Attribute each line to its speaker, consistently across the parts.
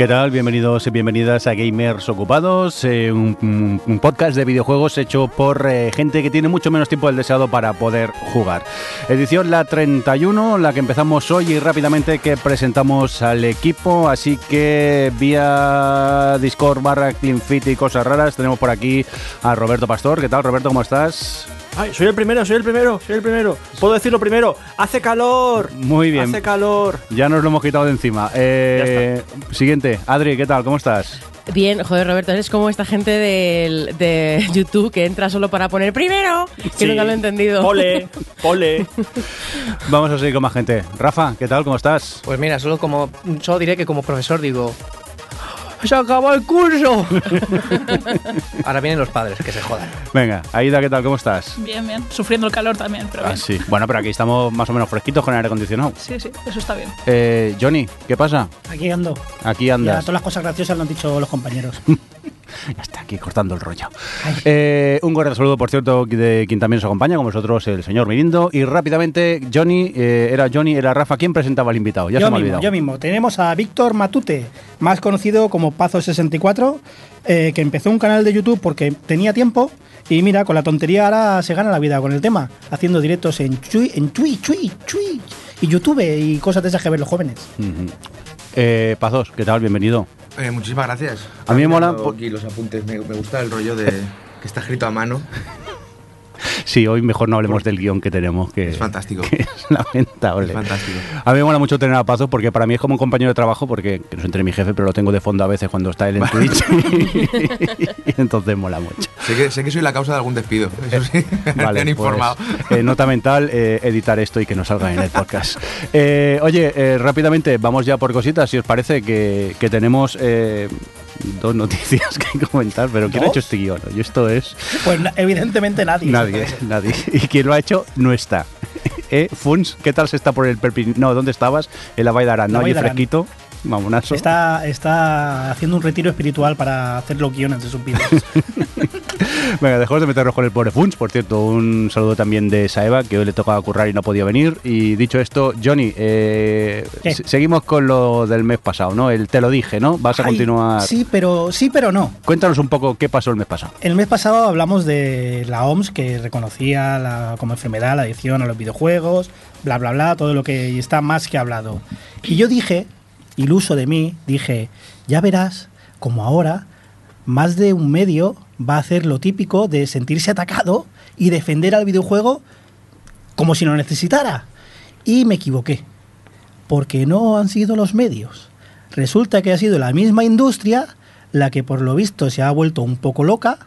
Speaker 1: ¿Qué tal? Bienvenidos y bienvenidas a Gamers Ocupados, eh, un, podcast de videojuegos hecho por eh, gente que tiene mucho menos tiempo del deseado para poder jugar. Edición la 31, la que empezamos hoy y rápidamente que presentamos al equipo, así que vía Discord barra CleanFit y cosas raras tenemos por aquí a Roberto Pastor. ¿Qué tal Roberto? ¿Cómo estás?
Speaker 2: Ay, soy el primero, soy el primero, soy el primero. Puedo decirlo primero. Hace calor.
Speaker 1: Muy bien.
Speaker 2: Hace calor.
Speaker 1: Ya nos lo hemos quitado de encima. Eh, siguiente, Adri, ¿qué tal? ¿Cómo estás?
Speaker 3: Bien, joder, Roberto, eres como esta gente del- de YouTube que entra solo para poner primero, que nunca lo he entendido.
Speaker 2: Pole, pole.
Speaker 1: Vamos a seguir con más gente. Rafa, ¿qué tal? ¿Cómo estás?
Speaker 4: Pues mira, solo como solo diré que como profesor digo ¡Se acabó el curso! Ahora vienen los padres, que se jodan.
Speaker 1: Venga, Aida, ¿qué tal? ¿Cómo estás?
Speaker 5: Bien, bien. Sufriendo el calor también, pero
Speaker 1: Ah,
Speaker 5: bien.
Speaker 1: sí. Bueno, pero aquí estamos más o menos fresquitos con aire acondicionado.
Speaker 5: Sí, sí, eso está bien.
Speaker 1: Eh, Johnny, ¿qué pasa?
Speaker 6: Aquí ando.
Speaker 1: Aquí
Speaker 6: Ya,
Speaker 1: andas.
Speaker 6: todas las cosas graciosas lo han dicho los compañeros.
Speaker 1: Ya está aquí cortando el rollo. Eh, un cordial saludo, por cierto, de quien también nos acompaña, con vosotros, el señor Mirindo. Y rápidamente, Johnny, eh, era Johnny, era Rafa. ¿Quién presentaba al invitado? Ya se
Speaker 6: yo
Speaker 1: me ha
Speaker 6: mismo,
Speaker 1: olvidado.
Speaker 6: yo mismo. Tenemos a Víctor Matute, más conocido como Pazo64, eh, que empezó un canal de YouTube porque tenía tiempo. Y mira, con la tontería ahora se gana la vida con el tema, haciendo directos en Twitch, en Twitch, Twitch, Twitch, y YouTube y cosas de esas que ven los jóvenes.
Speaker 1: Eh, Pazos, ¿qué tal? Bienvenido.
Speaker 7: Eh, muchísimas gracias.
Speaker 1: A mí me mola
Speaker 7: Aquí los apuntes, me, me gusta el rollo de que está escrito a mano.
Speaker 1: Sí, hoy mejor no hablemos del guion que tenemos, que
Speaker 7: Es fantástico.
Speaker 1: que es lamentable.
Speaker 7: Es fantástico.
Speaker 1: A mí me mola mucho tener a Pazos porque para mí es como un compañero de trabajo, porque que no es entre mi jefe, pero lo tengo de fondo a veces cuando está él en Twitch. y entonces mola mucho.
Speaker 7: Sé que, sé que soy la causa de algún despido. Eso sí, me han
Speaker 1: pues,
Speaker 7: informado.
Speaker 1: eh, nota mental, eh, editar esto y que no salga en el podcast. Eh, oye, eh, rápidamente, vamos ya por cositas, si os parece que, que tenemos eh, dos noticias que comentar, pero ¿quién ha hecho este guion? Y esto es
Speaker 6: Pues evidentemente nadie.
Speaker 1: nadie, nadie. Y quien lo ha hecho no está. Eh, Funs, ¿qué tal se está por el Perpin? No, ¿dónde estabas? En la Vall d'Aran, ¿no? Allí fresquito. Mamonazo.
Speaker 6: Está, está haciendo un retiro espiritual para hacer los guiones de sus vídeos.
Speaker 1: Venga, dejamos de meternos con el pobre Funs. Por cierto, un saludo también de Saeva, que hoy le tocaba currar y no podía venir. Y dicho esto, Johnny, eh, seguimos con lo del mes pasado, ¿no? El te lo dije, ¿no? Vas a
Speaker 6: Ay,
Speaker 1: continuar.
Speaker 6: Sí, pero sí, pero no.
Speaker 1: Cuéntanos un poco qué pasó el mes pasado.
Speaker 6: El mes pasado hablamos de la OMS que reconocía la- como enfermedad la adicción a los videojuegos, bla, bla, bla, todo lo que está más que hablado. Y yo dije, iluso de mí, dije, ya verás como ahora más de un medio va a hacer lo típico de sentirse atacado y defender al videojuego como si lo necesitara. Y me equivoqué, porque no han sido los medios. Resulta que ha sido la misma industria la que por lo visto se ha vuelto un poco loca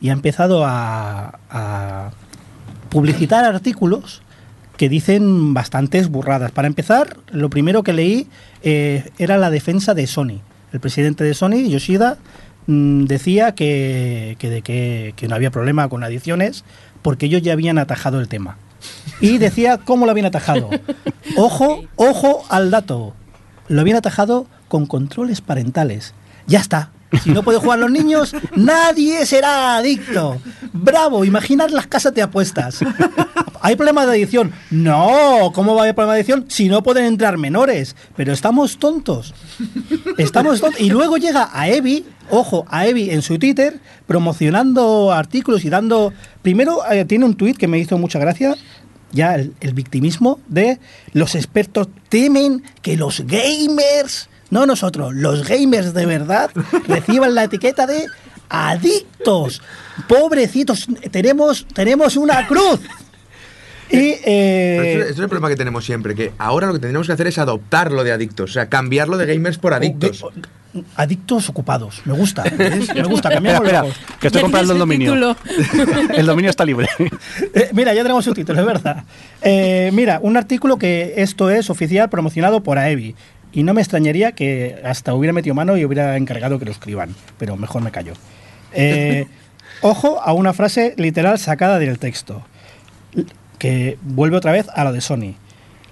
Speaker 6: y ha empezado a, a publicitar artículos que dicen bastantes burradas. Para empezar, lo primero que leí eh, era la defensa de Sony. El presidente de Sony, Yoshida, mm, decía que, que de que, que no había problema con adicciones porque ellos ya habían atajado el tema. Y decía cómo lo habían atajado. Ojo, ojo al dato. Lo habían atajado con controles parentales. Ya está. Si no pueden jugar los niños, nadie será adicto. Bravo, imaginar las casas de apuestas. ¿Hay problemas de adicción? No, ¿cómo va a haber problema de adicción si no pueden entrar menores? Pero estamos tontos. Estamos tontos. Y luego llega a Evi, ojo, a Evi en su Twitter, promocionando artículos y dando... Primero eh, tiene un tweet que me hizo mucha gracia, ya el victimismo de los expertos temen que los gamers, no nosotros, los gamers de verdad, reciban la etiqueta de adictos. Pobrecitos, tenemos, tenemos una cruz. Y eh,
Speaker 7: es el problema que tenemos siempre, que ahora lo que tendríamos que hacer es adoptarlo de adictos, o sea, cambiarlo de gamers por adictos.
Speaker 6: adictos ocupados, me gusta, ¿ves? me gusta, cambiamos
Speaker 1: Espera, que estoy comprando el dominio.
Speaker 3: título.
Speaker 1: el dominio está libre.
Speaker 6: Eh, mira, ya tenemos un título, es verdad. Eh, mira, un artículo que esto es oficial promocionado por AEBI. Y no me extrañaría que hasta hubiera metido mano y hubiera encargado que lo escriban. Pero mejor me callo. Eh, ojo a una frase literal sacada del texto. Que vuelve otra vez a lo de Sony.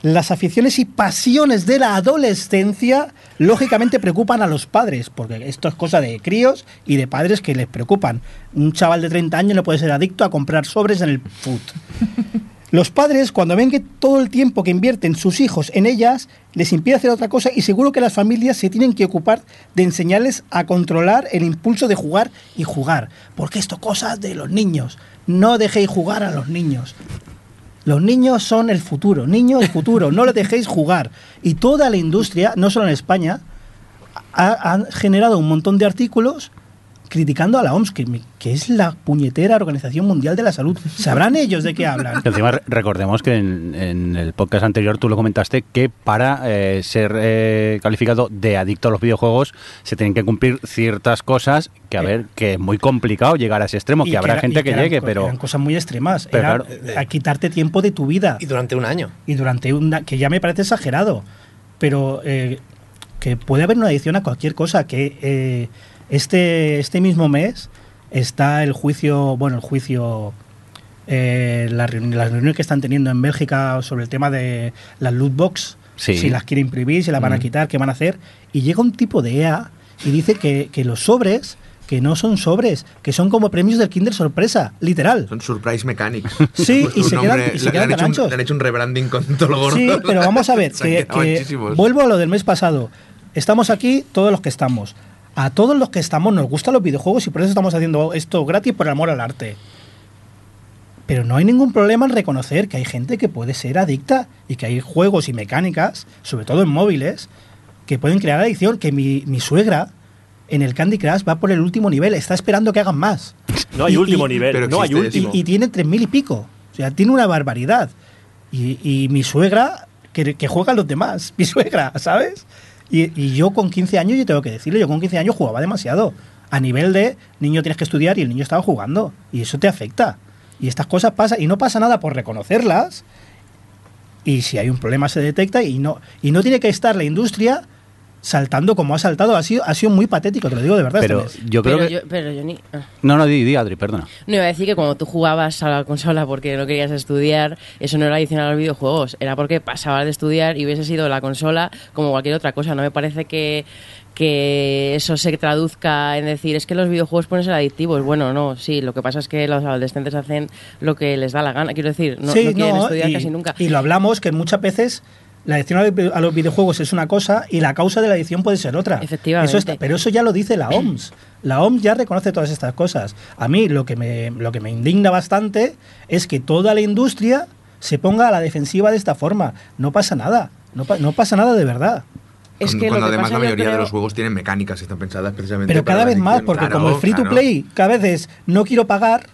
Speaker 6: Las aficiones y pasiones de la adolescencia lógicamente preocupan a los padres, porque esto es cosa de críos y de padres que les preocupan. Un chaval de 30 años no puede ser adicto a comprar sobres en el food. Los padres, cuando ven que todo el tiempo que invierten sus hijos en ellas les impide hacer otra cosa, y seguro que las familias se tienen que ocupar de enseñarles a controlar el impulso de jugar y jugar. Porque esto cosas de los niños. No dejéis jugar a los niños. Los niños son el futuro, niños el futuro, no les dejéis jugar. Y toda la industria, no solo en España, ha generado un montón de artículos criticando a la OMS, que, me- que es la puñetera Organización Mundial de la Salud. ¿Sabrán ellos de qué hablan?
Speaker 1: Encima re- recordemos que en, en el podcast anterior tú lo comentaste que para eh, ser eh, calificado de adicto a los videojuegos se tienen que cumplir ciertas cosas que a
Speaker 6: Eh.
Speaker 1: ver que es muy complicado llegar a ese extremo, que habrá
Speaker 6: era-
Speaker 1: gente que,
Speaker 6: eran
Speaker 1: llegue, pero
Speaker 6: Eran cosas muy extremas.
Speaker 1: Pero
Speaker 6: Era,
Speaker 1: claro,
Speaker 6: eh, a quitarte tiempo de tu vida.
Speaker 4: Y durante un año.
Speaker 6: y durante una que ya me parece exagerado pero eh, que puede haber una adicción a cualquier cosa que eh, este este mismo mes está el juicio bueno el juicio eh, la las reuniones que están teniendo en Bélgica sobre el tema de las loot box
Speaker 1: Sí.
Speaker 6: si las quieren imprimir si las van a
Speaker 1: Mm.
Speaker 6: quitar qué van a hacer y llega un tipo de EA y dice que, que los sobres que no son sobres, que son como premios del Kinder Sorpresa, literal.
Speaker 7: Son Surprise Mechanics.
Speaker 6: Sí,
Speaker 7: puesto
Speaker 6: y se quedan- y se
Speaker 7: le
Speaker 6: quedan
Speaker 7: han hecho un-
Speaker 6: anchos.
Speaker 7: Le han hecho un rebranding con todo lo gordo.
Speaker 6: Sí, pero vamos a ver, que, vuelvo a lo del mes pasado. Estamos aquí todos los que estamos. A todos los que estamos nos gustan los videojuegos y por eso estamos haciendo esto gratis por amor al arte. Pero no hay ningún problema en reconocer que hay gente que puede ser adicta y que hay juegos y mecánicas, sobre todo en móviles, que pueden crear adicción. Que mi, mi suegra en el Candy Crush va por el último nivel, está esperando que hagan más.
Speaker 2: No hay
Speaker 6: Y-
Speaker 2: último
Speaker 6: y-
Speaker 2: nivel,
Speaker 7: pero
Speaker 2: no hay último.
Speaker 6: y, y tiene 3.000 y pico. O sea, tiene una barbaridad. Y, y mi suegra, que, que juega a los demás, mi suegra, ¿sabes? Y, y yo con 15 años, yo tengo que decirlo, yo con 15 años jugaba demasiado. A nivel de, niño tienes que estudiar y el niño estaba jugando. Y eso te afecta. Y estas cosas pasan, y no pasa nada por reconocerlas. Y si hay un problema se detecta y no, y no tiene que estar la industria saltando como ha saltado. Ha sido, ha sido muy patético, te lo digo de verdad.
Speaker 1: pero
Speaker 6: este
Speaker 1: yo creo
Speaker 3: pero,
Speaker 1: que...
Speaker 3: yo, pero yo ni... ah.
Speaker 1: No, no, di, di, Adri, perdona.
Speaker 3: No iba a decir que cuando tú jugabas a la consola porque no querías estudiar, eso no era adicional a los videojuegos, era porque pasabas de estudiar y hubiese sido la consola como cualquier otra cosa. No me parece que, que eso se traduzca en decir es que los videojuegos pueden ser adictivos. Bueno, no, sí, lo que pasa es que los adolescentes hacen lo que les da la gana. Quiero decir, no,
Speaker 6: Sí,
Speaker 3: no quieren
Speaker 6: no,
Speaker 3: estudiar
Speaker 6: y,
Speaker 3: casi nunca.
Speaker 6: Y lo hablamos que muchas veces la adicción a los videojuegos es una cosa y la causa de la adicción puede ser otra.
Speaker 3: Efectivamente.
Speaker 6: Eso está- pero eso ya lo dice la OMS. La OMS ya reconoce todas estas cosas. A mí lo que me, lo que me indigna bastante es que toda la industria se ponga a la defensiva de esta forma. No pasa nada. No, pa- no pasa nada de verdad.
Speaker 3: Es
Speaker 7: Cuando-
Speaker 3: que
Speaker 7: cuando
Speaker 3: que
Speaker 7: además
Speaker 3: pasa,
Speaker 7: la
Speaker 3: yo
Speaker 7: mayoría de los juegos tienen mecánicas y están pensadas precisamente
Speaker 6: Pero cada vez más, porque
Speaker 7: Claro,
Speaker 6: como el free to
Speaker 7: claro.
Speaker 6: play cada vez es no quiero pagar,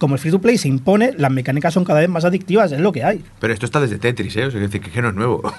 Speaker 6: como el free to play se impone, las mecánicas son cada vez más adictivas, es lo que hay.
Speaker 7: Pero esto está desde Tetris, ¿eh? O sea, decir que, que no es nuevo.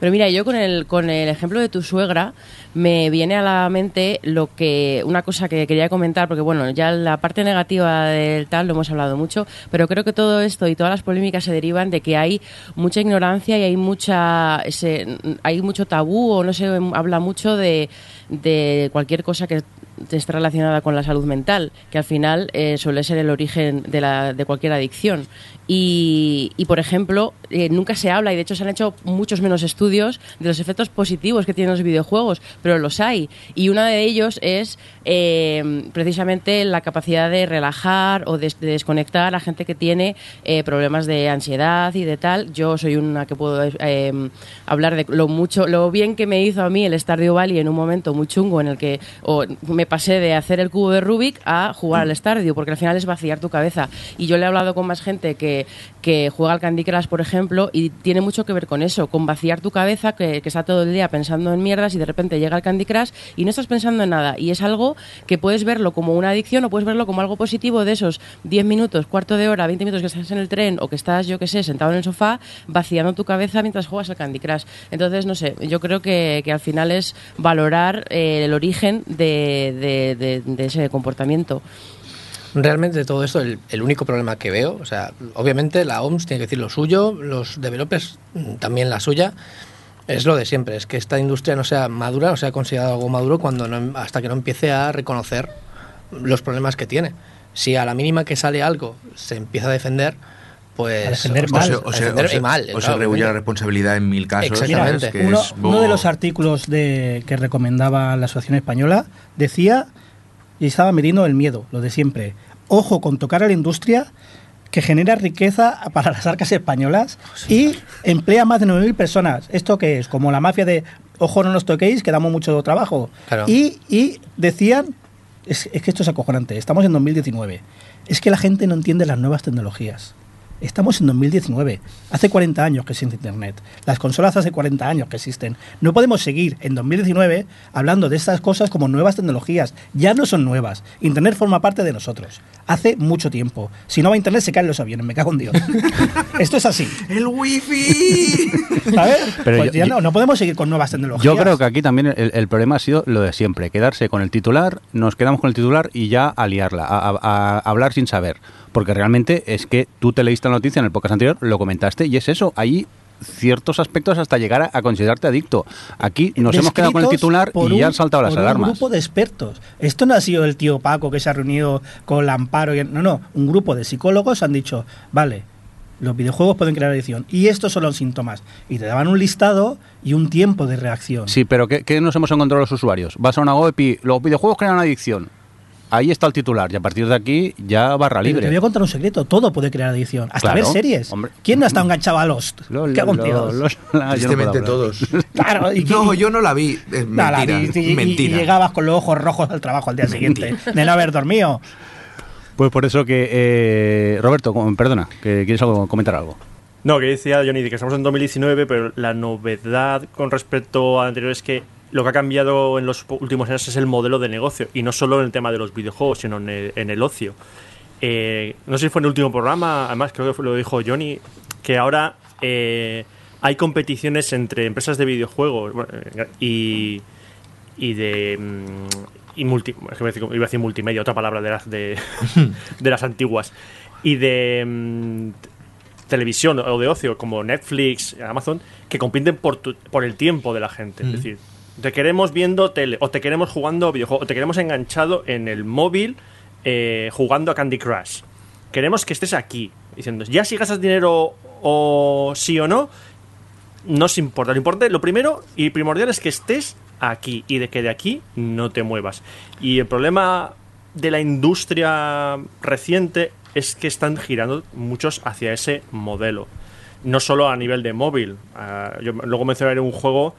Speaker 3: Pero mira, yo con el, con el ejemplo de tu suegra me viene a la mente lo que una cosa que quería comentar, porque bueno, ya la parte negativa del tal lo hemos hablado mucho, pero creo que todo esto y todas las polémicas se derivan de que hay mucha ignorancia y hay mucha ese, hay mucho tabú o no se habla mucho de, de cualquier cosa que esté relacionada con la salud mental, que al final eh, suele ser el origen de, la, de cualquier adicción. Y, por ejemplo, eh, nunca se habla, y de hecho se han hecho muchos menos estudios de los efectos positivos que tienen los videojuegos, pero los hay. Y uno de ellos es eh, precisamente la capacidad de relajar o de, de desconectar a gente que tiene problemas de ansiedad y de tal. Yo soy una que puedo eh, hablar de lo mucho, lo bien que me hizo a mí el Stardew Valley en un momento muy chungo en el que me pasé de hacer el cubo de Rubik a jugar al Stardew, porque al final es vaciar tu cabeza. Y yo le he hablado con más gente que, que juega al Candy Crush, por ejemplo, y tiene mucho que ver con eso, con vaciar tu cabeza, que, que está todo el día pensando en mierdas y de repente llega el Candy Crush y no estás pensando en nada. Y es algo que puedes verlo como una adicción o puedes verlo como algo positivo de esos 10 minutos, cuarto de hora, 20 minutos que estás en el tren o que estás, yo que sé, sentado en el sofá, vaciando tu cabeza mientras juegas al Candy Crush. Entonces, no sé, yo creo que, que al final es valorar eh, el origen de, de, de, de ese comportamiento.
Speaker 4: Realmente todo esto, el, el, único problema que veo, o sea, obviamente la OMS tiene que decir lo suyo, los developers también la suya, es lo de siempre, es que esta industria no sea madura, no sea considerada algo maduro cuando no, hasta que no empiece a reconocer los problemas que tiene. Si a la mínima que sale algo se empieza a defender, pues
Speaker 6: defender mal,
Speaker 7: se, o
Speaker 4: a
Speaker 7: se, rehuye la responsabilidad en mil casos.
Speaker 6: Uno,
Speaker 7: es
Speaker 6: uno de los artículos de, que recomendaba la Asociación Española decía, y estaba midiendo el miedo, lo de siempre. Ojo con tocar a la industria, que genera riqueza para las arcas españolas y emplea más de 9.000 personas. ¿Esto qué es? Como la mafia de ojo no nos toquéis, que damos mucho trabajo.
Speaker 4: Claro.
Speaker 6: Y, y decían, es, es que esto es acojonante, estamos en 2019, es que la gente no entiende las nuevas tecnologías. Estamos en 2019. Hace 40 años que existe Internet. Las consolas hace 40 años que existen. No podemos seguir en 2019 hablando de estas cosas como nuevas tecnologías. Ya no son nuevas. Internet forma parte de nosotros. Hace mucho tiempo. Si no va a Internet se caen los aviones. Me cago en Dios. Esto es así.
Speaker 7: ¡El wifi!
Speaker 6: ¿Sabes?
Speaker 1: Pero
Speaker 6: Pues
Speaker 1: yo-
Speaker 6: ya
Speaker 1: yo-
Speaker 6: no, no podemos seguir con nuevas tecnologías.
Speaker 1: Yo creo que aquí también el, el problema ha sido lo de siempre, quedarse con el titular, nos quedamos con el titular y ya a liarla, a, a- a hablar sin saber. Porque realmente es que tú te leíste la noticia en el podcast anterior, lo comentaste y es eso, hay ciertos aspectos hasta llegar a, a considerarte adicto. Aquí nos hemos quedado con el titular y ya han saltado las
Speaker 6: por
Speaker 1: alarmas.
Speaker 6: Un grupo de expertos. Esto no ha sido el tío Paco que se ha reunido con la Amparo. Y, no, no. Un grupo de psicólogos han dicho, vale, los videojuegos pueden crear adicción. Y estos son los síntomas. Y te daban un listado y un tiempo de reacción.
Speaker 1: Sí, pero ¿qué, qué nos hemos encontrado los usuarios? Vas a una web y los videojuegos crean adicción. Ahí está el titular y a partir de aquí ya barra
Speaker 6: Pero
Speaker 1: libre.
Speaker 6: te voy a contar un secreto. Todo puede crear adicción. Hasta
Speaker 1: Claro,
Speaker 6: ver series.
Speaker 1: hombre.
Speaker 6: ¿Quién no ha estado enganchado a Lost?
Speaker 1: Lo-
Speaker 6: ¿Qué
Speaker 1: lo-
Speaker 6: contigo?
Speaker 1: no
Speaker 7: Tristemente
Speaker 1: hablar.
Speaker 7: todos.
Speaker 6: Claro, y,
Speaker 7: No, yo no la vi. Es mentira.
Speaker 6: y- y- y-
Speaker 7: mentira.
Speaker 6: y llegabas con los ojos rojos al trabajo al día siguiente de no haber dormido.
Speaker 1: Pues por eso que, eh, Roberto, perdona, que quieres algo, comentar algo.
Speaker 2: No, que decía Johnny que estamos en 2019, pero la novedad con respecto al anterior es que lo que ha cambiado en los últimos años es el modelo de negocio, y no solo en el tema de los videojuegos, sino en el, en el ocio. Eh, no sé si fue en el último programa, además creo que lo dijo Johnny, que ahora eh, hay competiciones entre empresas de videojuegos eh, y, y de... mm, Y multi, es que iba a decir- multimedia, otra palabra de las, de, de las antiguas. Y de mm, televisión o de ocio como Netflix, Amazon, que compiten por, tu- por el tiempo de la gente. Es decir, te queremos viendo tele, o te queremos jugando videojuegos, o te queremos enganchado en el móvil eh, jugando a Candy Crush. Queremos que estés aquí, diciendo, ya si gastas dinero o sí o no, no os importa. Lo importante, lo primero y primordial es que estés aquí y de que de aquí no te muevas. Y el problema de la industria reciente es que están girando muchos hacia ese modelo. No solo a nivel de móvil. Ah, yo luego mencionaré un juego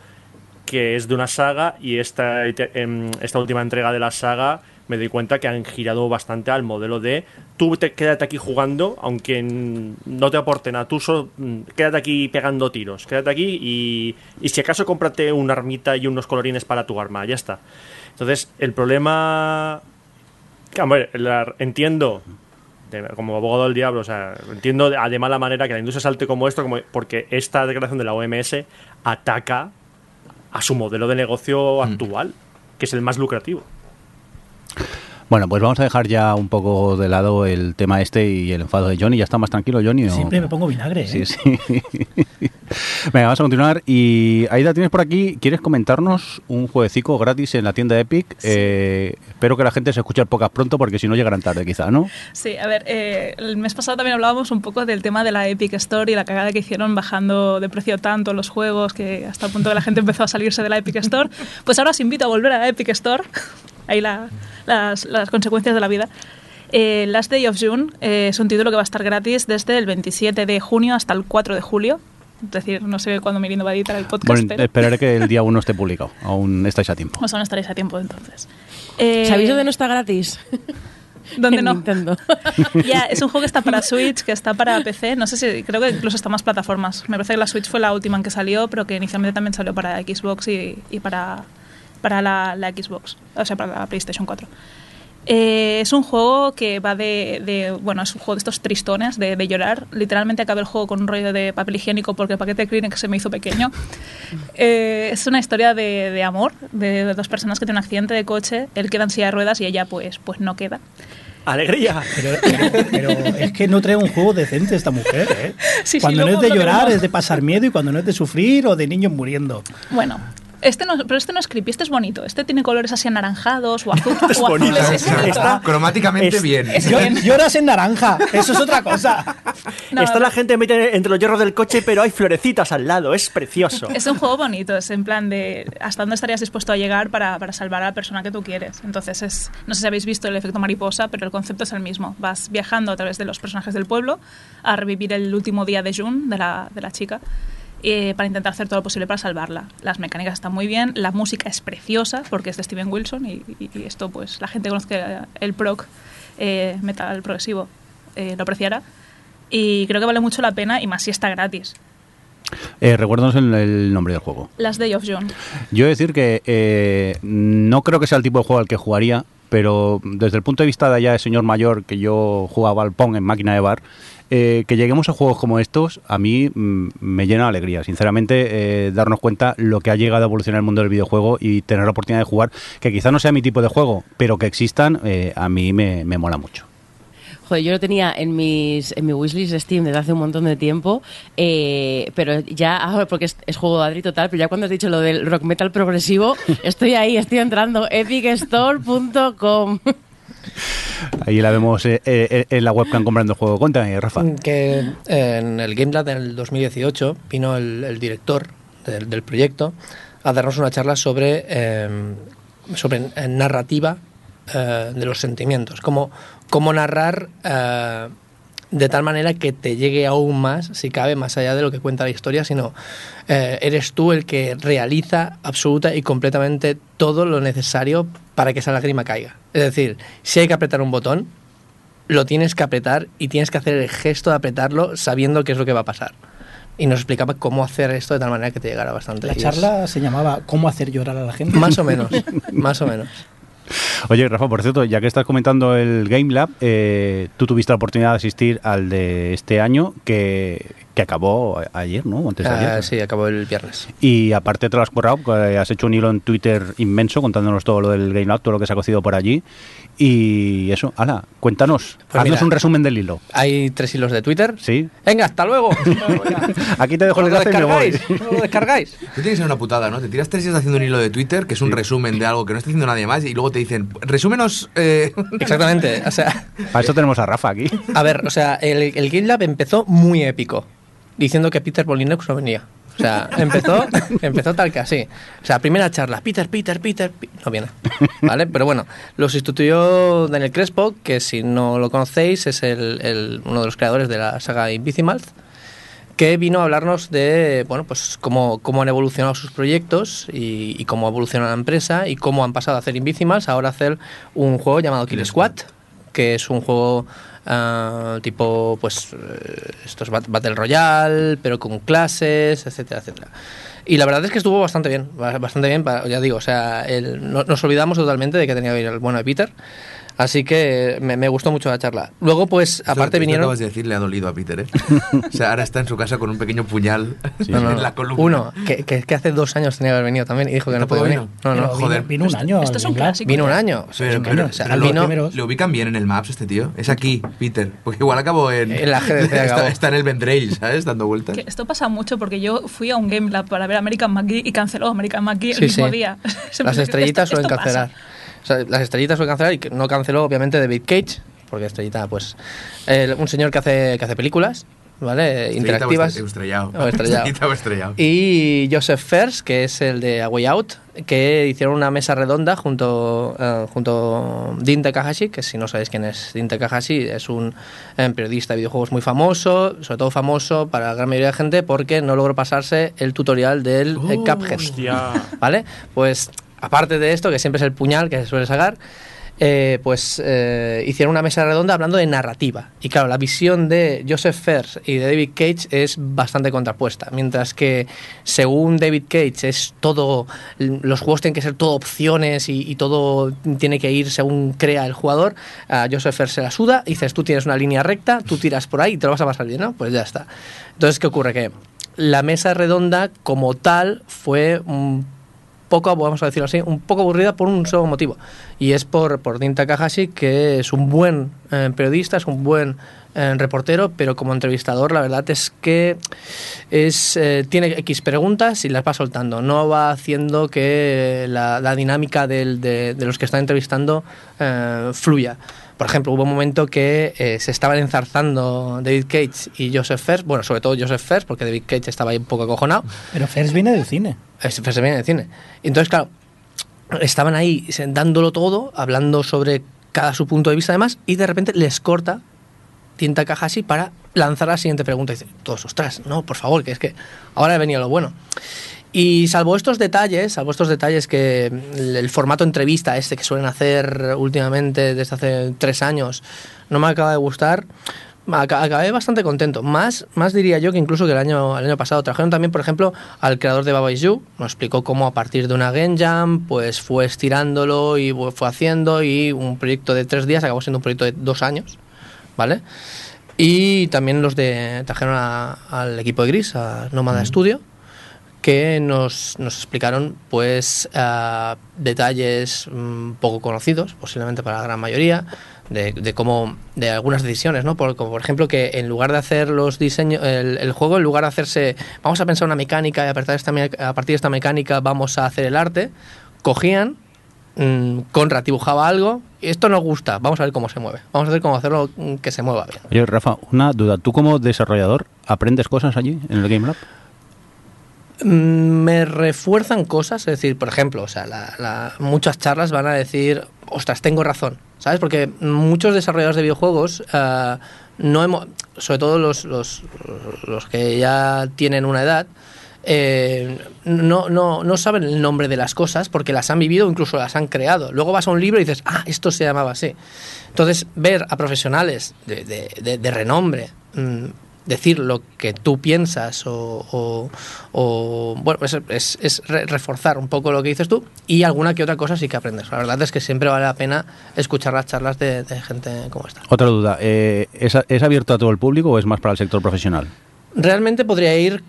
Speaker 2: que es de una saga y esta, em, esta última entrega de la saga me doy cuenta que han girado bastante al modelo de tú te, quédate aquí jugando aunque no te aporte nada, tú solo mm, quédate aquí pegando tiros, quédate aquí y, y si acaso cómprate una armita y unos colorines para tu arma, ya está. Entonces, el problema... que, hombre, la- entiendo como abogado del diablo, o sea, entiendo de, de mala manera que la industria salte como esto, como, porque esta declaración de la OMS ataca a su modelo de negocio actual, que es el más lucrativo.
Speaker 1: Bueno, pues vamos a dejar ya un poco de lado el tema este y el enfado de Johnny. ¿Ya está más tranquilo, Johnny? o-
Speaker 6: Siempre me pongo vinagre. ¿eh?
Speaker 1: Sí, sí. Venga, vamos a continuar. Y Aida, tienes por aquí, ¿quieres comentarnos un jueguecito gratis en la tienda Epic? Eh, espero que la gente se escuche el podcast pronto porque si no llegarán tarde quizá, ¿no?
Speaker 5: Sí, a ver, eh, el mes pasado también hablábamos un poco del tema de la Epic Store y la cagada que hicieron bajando de precio tanto los juegos que hasta el punto que la gente empezó a salirse de la Epic Store. Pues ahora os invito a volver a la Epic Store. Ahí la- las, las consecuencias de la vida. Eh, Last Day of June eh, es un título que va a estar gratis desde el 27 de junio hasta el 4 de julio. Es decir, no sé cuándo Mirindo va a editar el podcast,
Speaker 1: Bueno,
Speaker 5: pero
Speaker 1: esperaré que el día 1 esté publicado. Aún estáis a tiempo.
Speaker 5: pues aún estaréis a tiempo entonces. Eh,
Speaker 3: ¿Sabéis dónde no está gratis?
Speaker 5: ¿Dónde
Speaker 3: En
Speaker 5: no?
Speaker 3: Nintendo.
Speaker 5: Ya, es un juego que está para Switch, que está para PC. No sé si, creo que incluso está más plataformas. Me parece que la Switch fue la última en que salió, pero que inicialmente también salió para Xbox y, y para, para la, la Xbox, o sea, para la PlayStation 4. Eh, es un juego que va de, de- Bueno, es un juego de estos tristones, de, de llorar. Literalmente acabé el juego con un rollo de papel higiénico porque el paquete de Kleenex se me hizo pequeño. Eh, es una historia de, de amor, de, de dos personas que tienen un accidente de coche. Él queda en silla de ruedas y ella, pues, pues no queda.
Speaker 2: ¡Alegría!
Speaker 6: Pero, pero- pero es que no trae un juego decente esta mujer, ¿eh?
Speaker 5: Sí, sí,
Speaker 6: cuando no
Speaker 5: luego
Speaker 6: es de llorar es de pasar miedo y cuando no es de sufrir o de niños muriendo.
Speaker 5: Bueno, Este no, pero este no es creepy, este es bonito. Este tiene colores así anaranjados o, azul,
Speaker 2: es
Speaker 5: o
Speaker 2: bonito.
Speaker 5: azules. Ese me
Speaker 2: Está-.
Speaker 7: Cromáticamente
Speaker 2: es-
Speaker 7: bien.
Speaker 6: Yo- Lloras en naranja, eso es otra cosa.
Speaker 5: No,
Speaker 2: Está la gente metida entre los hierros del coche, pero hay florecitas al lado. Es precioso.
Speaker 5: Es un juego bonito, es en plan de hasta dónde estarías dispuesto a llegar para, para salvar a la persona que tú quieres. Entonces, es, no sé si habéis visto el efecto mariposa, pero el concepto es el mismo. Vas viajando a través de los personajes del pueblo a revivir el último día de June, de la, de la chica, eh, para intentar hacer todo lo posible para salvarla. Las mecánicas están muy bien, la música es preciosa porque es de Steven Wilson y, y- y esto, pues, la gente conozca el prog, eh, metal progresivo, eh, lo apreciará. Y creo que vale mucho la pena y más si está gratis.
Speaker 1: Eh, recuérdanos el, el nombre del juego.
Speaker 5: Last Day of June.
Speaker 1: Yo he de decir que eh, no creo que sea el tipo de juego al que jugaría, pero desde el punto de vista de allá de señor mayor, que yo jugaba al Pong en máquina de bar, eh, que lleguemos a juegos como estos, a mí mm, me llena de alegría. Sinceramente, eh, darnos cuenta lo que ha llegado a evolucionar el mundo del videojuego y tener la oportunidad de jugar, que quizá no sea mi tipo de juego, pero que existan, eh, a mí me, me mola mucho.
Speaker 3: Joder, yo lo tenía en mis en mi wishlist de Steam desde hace un montón de tiempo, pero ya, ah, porque es, es juego de Adri total, pero ya cuando has dicho lo del rock metal progresivo, estoy ahí, estoy entrando, epicstore.com.
Speaker 1: Ahí la vemos eh, eh, en la webcam comprando el juego. Cuéntame, Rafa.
Speaker 4: Que en el Game Lab del 2018 vino el, el director del, del proyecto a darnos una charla sobre, eh, sobre eh, narrativa eh, de los sentimientos, cómo, cómo narrar eh, de tal manera que te llegue aún más, si cabe, más allá de lo que cuenta la historia, sino eh, eres tú el que realiza absoluta y completamente todo lo necesario para que esa lágrima caiga. Es decir, si hay que apretar un botón, lo tienes que apretar y tienes que hacer el gesto de apretarlo sabiendo qué es lo que va a pasar. Y nos explicaba cómo hacer esto de tal manera que te llegara bastante.
Speaker 6: La charla se llamaba ¿Cómo hacer llorar a la gente?
Speaker 4: Más o menos, más o menos.
Speaker 1: Oye, Rafa, por cierto, ya que estás comentando el Game Lab, eh, tú tuviste la oportunidad de asistir al de este año que, que acabó ayer, ¿no? Antes de
Speaker 4: Ah,
Speaker 1: ayer.
Speaker 4: sí, acabó el viernes.
Speaker 1: Y aparte te lo has currado, has hecho un hilo en Twitter inmenso contándonos todo lo del Game Lab, todo lo que se ha cocido por allí. Y eso, ala, cuéntanos,
Speaker 4: Pues
Speaker 1: haznos
Speaker 4: mira.
Speaker 1: un resumen del hilo.
Speaker 4: Hay tres hilos de Twitter.
Speaker 1: ¿Sí?
Speaker 4: Venga, hasta luego.
Speaker 1: Aquí te dejo el
Speaker 4: ¿Lo
Speaker 1: enlace y me voy.
Speaker 4: descargáis? ¿Lo descargáis?
Speaker 7: Tú tienes que ser una putada, ¿no? Te tiras tres días haciendo un hilo de Twitter, que es un resumen de algo que no está haciendo nadie más, y luego te dicen, resúmenos. eh,
Speaker 4: Exactamente. O sea,
Speaker 1: Para eso tenemos a Rafa aquí.
Speaker 4: a ver, o sea, el, el Game Lab empezó muy épico, diciendo que Peter Bolinux no venía. O sea, empezó, empezó tal que así. O sea, primera charla, Peter, Peter, Peter, no viene. ¿Vale? Pero bueno, lo sustituyó Daniel Crespo, que si no lo conocéis es el, el- uno de los creadores de la saga Invisimalth, que vino a hablarnos de, bueno, pues cómo, cómo han evolucionado sus proyectos y, y cómo evoluciona la empresa y cómo han pasado a hacer Invisimals a ahora hacer un juego llamado Kill Squad, que es un juego ah, tipo, pues, eh, esto es bat- Battle Royale, pero con clases, etcétera, etcétera. Y la verdad es que estuvo bastante bien, ba- bastante bien, ya digo, o sea, el- no- nos olvidamos totalmente de que tenía que ir el bueno de Peter, así que me, me gustó mucho la charla. Luego, pues,
Speaker 7: esto-
Speaker 4: aparte
Speaker 7: esto
Speaker 4: vinieron...
Speaker 7: acabas de decir le ha dolido a Peter, ¿eh? o sea, ahora está en su casa con un pequeño puñal
Speaker 4: no,
Speaker 7: en
Speaker 4: no.
Speaker 7: la columna.
Speaker 4: Uno, que, que, que hace dos años tenía que haber venido también y dijo que no
Speaker 7: ¿Tampoco
Speaker 4: podía venir. No, no,
Speaker 6: vino-
Speaker 7: joder.
Speaker 6: Vino un año.
Speaker 5: Esto es un clásico.
Speaker 4: Vino un año.
Speaker 7: Pero.
Speaker 4: O sea,
Speaker 7: lo, ubican bien en el Maps este tío. Es aquí, Peter. Porque igual acabó en.
Speaker 4: En la GDC
Speaker 7: está, está en el Ventrail, ¿sabes? Dando vueltas.
Speaker 5: Que esto pasa mucho porque yo fui a un Game Lab para ver American McGee y canceló American McGee el
Speaker 4: Sí,
Speaker 5: mismo
Speaker 4: sí.
Speaker 5: día.
Speaker 4: Las estrellitas
Speaker 5: Esto-
Speaker 4: suelen
Speaker 5: esto
Speaker 4: cancelar.
Speaker 5: pasa.
Speaker 4: O sea, las estrellitas suelen cancelar y no canceló obviamente David Cage, porque estrellita, pues, un señor que hace, que hace películas, ¿vale?
Speaker 7: Estrellita
Speaker 4: Interactivas.
Speaker 7: O estrellado.
Speaker 4: O estrellado.
Speaker 7: Estrellita o estrellado.
Speaker 4: Y Joseph Fers, que es el de A Way Out, que hicieron una mesa redonda junto, eh, junto a Dean Takahashi, que si no sabéis quién es Dean Takahashi, es un eh, periodista de videojuegos muy famoso, sobre todo famoso para la gran mayoría de gente porque no logró pasarse el tutorial del eh,
Speaker 7: Oh,
Speaker 4: Cuphead.
Speaker 2: Hostia.
Speaker 4: ¿Vale? Pues aparte de esto, que siempre es el puñal que se suele sacar, eh, pues eh, hicieron una mesa redonda hablando de narrativa. Y claro, la visión de Joseph Fers y de David Cage es bastante contrapuesta. Mientras que según David Cage es todo, los juegos tienen que ser todo opciones y, todo tiene que ir según crea el jugador, a Joseph Fers se la suda, y dices tú tienes una línea recta, tú tiras por ahí y te lo vas a pasar bien, ¿no? Pues ya está. Entonces, ¿qué ocurre? Que la mesa redonda como tal fue un poco, vamos a decirlo así, un poco aburrida por un solo motivo. Y es por, por Dean Takahashi, que es un buen eh, periodista, es un buen eh, reportero, pero como entrevistador la verdad es que es eh, tiene X preguntas y las va soltando. No va haciendo que la, la dinámica del- de, de los que están entrevistando eh, fluya. Por ejemplo, hubo un momento que eh, se estaban enzarzando David Cage y Joseph First, bueno, sobre todo Joseph First, porque David Cage estaba ahí un poco acojonado.
Speaker 6: Pero First viene del cine.
Speaker 4: Se viene de cine. Entonces, claro, estaban ahí dándolo todo, hablando sobre cada su punto de vista además, y de repente les corta tinta caja así para lanzar la siguiente pregunta. Y dice, todos, ostras, no, por favor, que es que ahora venía lo bueno. Y salvo estos detalles, salvo estos detalles que el, el formato entrevista este que suelen hacer últimamente desde hace tres años no me acaba de gustar, aca- acabé bastante contento. Más, más diría yo que incluso que el año, el año pasado. Trajeron también, por ejemplo, al creador de Baba You. Nos explicó cómo a partir de una Game Jam, pues fue estirándolo y fue haciendo y un proyecto de tres días acabó siendo un proyecto de dos años, ¿vale? Y también los de trajeron a- al equipo de Gris, a Nómada Studio, que nos, nos explicaron pues ah, detalles mm, poco conocidos, posiblemente para la gran mayoría, de, de cómo de algunas decisiones, ¿no? Por, como por ejemplo que en lugar de hacer los diseños, el, el juego, en lugar de hacerse, vamos a pensar una mecánica y a partir de esta, a partir de esta mecánica vamos a hacer el arte, cogían mm, Conrad dibujaba algo, esto nos gusta, vamos a ver cómo se mueve, vamos a ver cómo hacerlo mm, que se mueva bien.
Speaker 1: Oye, Rafa, una duda. ¿Tú como desarrollador aprendes cosas allí en el Game Lab?
Speaker 4: Mm, me refuerzan cosas, es decir, por ejemplo, muchas charlas van a decir, ostras, tengo razón, ¿sabes? Porque muchos desarrolladores de videojuegos eh, no hemos, sobre todo los, los, los que ya tienen una edad, eh, no, no, no saben el nombre de las cosas porque las han vivido o incluso las han creado. Luego vas a un libro y dices, ah, esto se llamaba así. Entonces, ver a profesionales de- de renombre mm, decir lo que tú piensas o, o- o, bueno, es, es- es re- reforzar un poco lo que dices tú y alguna que otra cosa sí que aprendes. La verdad es que siempre vale la pena escuchar las charlas de, de gente como esta.
Speaker 1: Otra duda. eh, ¿es, ¿Es abierto a todo el público o es más para el sector profesional?
Speaker 4: Realmente podría ir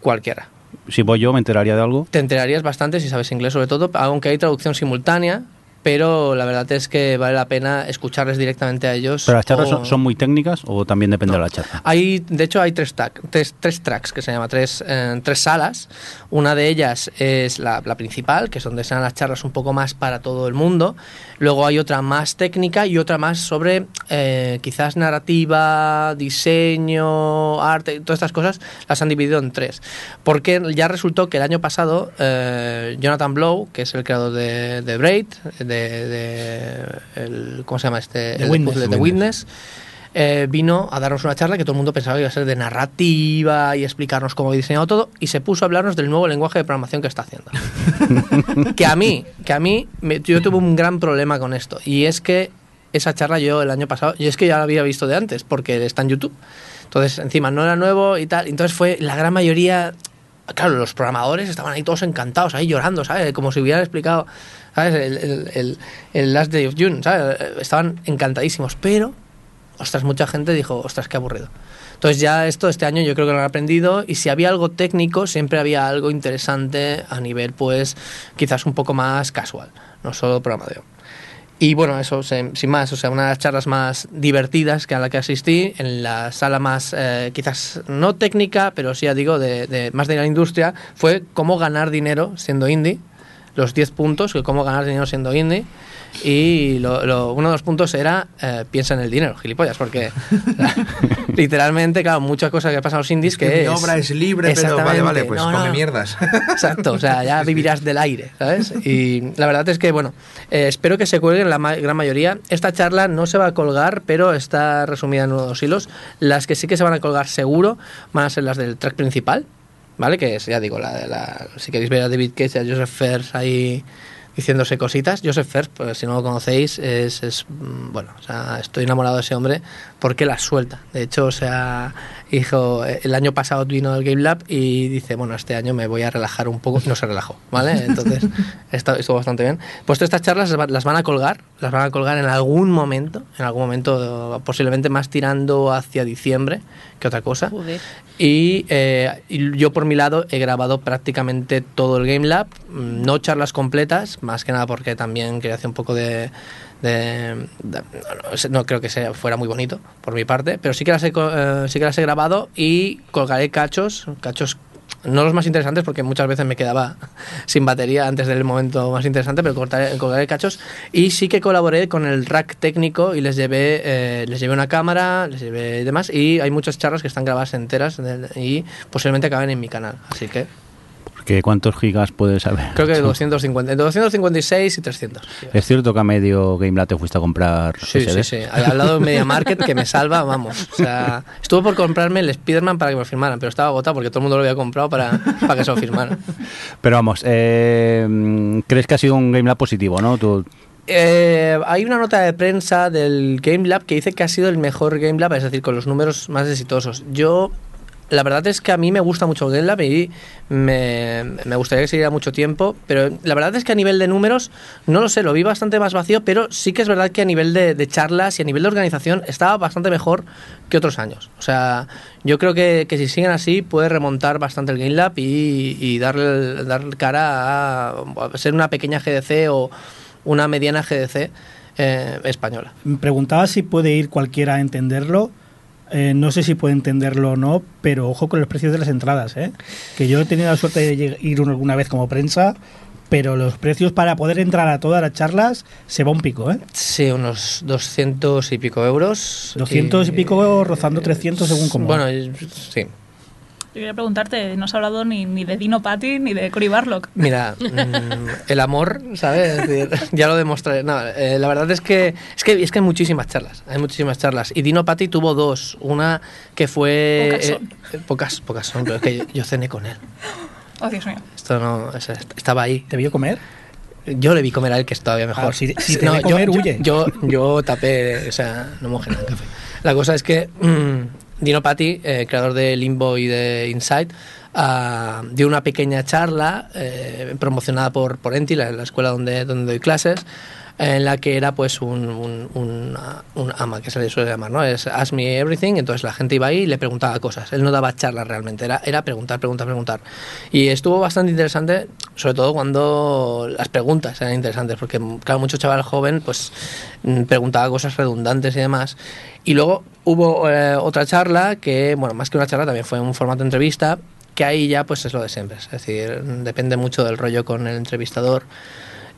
Speaker 4: cualquiera.
Speaker 1: Si voy yo, ¿me enteraría de algo?
Speaker 4: Te enterarías bastante si sabes inglés sobre todo, aunque hay traducción simultánea, pero la verdad es que vale la pena escucharles directamente a ellos.
Speaker 1: ¿Pero las charlas
Speaker 4: o-
Speaker 1: son, muy técnicas o también depende de la charla?
Speaker 4: Hay, de hecho, hay tres, tac- tres, tres tracks que se llama, tres, eh, tres salas. Una de ellas es la, la principal, que es donde se dan las charlas un poco más para todo el mundo. Luego hay otra más técnica y otra más sobre eh, quizás narrativa, diseño, arte, todas estas cosas las han dividido en tres. Porque ya resultó que el año pasado eh, Jonathan Blow, que es el creador de, de Braid, de, de el- ¿cómo se llama este?
Speaker 6: The
Speaker 4: El
Speaker 6: Witness.
Speaker 4: puzzle de
Speaker 6: The
Speaker 4: Witness eh, vino a darnos una charla que todo el mundo pensaba que iba a ser de narrativa y explicarnos cómo había diseñado todo y se puso a hablarnos del nuevo lenguaje de programación que está haciendo. que a mí, que a mí, me- yo tuve un gran problema con esto y es que esa charla yo el año pasado, y es que ya la había visto de antes porque está en YouTube. Entonces, encima no era nuevo y tal, entonces fue la gran mayoría claro, los programadores estaban ahí todos encantados, ahí llorando, ¿sabes? Como si hubieran explicado, ¿sabes? El, el, el- el Last Day of June, ¿sabes? Estaban encantadísimos, pero, ostras, mucha gente dijo, ostras, qué aburrido. Entonces ya esto este año yo creo que lo han aprendido y si había algo técnico, siempre había algo interesante a nivel, pues, quizás un poco más casual, no solo programador. Y bueno, eso, sin más, o sea, una de las charlas más divertidas que a la que asistí, en la sala más, eh, quizás no técnica, pero sí, ya digo, de, de- más de la industria, fue cómo ganar dinero siendo indie, los 10 puntos, que cómo ganar dinero siendo indie. Y lo- lo- uno de los puntos era eh, piensa en el dinero, gilipollas, porque literalmente, claro, muchas cosas que pasan a los indies que,
Speaker 7: mi
Speaker 4: es...
Speaker 7: obra es libre, pero vale, vale, pues
Speaker 4: No,
Speaker 7: come
Speaker 4: no.
Speaker 7: mierdas.
Speaker 4: Exacto, o sea, ya vivirás del aire, ¿sabes? Y la verdad es que, bueno, eh, espero que se cuelguen la ma- gran mayoría. Esta charla no se va a colgar, pero está resumida en uno o dos hilos. Las que sí que se van a colgar seguro van a ser las del track principal, ¿vale? Que es, ya digo, la la. Si queréis ver a David Cage y a Joseph Fers ahí diciéndose cositas. Joseph Fers, pues si no lo conocéis, es, es, mm, bueno, o sea, estoy enamorado de ese hombre porque la suelta. De hecho, o sea, hijo, eh, el año pasado vino al Game Lab y dice, bueno, este año me voy a relajar un poco y no se relajó, ¿vale? Entonces, está, estuvo bastante bien. Pues todas estas charlas las va- las van a colgar, las van a colgar en algún momento, en algún momento posiblemente más tirando hacia diciembre que otra cosa.
Speaker 3: Joder.
Speaker 4: Y, eh, y yo por mi lado he grabado prácticamente todo el Game Lab, mm, no charlas completas, más que nada porque también quería hacer un poco de, no, creo que sea, fuera muy bonito por mi parte, pero sí que las he, eh, que las he grabado y colgaré cachos, cachos no los más interesantes porque muchas veces me quedaba sin batería antes del momento más interesante, pero cortaré- colgaré cachos y sí que colaboré con el rack técnico y les llevé, eh, les llevé una cámara, les llevé demás y hay muchas charlas que están grabadas enteras y posiblemente acaben en mi canal, así que
Speaker 1: Que ¿Cuántos gigas puedes saber?
Speaker 4: creo que 250, entre 256 y 300.
Speaker 1: Es cierto que a medio GameLab te fuiste a comprar
Speaker 4: Sí, sí,
Speaker 1: SD?
Speaker 4: sí. Al, al lado de Media Market que me salva, vamos. O sea, estuve por comprarme el Spider-Man para que me lo firmaran, pero estaba agotado porque todo el mundo lo había comprado para, para que se lo firmaran.
Speaker 1: Pero vamos, eh, ¿crees que ha sido un GameLab positivo, no? Tú-
Speaker 4: Eh, hay una nota de prensa del Game Lab que dice que ha sido el mejor Game Lab, es decir, con los números más exitosos. Yo, la verdad es que a mí me gusta mucho Game Lab y me, me gustaría que siguiera mucho tiempo, pero la verdad es que a nivel de números, no lo sé, lo vi bastante más vacío, pero sí que es verdad que a nivel de, charlas y a nivel de organización estaba bastante mejor que otros años. O sea, yo creo que, si siguen así puede remontar bastante el Game Lab y, darle, darle cara a, a ser una pequeña GDC o una mediana GDC eh, española.
Speaker 6: Me preguntaba si puede ir cualquiera a entenderlo. Eh, no sé si puede entenderlo o no, pero ojo con los precios de las entradas. ¿eh? Que yo he tenido la suerte de ir alguna vez como prensa, pero los precios para poder entrar a todas las charlas se va un pico. ¿eh?
Speaker 4: Sí, unos 200 y pico euros.
Speaker 6: 200 y pico rozando 300 según como.
Speaker 4: Bueno, y- sí.
Speaker 5: Yo quería preguntarte, no has hablado ni, ni de Dino Patty ni de Cory Barlock.
Speaker 4: Mira, mm, el amor, ¿sabes? Es decir, ya lo demostraré. No, eh, la verdad es que, es que es que hay muchísimas charlas, hay muchísimas charlas. Y Dino Patti tuvo dos. Una que fue...
Speaker 5: Pocas
Speaker 4: eh,
Speaker 5: son.
Speaker 4: eh, pocas, pocas son, pero es que yo, yo cené con él.
Speaker 5: Oh, Dios mío.
Speaker 4: Esto no... es- estaba ahí.
Speaker 6: ¿Te vio comer?
Speaker 4: Yo le vi comer a él, que es todavía mejor.
Speaker 6: Ah, si- si te ve comer,
Speaker 4: yo,
Speaker 6: huye.
Speaker 4: Yo, yo, tapé, o sea, no mojé nada en café. La cosa es que mm, Dino Patti, eh, creador de Limbo y de Inside, ah, dio una pequeña charla eh, promocionada por, por Enti, la, la escuela donde, donde doy clases, en la que era pues un, un, un, un ama, que se le suele llamar, ¿no? Es Ask Me Everything, entonces la gente iba ahí y le preguntaba cosas. Él no daba charlas realmente, era, era preguntar, preguntar, preguntar. Y estuvo bastante interesante, sobre todo cuando las preguntas eran interesantes, porque claro, mucho chaval joven pues mm, preguntaba cosas redundantes y demás. Y luego hubo eh, otra charla que, bueno, más que una charla, también fue un formato de entrevista, que ahí ya pues es lo de siempre. Es decir, depende mucho del rollo con el entrevistador.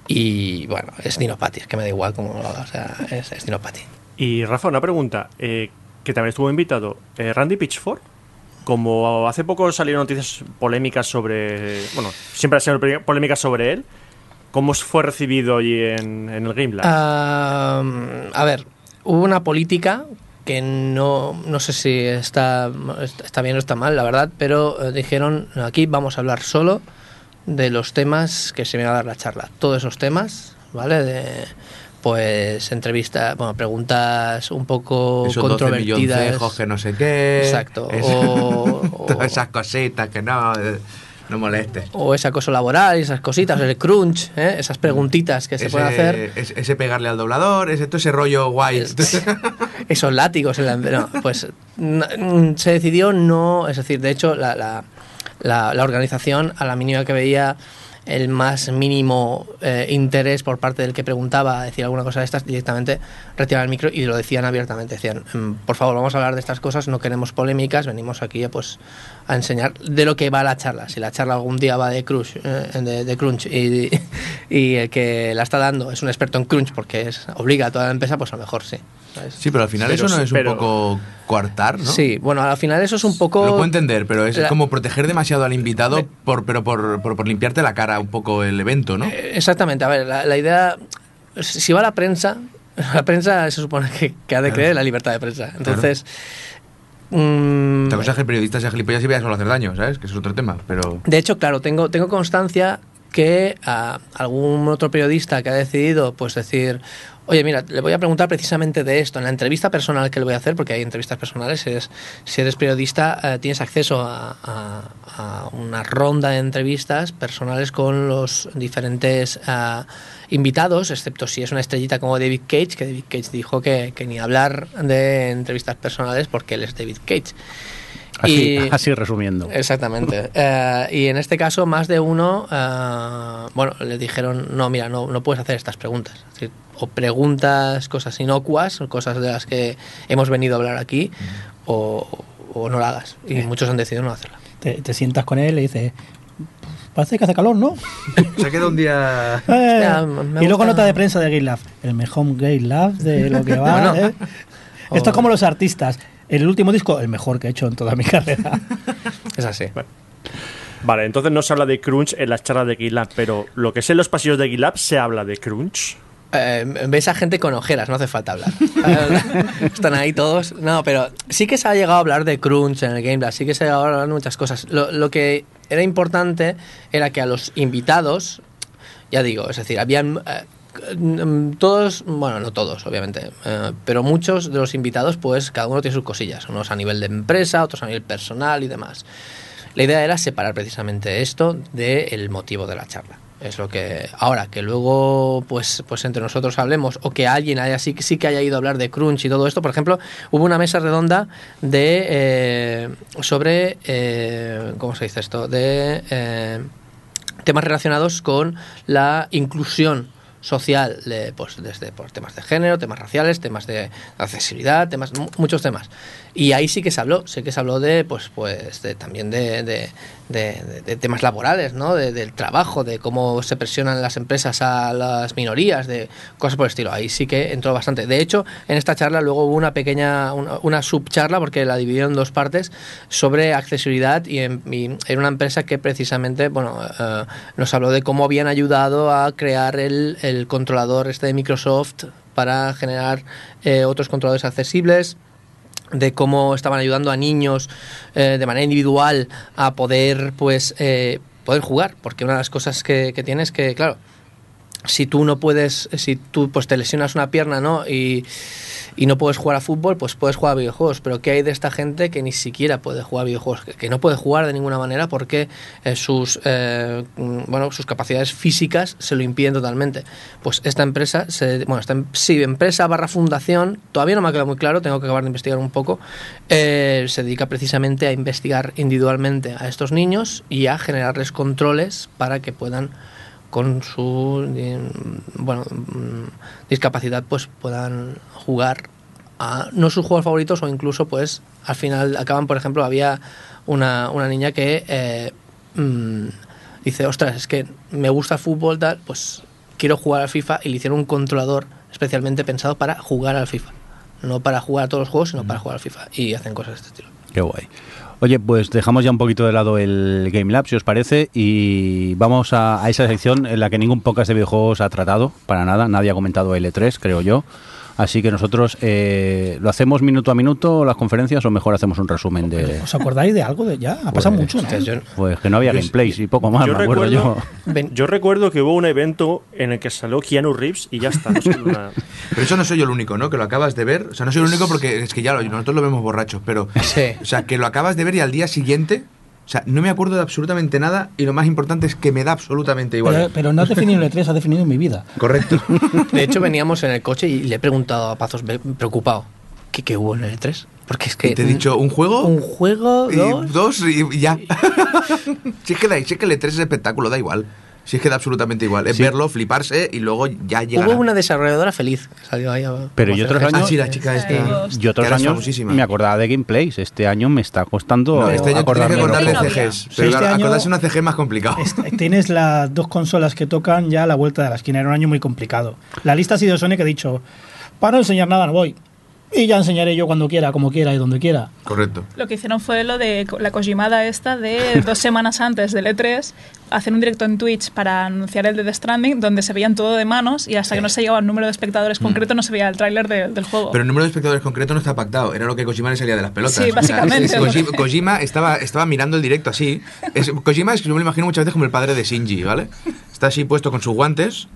Speaker 4: Y bueno, es Dinopati, es que me da igual cómo lo haga, o sea, es, es Dinopati.
Speaker 2: Y Rafa, una pregunta, eh, que también estuvo invitado, eh, Randy Pitchford, como hace poco salieron noticias polémicas sobre, bueno, siempre ha sido polémicas sobre él, ¿cómo fue recibido allí en, en el Game Lab?
Speaker 4: A ver, hubo una política que no, no sé si está, está bien o está mal, la verdad, pero eh, dijeron, aquí vamos a hablar solo de los temas que se viene a dar la charla. Todos esos temas, ¿vale? De, pues entrevistas, bueno, preguntas un poco
Speaker 7: Esos 12
Speaker 4: controvertidas.
Speaker 7: que no sé qué.
Speaker 4: Exacto.
Speaker 7: Es-
Speaker 4: O-
Speaker 7: todas esas cositas que no, eh, no molestes.
Speaker 4: O ese acoso laboral esas cositas, el crunch, ¿eh? esas preguntitas que se pueden hacer.
Speaker 7: Ese, ese pegarle al doblador, ese, todo ese rollo guay.
Speaker 4: Es- esos látigos en la no, pues n- n- se decidió no es decir de hecho la, la, la- la organización a la mínima que veía el más mínimo eh, interés por parte del que preguntaba a decir alguna cosa de estas directamente retiraban el micro y lo decían abiertamente. Decían "Mm, por favor vamos a hablar de estas cosas no queremos polémicas venimos aquí a, pues a enseñar de lo que va la charla si la charla algún día va de crunch eh, de, de crunch y, y el que la está dando es un experto en crunch porque es obliga a toda la empresa pues a lo mejor sí ¿sabes?
Speaker 7: Sí, pero al final
Speaker 2: Pero
Speaker 7: eso no es
Speaker 2: pero-
Speaker 7: un poco coartar, ¿no?
Speaker 4: Sí, bueno, al final eso es un poco...
Speaker 7: Lo puedo entender, pero es
Speaker 4: La-
Speaker 7: como proteger demasiado al invitado, por, pero por, por, por limpiarte la cara un poco el evento, ¿no?
Speaker 4: Eh, Exactamente, a ver, la, la idea... Si va a la prensa, la prensa se supone que, que ha de
Speaker 7: Claro.
Speaker 4: creer en la libertad de prensa. Entonces...
Speaker 7: Otra cosa es que el periodista sea gilipollas y vea solo hacer daño, ¿sabes? Que eso es otro tema, pero...
Speaker 4: De hecho, claro, tengo, tengo constancia que a algún otro periodista que ha decidido, pues decir, oye, mira, le voy a preguntar precisamente de esto, en la entrevista personal que le voy a hacer, porque hay entrevistas personales, eres, si eres periodista, eh, tienes acceso a, una ronda de entrevistas personales con los diferentes ah, invitados, excepto si es una estrellita como David Cage, que David Cage dijo que, que ni hablar de entrevistas personales porque él es David Cage.
Speaker 1: Así,
Speaker 4: Y-
Speaker 1: así resumiendo.
Speaker 4: Exactamente. Eh, y en este caso, más de uno, eh, bueno, le dijeron, no, mira, no, no puedes hacer estas preguntas. Es decir, o preguntas, cosas inocuas, cosas de las que hemos venido a hablar aquí, o, o no la hagas. Y muchos han decidido no hacerla.
Speaker 6: Te, te sientas con él y le dices, parece que hace calor, ¿no?
Speaker 7: Se ha quedado un día.
Speaker 6: Eh,
Speaker 4: me
Speaker 6: y luego
Speaker 4: gusta-
Speaker 6: nota de prensa de Game Lab. El mejor Game Lab de lo que va.
Speaker 4: Bueno.
Speaker 6: ¿eh? Esto es como los artistas. El último disco, el mejor que he hecho en toda mi carrera.
Speaker 4: Es así.
Speaker 2: Vale, entonces no se habla de crunch en las charlas de GitLab, pero lo que sé en los pasillos de GitLab se habla de crunch.
Speaker 4: Eh, ves a gente con ojeras, no hace falta hablar. Están ahí todos. No, pero sí que se ha llegado a hablar de crunch en el Game Blast, sí que se ha llegado a hablar de muchas cosas. Lo, lo que era importante era que a los invitados, ya digo, es decir, habían eh, todos, bueno, no todos, obviamente, eh, pero muchos de los invitados, pues cada uno tiene sus cosillas, unos a nivel de empresa, otros a nivel personal y demás. La idea era separar precisamente esto del motivo de la charla. Es lo que ahora que luego pues pues entre nosotros hablemos o que alguien haya sí, sí que haya ido a hablar de crunch y todo esto. Por ejemplo, hubo una mesa redonda de eh, sobre eh, cómo se dice esto de temas relacionados con la inclusión social, de, pues desde por temas de género, temas raciales, temas de accesibilidad, temas mu- muchos temas. Y ahí sí que se habló, sí que se habló de pues pues de, también de, de- de- de- de temas laborales, ¿no? De- del trabajo, de cómo se presionan las empresas a las minorías, de cosas por el estilo. Ahí sí que entró bastante. De hecho, en esta charla luego hubo una pequeña, una, una subcharla, porque la dividió en dos partes, sobre accesibilidad y, en- y una empresa que precisamente, bueno, eh, nos habló de cómo habían ayudado a crear el, el controlador este de Microsoft para generar eh, otros controladores accesibles de cómo estaban ayudando a niños eh, de manera individual a poder pues eh, poder jugar. Porque una de las cosas que, que tienes que claro si tú no puedes si tú pues te lesionas una pierna no y, y no puedes jugar a fútbol pues puedes jugar a videojuegos. Pero qué hay de esta gente que ni siquiera puede jugar a videojuegos que, no puede jugar de ninguna manera porque eh, sus eh, mm, bueno sus capacidades físicas se lo impiden totalmente. Pues esta empresa se, bueno esta em- empresa barra fundación todavía no me ha quedado muy claro tengo que acabar de investigar un poco eh, se dedica precisamente a investigar individualmente a estos niños y a generarles controles para que puedan con su eh, bueno mm, discapacidad pues puedan jugar a no sus juegos favoritos o incluso pues al final acaban por ejemplo había una, una niña que eh, mm, dice ostras es que me gusta el fútbol tal pues quiero jugar al FIFA y le hicieron un controlador especialmente pensado para jugar al FIFA. No para jugar a todos los juegos sino para jugar al FIFA y hacen cosas de este estilo.
Speaker 1: Qué guay. Oye, pues dejamos ya un poquito de lado el Game Lab, si os parece, y vamos a, esa sección en la que ningún podcast de videojuegos ha tratado, para nada, nadie ha comentado L3, creo yo. Así que nosotros eh, lo hacemos minuto a minuto las conferencias o mejor hacemos un resumen de...
Speaker 6: ¿Os acordáis de algo de ya? Ha pasado
Speaker 1: Pues,
Speaker 6: mucho, ¿no?
Speaker 4: Yo-
Speaker 1: Pues que no había
Speaker 2: Yo-
Speaker 1: gameplays y poco más,
Speaker 2: yo
Speaker 1: me acuerdo yo.
Speaker 2: recuerdo-
Speaker 4: ven-
Speaker 2: Yo recuerdo que hubo un evento en el que salió Keanu Reeves y ya está. no sé, una-
Speaker 7: Pero eso no soy yo el único, ¿no? Que lo acabas de ver. O sea, no soy el único porque es que ya lo- nosotros lo vemos borrachos, pero.
Speaker 4: Sí.
Speaker 7: O sea, que lo acabas de ver y al día siguiente. O sea, no me acuerdo de absolutamente nada y lo más importante es que me da absolutamente igual.
Speaker 6: Pero, pero no has definido el E3, has definido mi vida.
Speaker 7: Correcto.
Speaker 4: De hecho, veníamos en el coche y le he preguntado a Pazos preocupado ¿qué, qué hubo en el E3? Porque es que.
Speaker 7: Y te he dicho, ¿un juego?
Speaker 4: Un juego,
Speaker 7: Y
Speaker 4: dos.
Speaker 7: dos y ya. si es que, da, si es que el E3 es espectáculo, da igual. Si es que da absolutamente igual. Es
Speaker 1: Sí.
Speaker 7: verlo, fliparse y luego ya llegará.
Speaker 4: Hubo una desarrolladora feliz que salió ahí a-
Speaker 1: Pero
Speaker 4: a
Speaker 1: y
Speaker 4: hacer
Speaker 1: otros
Speaker 4: gestos.
Speaker 7: Ah, sí, la chica esta.
Speaker 5: Dios.
Speaker 1: Y otros años me acordaba de gameplays. Este año me está costando
Speaker 7: No, este año tienes que
Speaker 5: no.
Speaker 7: CGs.
Speaker 6: Sí,
Speaker 7: Pero
Speaker 6: este
Speaker 7: claro,
Speaker 6: año-
Speaker 7: acordarse una CG más complicado.
Speaker 6: Es- Tienes las dos consolas que tocan ya a la vuelta de la esquina. Era un año muy complicado. La lista ha sido Sony que ha dicho, para no enseñar nada no voy. Y ya enseñaré yo cuando quiera, como quiera y donde quiera.
Speaker 7: Correcto.
Speaker 5: Lo que hicieron fue lo de la Kojimada esta de dos semanas antes del E3 hacer un directo en Twitch para anunciar el de The Stranding donde se veían todo de manos y hasta que no se llegaba al número de espectadores concreto no se veía el tráiler de- del juego.
Speaker 7: Pero el número de espectadores concreto no está pactado. Era lo que Kojima le salía de las pelotas.
Speaker 5: Sí,
Speaker 7: O sea,
Speaker 5: básicamente.
Speaker 7: Kojima, Kojima estaba, estaba mirando el directo así. Es- Kojima es que yo me lo imagino muchas veces como el padre de Shinji, ¿vale? Está así puesto con sus guantes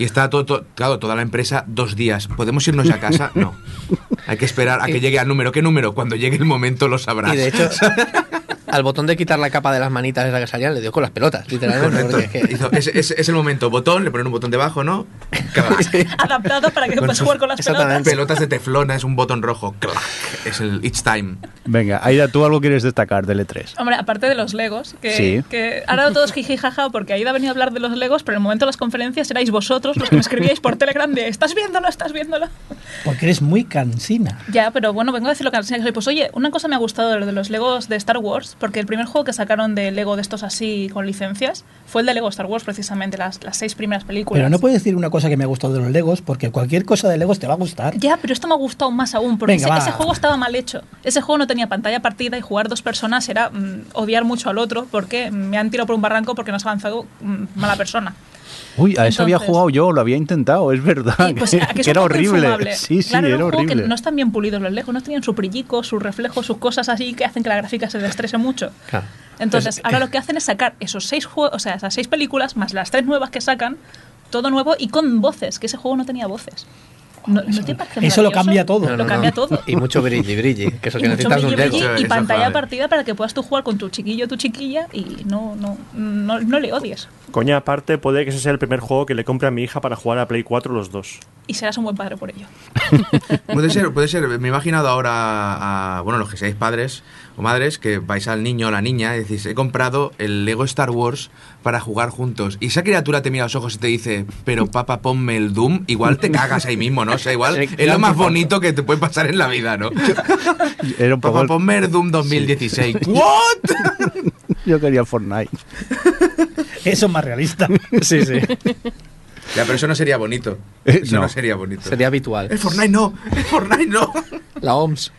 Speaker 7: y está todo, todo- claro, toda la empresa dos días. ¿Podemos irnos ya a casa? No. Hay que esperar a que llegue al número. ¿Qué número? Cuando llegue el momento lo sabrás.
Speaker 4: Y de hecho, al botón de quitar la capa de las manitas esa que salían le dio con las pelotas, literalmente. Es que-
Speaker 7: Hizo- es, es- es el momento, botón, le ponen un botón debajo, ¿no?
Speaker 5: Adaptado para que puedas jugar con las pelotas.
Speaker 7: Pelotas de teflón, es un botón rojo. Clac. Es el each time.
Speaker 1: Venga, Aida, ¿tú algo quieres destacar del E3?
Speaker 5: Hombre, aparte de los Legos, que,
Speaker 1: Sí.
Speaker 5: que ahora todos jiji jaja porque Aida ha venido a hablar de los Legos, pero en el momento de las conferencias erais vosotros los que me escribíais por Telegram de ¿estás viéndolo? ¿estás viéndolo?
Speaker 6: Porque eres muy cansina.
Speaker 5: Ya, pero bueno, vengo a decir lo que soy. Pues oye, una cosa me ha gustado de lo de los Legos de Star Wars, porque el primer juego que sacaron de Lego de estos así con licencias fue el de Lego Star Wars, precisamente, las, las seis primeras películas.
Speaker 6: Pero no puedes decir una cosa que me ha gustado de los Legos, porque cualquier cosa de Legos te va a gustar.
Speaker 5: Ya, pero esto me ha gustado más aún, porque
Speaker 6: Venga,
Speaker 5: ese,
Speaker 6: va.
Speaker 5: ese juego estaba mal hecho. Ese juego no tenía pantalla partida y jugar dos personas era mm, odiar mucho al otro, porque me han tirado por un barranco porque no has avanzado mm, mala persona.
Speaker 1: Uy, a eso había jugado yo, lo había intentado, es verdad.
Speaker 5: Pues,
Speaker 1: que,
Speaker 5: ¿a que es
Speaker 1: que
Speaker 5: un
Speaker 1: era horrible.
Speaker 5: infumable?
Speaker 1: Sí, sí,
Speaker 5: claro,
Speaker 1: era
Speaker 5: un juego
Speaker 1: horrible.
Speaker 5: que no están bien pulidos los Legos, no tenían su brillico, su reflejo, sus cosas así que hacen que la gráfica se destrese mucho.
Speaker 4: Claro.
Speaker 5: Entonces, ahora lo que hacen es sacar esos seis juegos, o sea, esas seis películas, más las tres nuevas que sacan, todo nuevo y con voces, que ese juego no tenía voces. ¿No, ¿no te parece
Speaker 6: eso lo cambia todo.
Speaker 4: No,
Speaker 5: Lo cambia
Speaker 4: no.
Speaker 5: todo.
Speaker 4: Y mucho brilli brilli, que eso
Speaker 5: Y
Speaker 4: que
Speaker 5: mucho
Speaker 4: necesitas un
Speaker 5: brilli, brilli
Speaker 7: Eso-
Speaker 5: y
Speaker 7: eso
Speaker 5: pantalla partida para que puedas tú jugar con tu chiquillo o tu chiquilla y no, no, no, no le odies.
Speaker 2: Coña, aparte, puede que ese sea el primer juego que le compre a mi hija para jugar a Play 4 los dos.
Speaker 5: Y serás un buen padre por ello.
Speaker 7: Puede ser, puede ser. Me he imaginado ahora a, bueno, los que seáis padres o madres, que vais al niño o la niña y decís, he comprado el Lego Star Wars para jugar juntos. Y esa criatura te mira a los ojos y te dice, pero papá, ponme el Doom. Igual te cagas ahí mismo, ¿no? O sea, igual es lo más bonito que te puede pasar en la vida, ¿no?
Speaker 1: Era un poco
Speaker 7: Papá,
Speaker 1: el-
Speaker 7: ponme el Doom 2016. ¿What?
Speaker 1: Yo quería Fortnite.
Speaker 6: Eso es más realista.
Speaker 4: Sí, sí.
Speaker 7: Ya, pero eso no sería bonito.
Speaker 1: Eh,
Speaker 7: Eso no,
Speaker 1: no.
Speaker 7: sería bonito.
Speaker 4: Sería habitual.
Speaker 7: El Fortnite no, el Fortnite no.
Speaker 4: La OMS.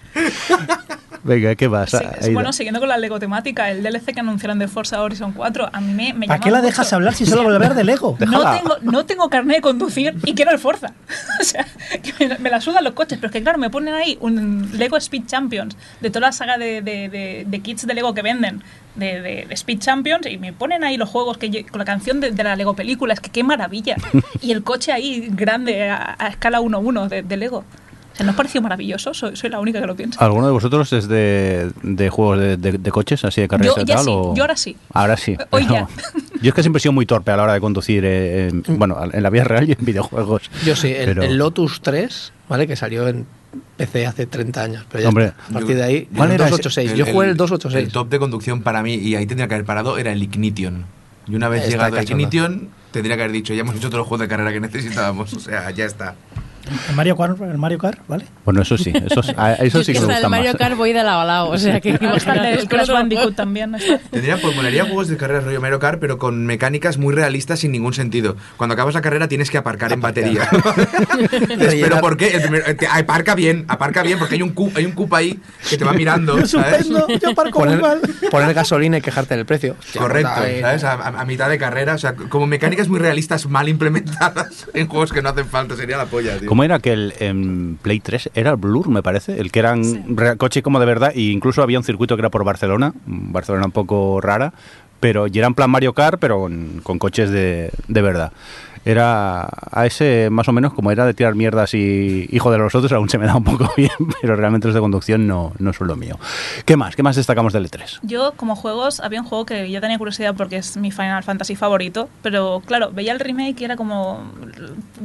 Speaker 1: Venga, ¿qué vas?
Speaker 5: Sí,
Speaker 1: Aida?
Speaker 5: bueno, siguiendo con la Lego temática, el DLC que anunciaron de Forza Horizon 4, a mí me, me
Speaker 6: ¿Para qué la
Speaker 5: mucho.
Speaker 6: dejas hablar si solo va a hablar de Lego?
Speaker 5: No tengo, no tengo carnet de conducir y quiero el Forza. o sea, que me, me la sudan los coches, pero es que claro, me ponen ahí un Lego Speed Champions de toda la saga de, de- de- de kits de Lego que venden de, de- de Speed Champions y me ponen ahí los juegos que con la canción de, de la Lego película, es que qué maravilla. y el coche ahí grande a, a escala 1-1 de, de Lego. O sea, ¿no os pareció maravilloso? Soy, soy la única que lo piensa.
Speaker 1: ¿Alguno de vosotros es de, de juegos de, de- de coches, así de carreras
Speaker 5: Yo
Speaker 1: y
Speaker 5: ya
Speaker 1: tal?
Speaker 5: sí,
Speaker 1: o-
Speaker 5: yo ahora sí.
Speaker 1: Ahora sí.
Speaker 5: Hoy ya.
Speaker 1: Yo es que siempre he sido muy torpe a la hora de conducir, eh, en- bueno, en la vida real y en videojuegos.
Speaker 4: Yo sí, el,
Speaker 1: Pero-
Speaker 4: el Lotus 3, ¿vale? Que salió en PC hace 30 años. Pero ya
Speaker 1: Hombre.
Speaker 4: está. a partir de ahí,
Speaker 1: ¿Cuál
Speaker 4: el
Speaker 1: era ese?
Speaker 4: 286. Yo jugué el 286.
Speaker 7: El top de conducción para mí, y ahí tendría que haber parado, era el Ignition. Y una vez
Speaker 4: Está
Speaker 7: llegado a. Ignition, tendría que haber dicho, ya hemos hecho todos los juegos de carrera que necesitábamos. O sea, ya está.
Speaker 6: El Mario Kart, el Mario Kart, ¿vale?
Speaker 1: Bueno, eso sí, eso, eso
Speaker 3: es
Speaker 1: sí
Speaker 3: que
Speaker 1: me gusta
Speaker 3: el Mario
Speaker 1: más.
Speaker 3: Kart voy de lado a lado, o sea que
Speaker 5: el Crash Bandicoot también.
Speaker 7: Tendría, pues molaría juegos de carreras rollo Mario Kart, pero con mecánicas muy realistas sin ningún sentido. Cuando acabas la carrera tienes que aparcar en batería. pero ¿por qué? El primero- te- aparca bien, aparca bien, porque hay un cup, hay un cup ahí que te va mirando.
Speaker 6: Yo
Speaker 7: ¿sabes?
Speaker 6: suspendo, yo parco muy
Speaker 4: Poner,
Speaker 6: mal.
Speaker 4: poner gasolina y quejarte del precio.
Speaker 7: Correcto. ¿sabes? A, a- a mitad de carrera, o sea, como mecánicas muy realistas mal implementadas en juegos que no hacen falta, sería la polla, tío.
Speaker 1: ¿Cómo era que el en Play 3 era el Blur, me parece? El que eran
Speaker 5: Sí.
Speaker 1: coches como de verdad, e incluso había un circuito que era por Barcelona, Barcelona un poco rara, pero y era en plan Mario Kart, pero con, con coches de, de verdad. Era a ese más o menos como era de tirar mierdas y hijo de los otros, aún se me da un poco bien, pero realmente los de conducción no, no son lo mío. ¿Qué más? ¿Qué más destacamos del E E3?
Speaker 5: Yo, como juegos, había un juego que yo tenía curiosidad porque es mi Final Fantasy favorito, pero claro, veía el remake y era como.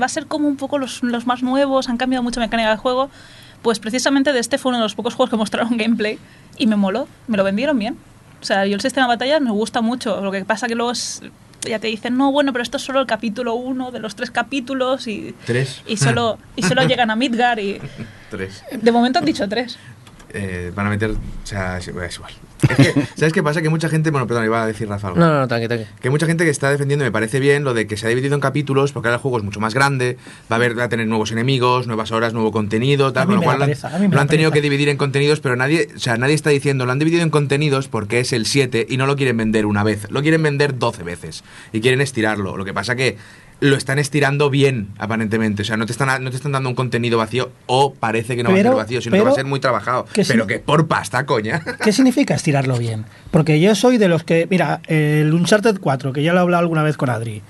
Speaker 5: Va a ser como un poco los, los más nuevos, han cambiado mucho mecánica del juego. Pues precisamente de este fue uno de los pocos juegos que mostraron gameplay y me moló, me lo vendieron bien. O sea, yo el sistema de batallas me gusta mucho, lo que pasa que luego es- ya te dicen, no, bueno, pero esto es solo el capítulo uno de los tres capítulos y,
Speaker 7: Tres.
Speaker 5: y, solo, y solo llegan a Midgar y
Speaker 7: Tres.
Speaker 5: de momento han dicho tres.
Speaker 7: Eh, van a meter. O sea, es igual. Es que, ¿sabes qué pasa? Que mucha gente. Bueno, perdón, iba a decir Rafa algo.
Speaker 4: No, no, no, tranqui, tranqui.
Speaker 7: Que mucha gente que está defendiendo, me parece bien, lo de que se ha dividido en capítulos, porque ahora el juego es mucho más grande, va a, haber, va a tener nuevos enemigos, nuevas horas, nuevo contenido, tal, con lo cual lo han-
Speaker 6: pereza,
Speaker 7: tenido que dividir en contenidos, pero nadie, o sea, nadie está diciendo, lo han dividido en contenidos porque es el 7 y no lo quieren vender una vez, lo quieren vender 12 veces y quieren estirarlo. Lo que pasa que lo están estirando bien, aparentemente. O sea, no te están, no te están dando un contenido vacío o parece que no va a ser vacío, sino que va a ser muy trabajado.
Speaker 6: que.
Speaker 7: Pero que por pasta, coña.
Speaker 6: ¿Qué significa estirarlo bien? Porque yo soy de los que, mira, el Uncharted 4, que ya lo he hablado alguna vez con Adri,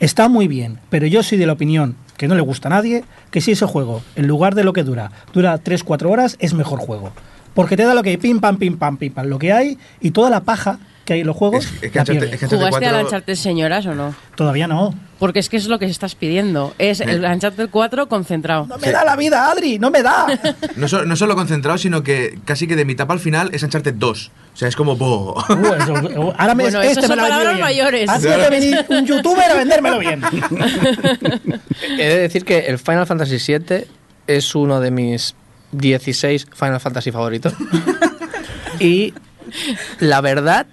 Speaker 6: está muy bien, pero yo soy de la opinión que no le gusta a nadie, que si ese juego, en lugar de lo que dura, dura 3-4 horas, es mejor juego. Porque te da lo que hay, pim, pam, pim, pam, pim, pam, lo que hay y toda la paja que hay en los juegos.
Speaker 7: Es, es que
Speaker 6: la
Speaker 7: Uncharted-
Speaker 6: pierdes.
Speaker 7: es que Uncharted
Speaker 3: ¿Jugaste
Speaker 7: 4
Speaker 3: al Uncharted Señoras o no?
Speaker 6: Todavía no.
Speaker 3: Porque es que es lo que estás pidiendo. Es el Uncharted 4 concentrado.
Speaker 6: No me da la vida, Adri, no me da.
Speaker 7: No, so- no solo concentrado, sino que casi que de mitad para el final es Uncharted 2. O sea, es como...
Speaker 6: Uh, eso- ahora me,
Speaker 3: Bueno,
Speaker 6: este me
Speaker 3: son
Speaker 6: lo
Speaker 3: palabras
Speaker 6: bien.
Speaker 3: mayores.
Speaker 6: Ha tenido que venir un youtuber a vendérmelo bien.
Speaker 4: He de decir que el Final Fantasy VII es uno de mis 16 Final Fantasy favoritos. y la verdad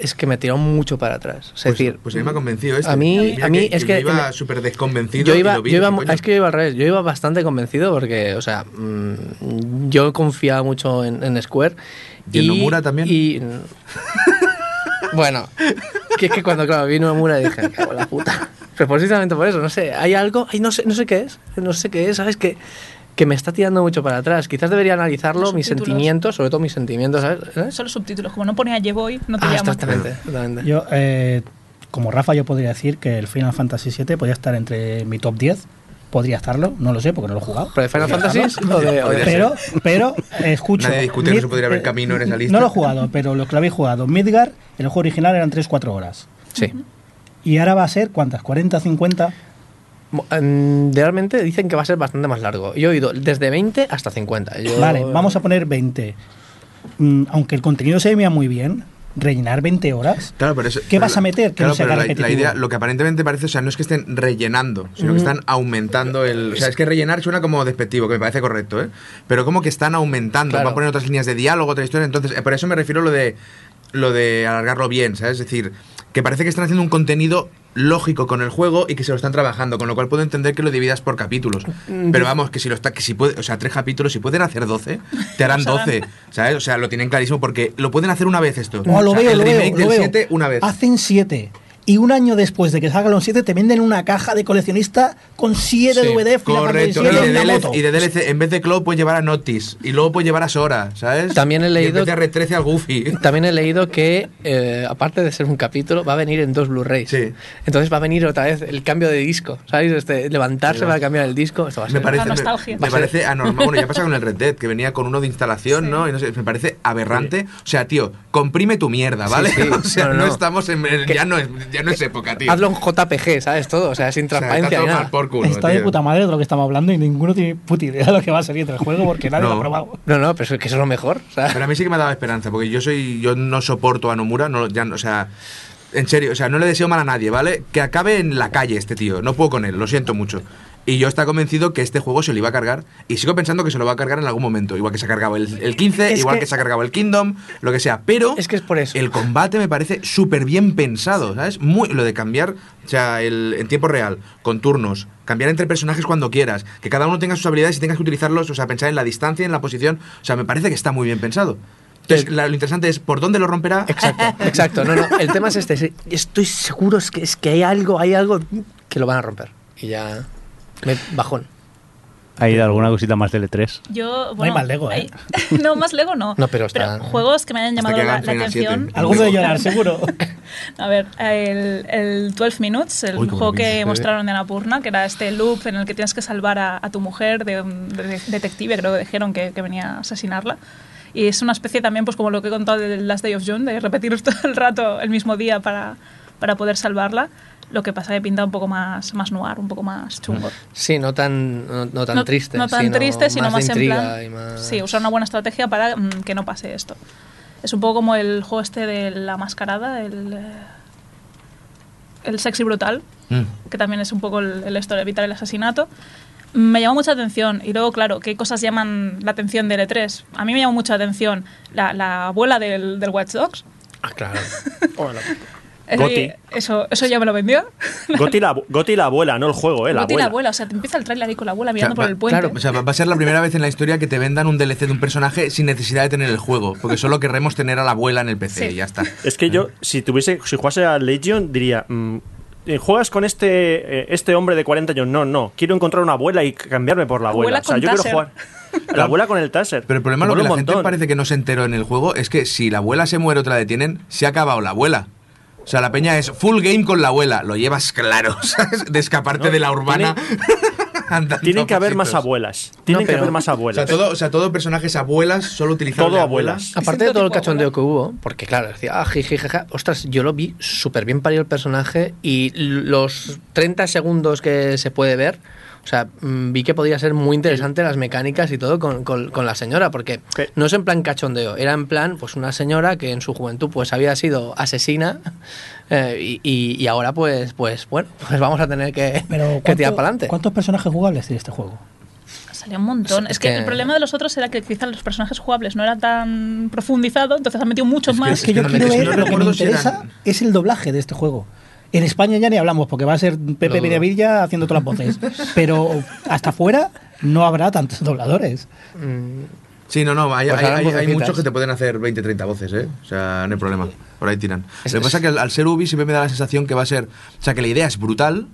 Speaker 4: es que me tiró mucho para atrás. Es
Speaker 7: Pues,
Speaker 4: decir,
Speaker 7: pues a mí me ha convencido este.
Speaker 4: a mí- a mí
Speaker 7: que,
Speaker 4: es
Speaker 7: yo
Speaker 4: que
Speaker 7: iba súper desconvencido
Speaker 4: yo
Speaker 7: y
Speaker 4: iba,
Speaker 7: lo vi
Speaker 4: yo
Speaker 7: y
Speaker 4: iba, es que yo iba al revés, yo iba bastante convencido porque, o sea, mm, yo confiaba mucho en, en Square.
Speaker 7: ¿Y en Nomura también?
Speaker 4: Y, bueno, que es que cuando claro, vi Nomura dije, cago en la puta. Pero precisamente por eso, no sé, hay algo, ay, no sé, no sé qué es, no sé qué es, ¿sabes? Que, que me está tirando mucho para atrás. Quizás debería analizarlo, mis sentimientos, sobre todo mis sentimientos, ¿sabes? ¿Sabes?
Speaker 5: Son los subtítulos. Como no ponía Yevoy, no te
Speaker 4: Ah,
Speaker 5: llama.
Speaker 4: exactamente, exactamente.
Speaker 6: Yo, eh, como Rafa, yo podría decir que el Final Fantasy VII podría estar entre mi top 10. Podría estarlo, no lo sé porque no lo he jugado.
Speaker 4: ¿Pero de Final Fantasy o de, o de-
Speaker 7: Podría
Speaker 6: Pero, pero eh, escucho.
Speaker 7: Nadie discute que se podría haber
Speaker 6: eh,
Speaker 7: camino en esa lista.
Speaker 6: No lo he jugado, pero los que lo habéis jugado. Midgar, el juego original eran 3-4 horas.
Speaker 4: Sí.
Speaker 6: Y ahora va a ser, ¿cuántas? ¿40, 50?
Speaker 4: Em, Realmente dicen que va a ser bastante más largo. Yo he ido desde 20 hasta 50. Yo-
Speaker 6: Vale, vamos a poner 20. Mm, aunque el contenido se vea muy bien, rellenar 20 horas.
Speaker 7: Claro, pero eso-
Speaker 6: ¿Qué
Speaker 7: pero
Speaker 6: vas a meter que
Speaker 7: claro,
Speaker 6: no sea
Speaker 7: pero la idea, lo que aparentemente parece, o sea, no es que estén rellenando, sino que están aumentando el. O sea, es que rellenar suena como despectivo, que me parece correcto, ¿eh? Pero como que están aumentando,
Speaker 4: Claro.
Speaker 7: van a poner otras líneas de diálogo, otra historia. Entonces, eh, por eso me refiero a lo de lo de alargarlo bien, ¿sabes? Es decir, que parece que están haciendo un contenido lógico con el juego y que se lo están trabajando, con lo cual puedo entender que lo dividas por capítulos.
Speaker 6: Mm,
Speaker 7: Pero vamos, que si lo está, que si puede, o sea, tres capítulos, si pueden hacer 12, te harán
Speaker 5: Los harán.
Speaker 7: 12, ¿sabes? O sea, lo tienen clarísimo porque lo pueden hacer una vez esto.
Speaker 6: Oh, lo
Speaker 7: O sea,
Speaker 6: veo,
Speaker 7: el
Speaker 6: lo veo,
Speaker 7: remake
Speaker 6: lo
Speaker 7: del
Speaker 6: veo.
Speaker 7: 7 una vez.
Speaker 6: Hacen 7. Y un año después de que salgan los 7, te venden una caja de coleccionista con 7
Speaker 4: Sí,
Speaker 6: DVD, Final Fantasy
Speaker 7: Correcto, y de,
Speaker 6: una
Speaker 7: DLC,
Speaker 6: moto.
Speaker 7: y de DLC, en vez de Cloud puedes llevar a Notice y luego puedes llevar a Sora, ¿sabes?
Speaker 4: También he
Speaker 7: Y en
Speaker 4: leído-
Speaker 7: vez de R13 al Goofy.
Speaker 4: También he leído que, eh, aparte de ser un capítulo, va a venir en dos Blu-rays.
Speaker 7: Sí.
Speaker 4: Entonces va a venir otra vez el cambio de disco. ¿Sabéis? Este, levantarse
Speaker 7: Sí,
Speaker 4: para cambiar el disco. Esto va a
Speaker 7: Me
Speaker 4: ser.
Speaker 7: parece,
Speaker 5: La
Speaker 7: me,
Speaker 5: nostalgia.
Speaker 7: me parece anormal. Bueno, ya pasa con el Red Dead, que venía con uno de instalación,
Speaker 5: Sí.
Speaker 7: ¿no? Y no sé, me parece aberrante. O sea, tío, comprime tu mierda, ¿vale?
Speaker 4: Sí, sí.
Speaker 7: O sea,
Speaker 4: No,
Speaker 7: no,
Speaker 4: no.
Speaker 7: estamos en. en-
Speaker 4: Que-
Speaker 7: ya, no es, ya no es época, tío.
Speaker 4: Hazlo en JPG, ¿sabes? Todo. O sea, sin
Speaker 7: O sea,
Speaker 4: transparencia.
Speaker 7: está por culo,
Speaker 6: Está de
Speaker 7: tío.
Speaker 6: puta madre de lo que estamos hablando y ninguno tiene puta idea de lo que va a salir del juego porque nadie lo
Speaker 7: No.
Speaker 6: ha probado.
Speaker 4: No, no, pero es que eso es lo mejor. O sea,
Speaker 7: Pero a mí sí que me ha dado esperanza, porque yo soy. Yo no soporto a Nomura, no, ya, o sea. En serio, o sea, no le deseo mal a nadie, ¿vale? Que acabe en la calle este tío. No puedo con él, lo siento mucho. Y yo estaba convencido que este juego se lo iba a cargar. Y sigo pensando que se lo va a cargar en algún momento. Igual que se ha cargado el, el 15,
Speaker 4: Es
Speaker 7: igual
Speaker 4: que-
Speaker 7: que, se ha cargado el Kingdom, lo que sea. Pero
Speaker 4: es que es por eso.
Speaker 7: el combate me parece súper bien pensado, ¿sabes? Muy, lo de cambiar, o sea, el, en tiempo real, con turnos, cambiar entre personajes cuando quieras, que cada uno tenga sus habilidades y tengas que utilizarlos, o sea, pensar en la distancia, en la posición. O sea, me parece que está muy bien pensado. Entonces, la- lo interesante es por dónde lo romperá.
Speaker 4: Exacto, exacto. No, no. El tema es este. Estoy seguro es que, es que hay algo, hay algo que lo van a romper. Y ya. Me, bajón.
Speaker 1: ¿Hay alguna cosita más de L3?
Speaker 5: Yo, bueno,
Speaker 6: más Lego, ¿eh?
Speaker 5: hay- no, más Lego no.
Speaker 4: No, pero está-
Speaker 5: juegos que me hayan llamado la, la atención.
Speaker 7: 7.
Speaker 6: Alguno de llorar, seguro.
Speaker 5: A ver, el, el 12 Minutes, el
Speaker 7: Uy,
Speaker 5: juego que
Speaker 7: piensas,
Speaker 5: mostraron de Anapurna, que era este loop en el que tienes que salvar a, a tu mujer de un de- detective, creo que dijeron que, que venía a asesinarla. Y es una especie también, pues como lo que he contado de Last Day of June, de repetir todo el rato el mismo día para, para poder salvarla. Lo que pasa que pinta un poco más, más noir, un poco más chungo.
Speaker 4: Sí, no tan, no, no tan triste.
Speaker 5: No tan
Speaker 4: sino
Speaker 5: triste, sino
Speaker 4: más,
Speaker 5: en plan.
Speaker 4: y más-
Speaker 5: Sí, usar una buena estrategia para mm, que no pase esto. Es un poco como el juego este de la mascarada, el, eh, el sexy brutal,
Speaker 7: Mm.
Speaker 5: que también es un poco el, el esto de evitar el asesinato. Me llamó mucha atención. Y luego, claro, ¿qué cosas llaman la atención del E3? A mí me llamó mucha atención la, la abuela del, del Watch Dogs.
Speaker 4: Ah, claro.
Speaker 2: Goti.
Speaker 5: Eso, eso ya me lo vendió.
Speaker 2: Goti la, Goti la abuela, no el juego, ¿eh? La
Speaker 5: Goti la
Speaker 2: abuela.
Speaker 5: abuela. O sea, te empieza el trailer ahí con la abuela
Speaker 7: O sea,
Speaker 5: mirando por
Speaker 7: va-
Speaker 5: el puente.
Speaker 7: Claro, o sea, va a ser la primera vez en la historia que te vendan un DLC de un personaje sin necesidad de tener el juego, porque solo querremos tener a la abuela en el PC
Speaker 5: Sí.
Speaker 7: y ya está.
Speaker 2: Es que yo, si tuviese, si jugase a Legion, diría. mm, ¿Juegas con este, eh, este hombre de 40 años? No, no. Quiero encontrar una abuela y cambiarme por la abuela.
Speaker 5: Abuela
Speaker 2: o sea, yo quiero jugar. La abuela con el taser.
Speaker 7: Pero el problema, lo que la gente parece que no se enteró en el juego, es que si la abuela se muere o te la detienen, se ha acabado la abuela. O sea, la peña es full game con la abuela. Lo llevas claro, ¿sabes? De escaparte
Speaker 2: No,
Speaker 7: de la urbana.
Speaker 2: Tienen que haber más abuelas. Tienen
Speaker 4: No,
Speaker 2: que haber más
Speaker 7: O sea,
Speaker 2: abuelas.
Speaker 7: todo, o sea, todo personajes abuelas, solo utilizando
Speaker 2: Todo abuelas.
Speaker 4: Aparte de todo el cachondeo que hubo, porque claro, decía, ah, jiji, jaja, ostras, yo lo vi súper bien parido el personaje y los 30 segundos que se puede ver, o sea, mm, vi que podía ser muy interesante las mecánicas y todo con, con- con la señora, porque
Speaker 2: ¿Qué?
Speaker 4: no es en plan cachondeo, era en plan, pues una señora que en su juventud pues había sido asesina eh, y, y- ahora pues, pues bueno, pues vamos a tener que,
Speaker 6: Pero
Speaker 4: que tirar
Speaker 6: ¿cuánto-
Speaker 4: para adelante.
Speaker 6: ¿Cuántos personajes jugables tiene este juego?
Speaker 5: Salía un montón.
Speaker 4: Es
Speaker 5: Es que,
Speaker 4: que-
Speaker 5: el problema de los otros era que quizás los personajes jugables no era tan profundizado, entonces han metido muchos
Speaker 7: Es que-
Speaker 5: más.
Speaker 6: Es que yo
Speaker 7: no-
Speaker 6: quiero ver, lo que me interesa
Speaker 7: eran-
Speaker 6: es el doblaje de este juego. En España ya ni hablamos, porque va a ser Pepe
Speaker 4: Lo-
Speaker 6: Villavilla haciendo todas las voces. Pero hasta afuera no habrá tantos dobladores.
Speaker 4: Mm,
Speaker 7: Sí, no, no, hay,
Speaker 4: Pues
Speaker 7: hay-
Speaker 4: harán
Speaker 7: hay- hay
Speaker 4: vocecitas.
Speaker 7: muchos que te pueden hacer 20, 30 voces, ¿eh? O sea, no hay problema. Por ahí tiran. Lo que pasa es que al, al ser Ubi siempre me da la sensación que va a ser. O sea, que la idea es brutal.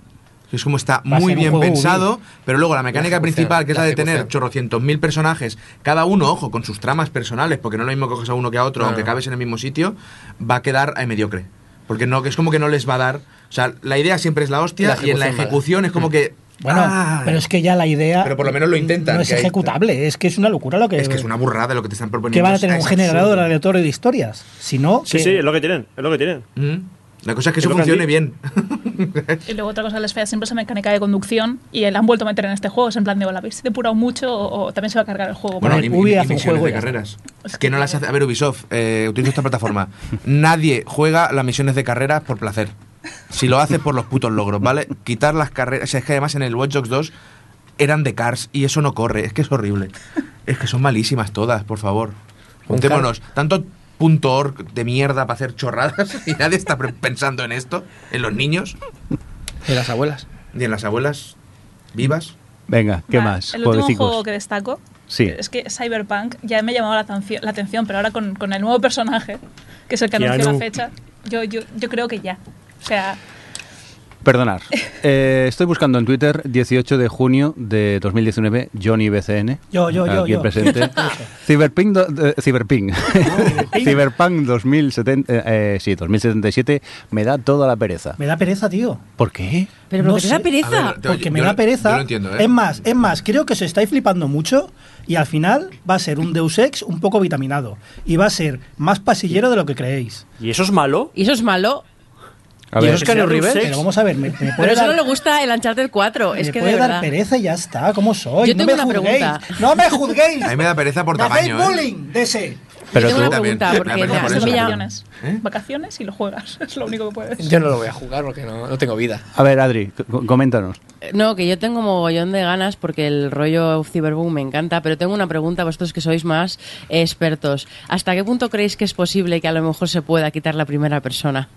Speaker 7: que Es como está muy bien pensado, pero luego la mecánica principal, que es la,
Speaker 4: la
Speaker 7: de tener chorrocientos mil personajes, cada uno, ojo, con sus tramas personales, porque no es lo mismo que coges a uno que a otro,
Speaker 4: No,
Speaker 7: aunque
Speaker 4: no.
Speaker 7: cabes en el mismo sitio, va a quedar ahí mediocre. Porque no, que es como que no les va a dar. O sea, la idea siempre es la hostia
Speaker 4: La
Speaker 7: y en la
Speaker 4: ejecución
Speaker 7: es como que.
Speaker 6: Bueno,
Speaker 7: ¡ah!
Speaker 6: pero es que ya la idea.
Speaker 7: Pero por lo menos lo intentan,
Speaker 6: No es
Speaker 7: que hay-
Speaker 6: ejecutable, es que es una locura lo que.
Speaker 7: Es que es una burrada lo que te están proponiendo.
Speaker 6: que van a
Speaker 7: es-
Speaker 6: tener un generador aleatorio de historias. Si no.
Speaker 2: Sí,
Speaker 6: que-
Speaker 2: sí, es lo que tienen. Es lo que tienen.
Speaker 7: Mm. La cosa es que
Speaker 2: Es
Speaker 7: eso funcione bien.
Speaker 5: Y luego otra cosa que les falla siempre es esa mecánica de conducción y la han vuelto a meter en este juego. Es en plan de, o la habéis depurado mucho o, o también se va a cargar el juego.
Speaker 6: Bueno,
Speaker 7: y- y-
Speaker 6: Ubi
Speaker 7: y
Speaker 6: hace un
Speaker 7: misiones
Speaker 6: juego
Speaker 7: de carreras.
Speaker 5: Es
Speaker 7: que
Speaker 5: que-
Speaker 7: no las hace. A ver, Ubisoft, eh, utilizo esta plataforma. Nadie juega las misiones de carreras por placer. Si lo hace por los putos logros, ¿vale? Quitar las carreras. O sea, es que además en el Watch Dogs 2 eran de cars y eso no corre. Es que es horrible. Es que son malísimas todas, por favor.
Speaker 4: Un
Speaker 7: Juntémonos. Tanto punto org de mierda para hacer chorradas y nadie está pensando en esto, en los niños
Speaker 4: y las abuelas.
Speaker 7: ni en las abuelas vivas.
Speaker 1: Venga, ¿qué
Speaker 5: Vale,
Speaker 1: más?
Speaker 5: El último juego que destaco
Speaker 1: Sí.
Speaker 5: es que Cyberpunk ya me ha llamado la, atención- la atención, pero ahora con, con el nuevo personaje, que es el que anunció la fecha, yo, yo, yo creo que ya. O sea,
Speaker 1: Perdonar. Eh, estoy buscando en Twitter 18 de junio de 2019 Johnny BCN.
Speaker 6: Yo, yo, yo,
Speaker 1: Aquí
Speaker 6: yo.
Speaker 1: presente. Cyberpunk, eh, Cyberpunk. Cyberpunk 2070, eh, sí, 2077 me da toda la pereza.
Speaker 6: Me da pereza, tío.
Speaker 1: ¿Por qué?
Speaker 3: Pero
Speaker 6: No
Speaker 3: porque te da pereza.
Speaker 6: Porque
Speaker 7: yo
Speaker 6: me da pereza.
Speaker 7: yo lo entiendo, ¿eh?
Speaker 6: Es más, es más, creo que se estáis flipando mucho y al final va a ser un Deus Ex un poco vitaminado. Y va a ser más pasillero de lo que creéis.
Speaker 2: ¿Y eso es malo?
Speaker 3: Y eso es malo.
Speaker 1: A
Speaker 4: ¿Y
Speaker 1: ver,
Speaker 4: eso es Keanu
Speaker 2: Deus
Speaker 4: Reeves?
Speaker 2: Ex.
Speaker 6: Pero vamos a ver, me, me puede
Speaker 3: Pero eso
Speaker 6: dar,
Speaker 3: no le gusta el Uncharted 4.
Speaker 6: me
Speaker 3: Es que
Speaker 6: puede
Speaker 3: de
Speaker 6: dar
Speaker 3: verdad.
Speaker 6: pereza y ya está. ¿Cómo soy?
Speaker 3: Yo
Speaker 6: no
Speaker 3: tengo
Speaker 6: me
Speaker 3: una
Speaker 6: juzguéis.
Speaker 3: pregunta.
Speaker 6: No me juzguéis.
Speaker 7: A mí me da pereza por
Speaker 6: Me hacéis
Speaker 7: tamaño. ¿eh?
Speaker 6: bullying de ese.
Speaker 1: Pero
Speaker 3: Yo tengo
Speaker 1: tú-
Speaker 3: una
Speaker 7: también.
Speaker 3: pregunta,
Speaker 7: Me
Speaker 3: porque
Speaker 7: parece
Speaker 3: me-
Speaker 7: por
Speaker 3: a mí
Speaker 7: eso.
Speaker 3: me llama-
Speaker 5: vacaciones.
Speaker 7: ¿Eh?
Speaker 5: Vacaciones y lo juegas. Es lo único que puedes.
Speaker 4: Yo no lo voy a jugar porque no, no tengo vida.
Speaker 1: a ver, Adri, coméntanos.
Speaker 3: No, que yo tengo mogollón de ganas porque el rollo Cyberboom me encanta, pero tengo una pregunta a vosotros que sois más expertos. ¿Hasta qué punto creéis que es posible que a lo mejor se pueda quitar la primera persona?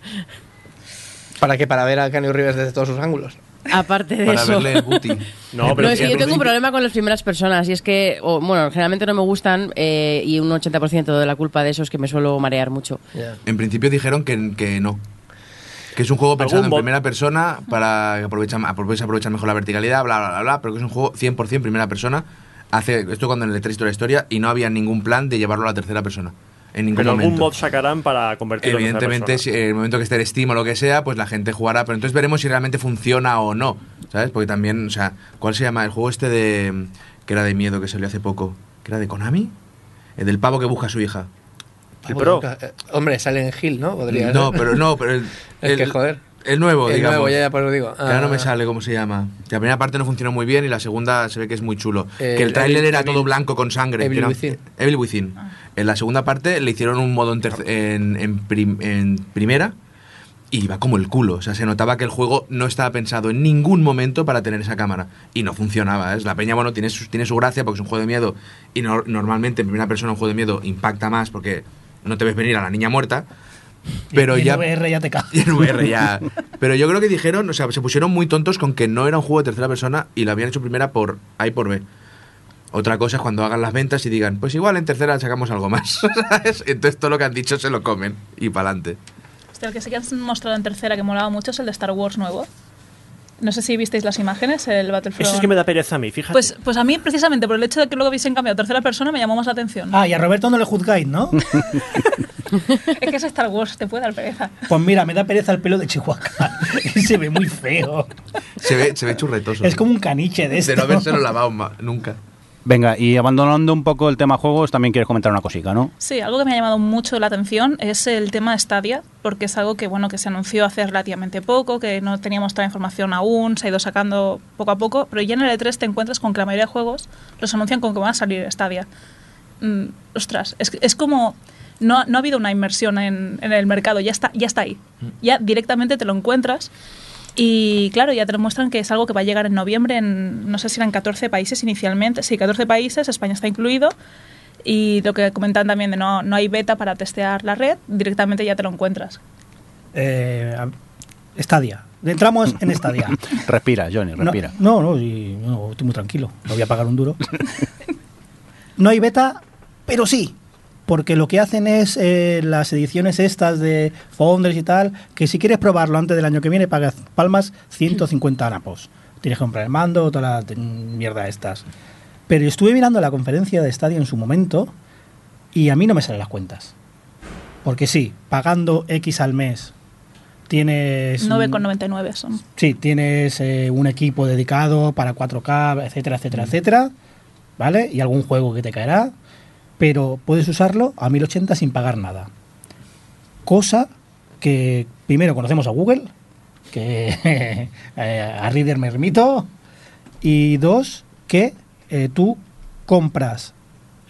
Speaker 4: ¿Para qué? Para ver a Keanu Reeves desde todos sus ángulos.
Speaker 3: Aparte de
Speaker 7: Para
Speaker 3: eso.
Speaker 7: verle el booty.
Speaker 2: No,
Speaker 3: No,
Speaker 2: pero
Speaker 3: es que yo tengo un problema con las primeras personas y es que, o, bueno, generalmente no me gustan eh, y un 80% de la culpa de eso es que me suelo marear mucho.
Speaker 4: Ya.
Speaker 7: En principio dijeron que, que no. Que es un juego pensado en primera persona para que aprovechar, aprovechar, mejor la verticalidad, bla, bla, bla, bla, pero que es un juego 100% primera persona. Hace esto cuando en el E3 de la historia y no había ningún plan de llevarlo a la tercera persona. En ningún
Speaker 2: Pero algún mod sacarán para convertirlo en
Speaker 7: Evidentemente, si, en el momento que esté en Steam o lo que sea, pues la gente jugará. Pero entonces veremos si realmente funciona o no. ¿Sabes? Porque también, o sea, ¿cuál se llama? El juego este de. que era de miedo que salió hace poco. ¿Que era de Konami? El del pavo que busca a su hija.
Speaker 2: El Pro.
Speaker 4: Eh, Hombre, sale en Hill, ¿no? Podría
Speaker 7: No,
Speaker 4: ser.
Speaker 7: pero no, pero el.
Speaker 4: Es que, joder.
Speaker 7: El nuevo,
Speaker 4: el
Speaker 7: digamos.
Speaker 4: nuevo, ya, ya por lo digo.
Speaker 7: Que ahora no me
Speaker 4: Ah,
Speaker 7: sale cómo se llama. La primera parte no funcionó muy bien y la segunda se ve que es muy chulo.
Speaker 4: Eh,
Speaker 7: que el tráiler
Speaker 4: Evil-
Speaker 7: era todo
Speaker 4: Evil-
Speaker 7: blanco con sangre.
Speaker 4: Evil Within.
Speaker 7: Evil Within. En la segunda parte le hicieron un modo en, en, en prim- en primera y iba como el culo. O sea, se notaba que el juego no estaba pensado en ningún momento para tener esa cámara. Y no funcionaba. ¿eh? La peña, bueno, tiene su, tiene su gracia porque es un juego de miedo y no- normalmente en primera persona un juego de miedo impacta más porque no te ves venir a la niña muerta. Pero
Speaker 6: Y en. VR ya te cago.
Speaker 7: Y en VR ya. Pero yo creo que dijeron, o sea, se pusieron muy tontos con que no era un juego de tercera persona y lo habían hecho primera por A y por B. Otra cosa es cuando hagan las ventas y digan, pues igual en tercera sacamos algo más. ¿sabes? Entonces todo lo que han dicho se lo comen y para adelante.
Speaker 5: Este, el que sí que han mostrado en tercera que molaba mucho es el de Star Wars nuevo. No sé si visteis las imágenes, el Battlefront.
Speaker 2: Eso es que me da pereza a mí, fíjate.
Speaker 5: Pues, pues a mí, precisamente por el hecho de que luego hubiesen cambiado a tercera persona, me llamó más la atención.
Speaker 6: Ah, y a Roberto no le juzgáis, ¿no?
Speaker 5: Es que es Star Wars, te puede dar pereza.
Speaker 6: Pues mira, me da pereza el pelo de Chihuahua. Se ve muy feo.
Speaker 7: Se ve, se ve churretoso.
Speaker 6: Es como un caniche de
Speaker 7: de
Speaker 6: esto.
Speaker 7: no habérselo lavado nunca.
Speaker 1: Venga, y abandonando un poco el tema juegos, también quieres comentar una cosica, ¿no?
Speaker 5: Sí, algo que me ha llamado mucho la atención es el tema Stadia, porque es algo que bueno que se anunció hace relativamente poco, que no teníamos toda la información aún, se ha ido sacando poco a poco, pero ya en el E3 te encuentras con que la mayoría de juegos los anuncian con que van a salir Stadia. Mm, ostras, es, es como no, no ha habido una inmersión en, en el mercado, ya está, ya está ahí. Ya directamente te lo encuentras. Y claro, ya te lo muestran que es algo que va a llegar en noviembre en, no sé si eran 14 países inicialmente. Sí, 14 países, España está incluido. Y lo que comentan también de no, no hay beta para testear la red, directamente ya te lo encuentras.
Speaker 6: Eh, Stadia. Entramos en Stadia.
Speaker 1: Respira, Johnny,
Speaker 6: No,
Speaker 1: respira.
Speaker 6: No, no, y- no, estoy muy tranquilo. No voy a pagar un duro. no hay beta, pero sí. Porque lo que hacen es eh, las ediciones estas de Founders y tal, que si quieres probarlo antes del año que viene, pagas palmas 150 napos. Tienes que comprar el mando, toda la mierda estas. Pero estuve mirando la conferencia de Stadia en su momento y a mí no me salen las cuentas. Porque sí, pagando X al mes, tienes... un-
Speaker 5: 9,99 son.
Speaker 6: Sí, tienes eh, un equipo dedicado para 4K, etcétera, etcétera, etcétera, ¿vale? Y algún juego que te caerá, pero puedes usarlo a 1080 sin pagar nada. Cosa que primero conocemos a Google, que eh, a Reader me remito, y dos, que eh, tú compras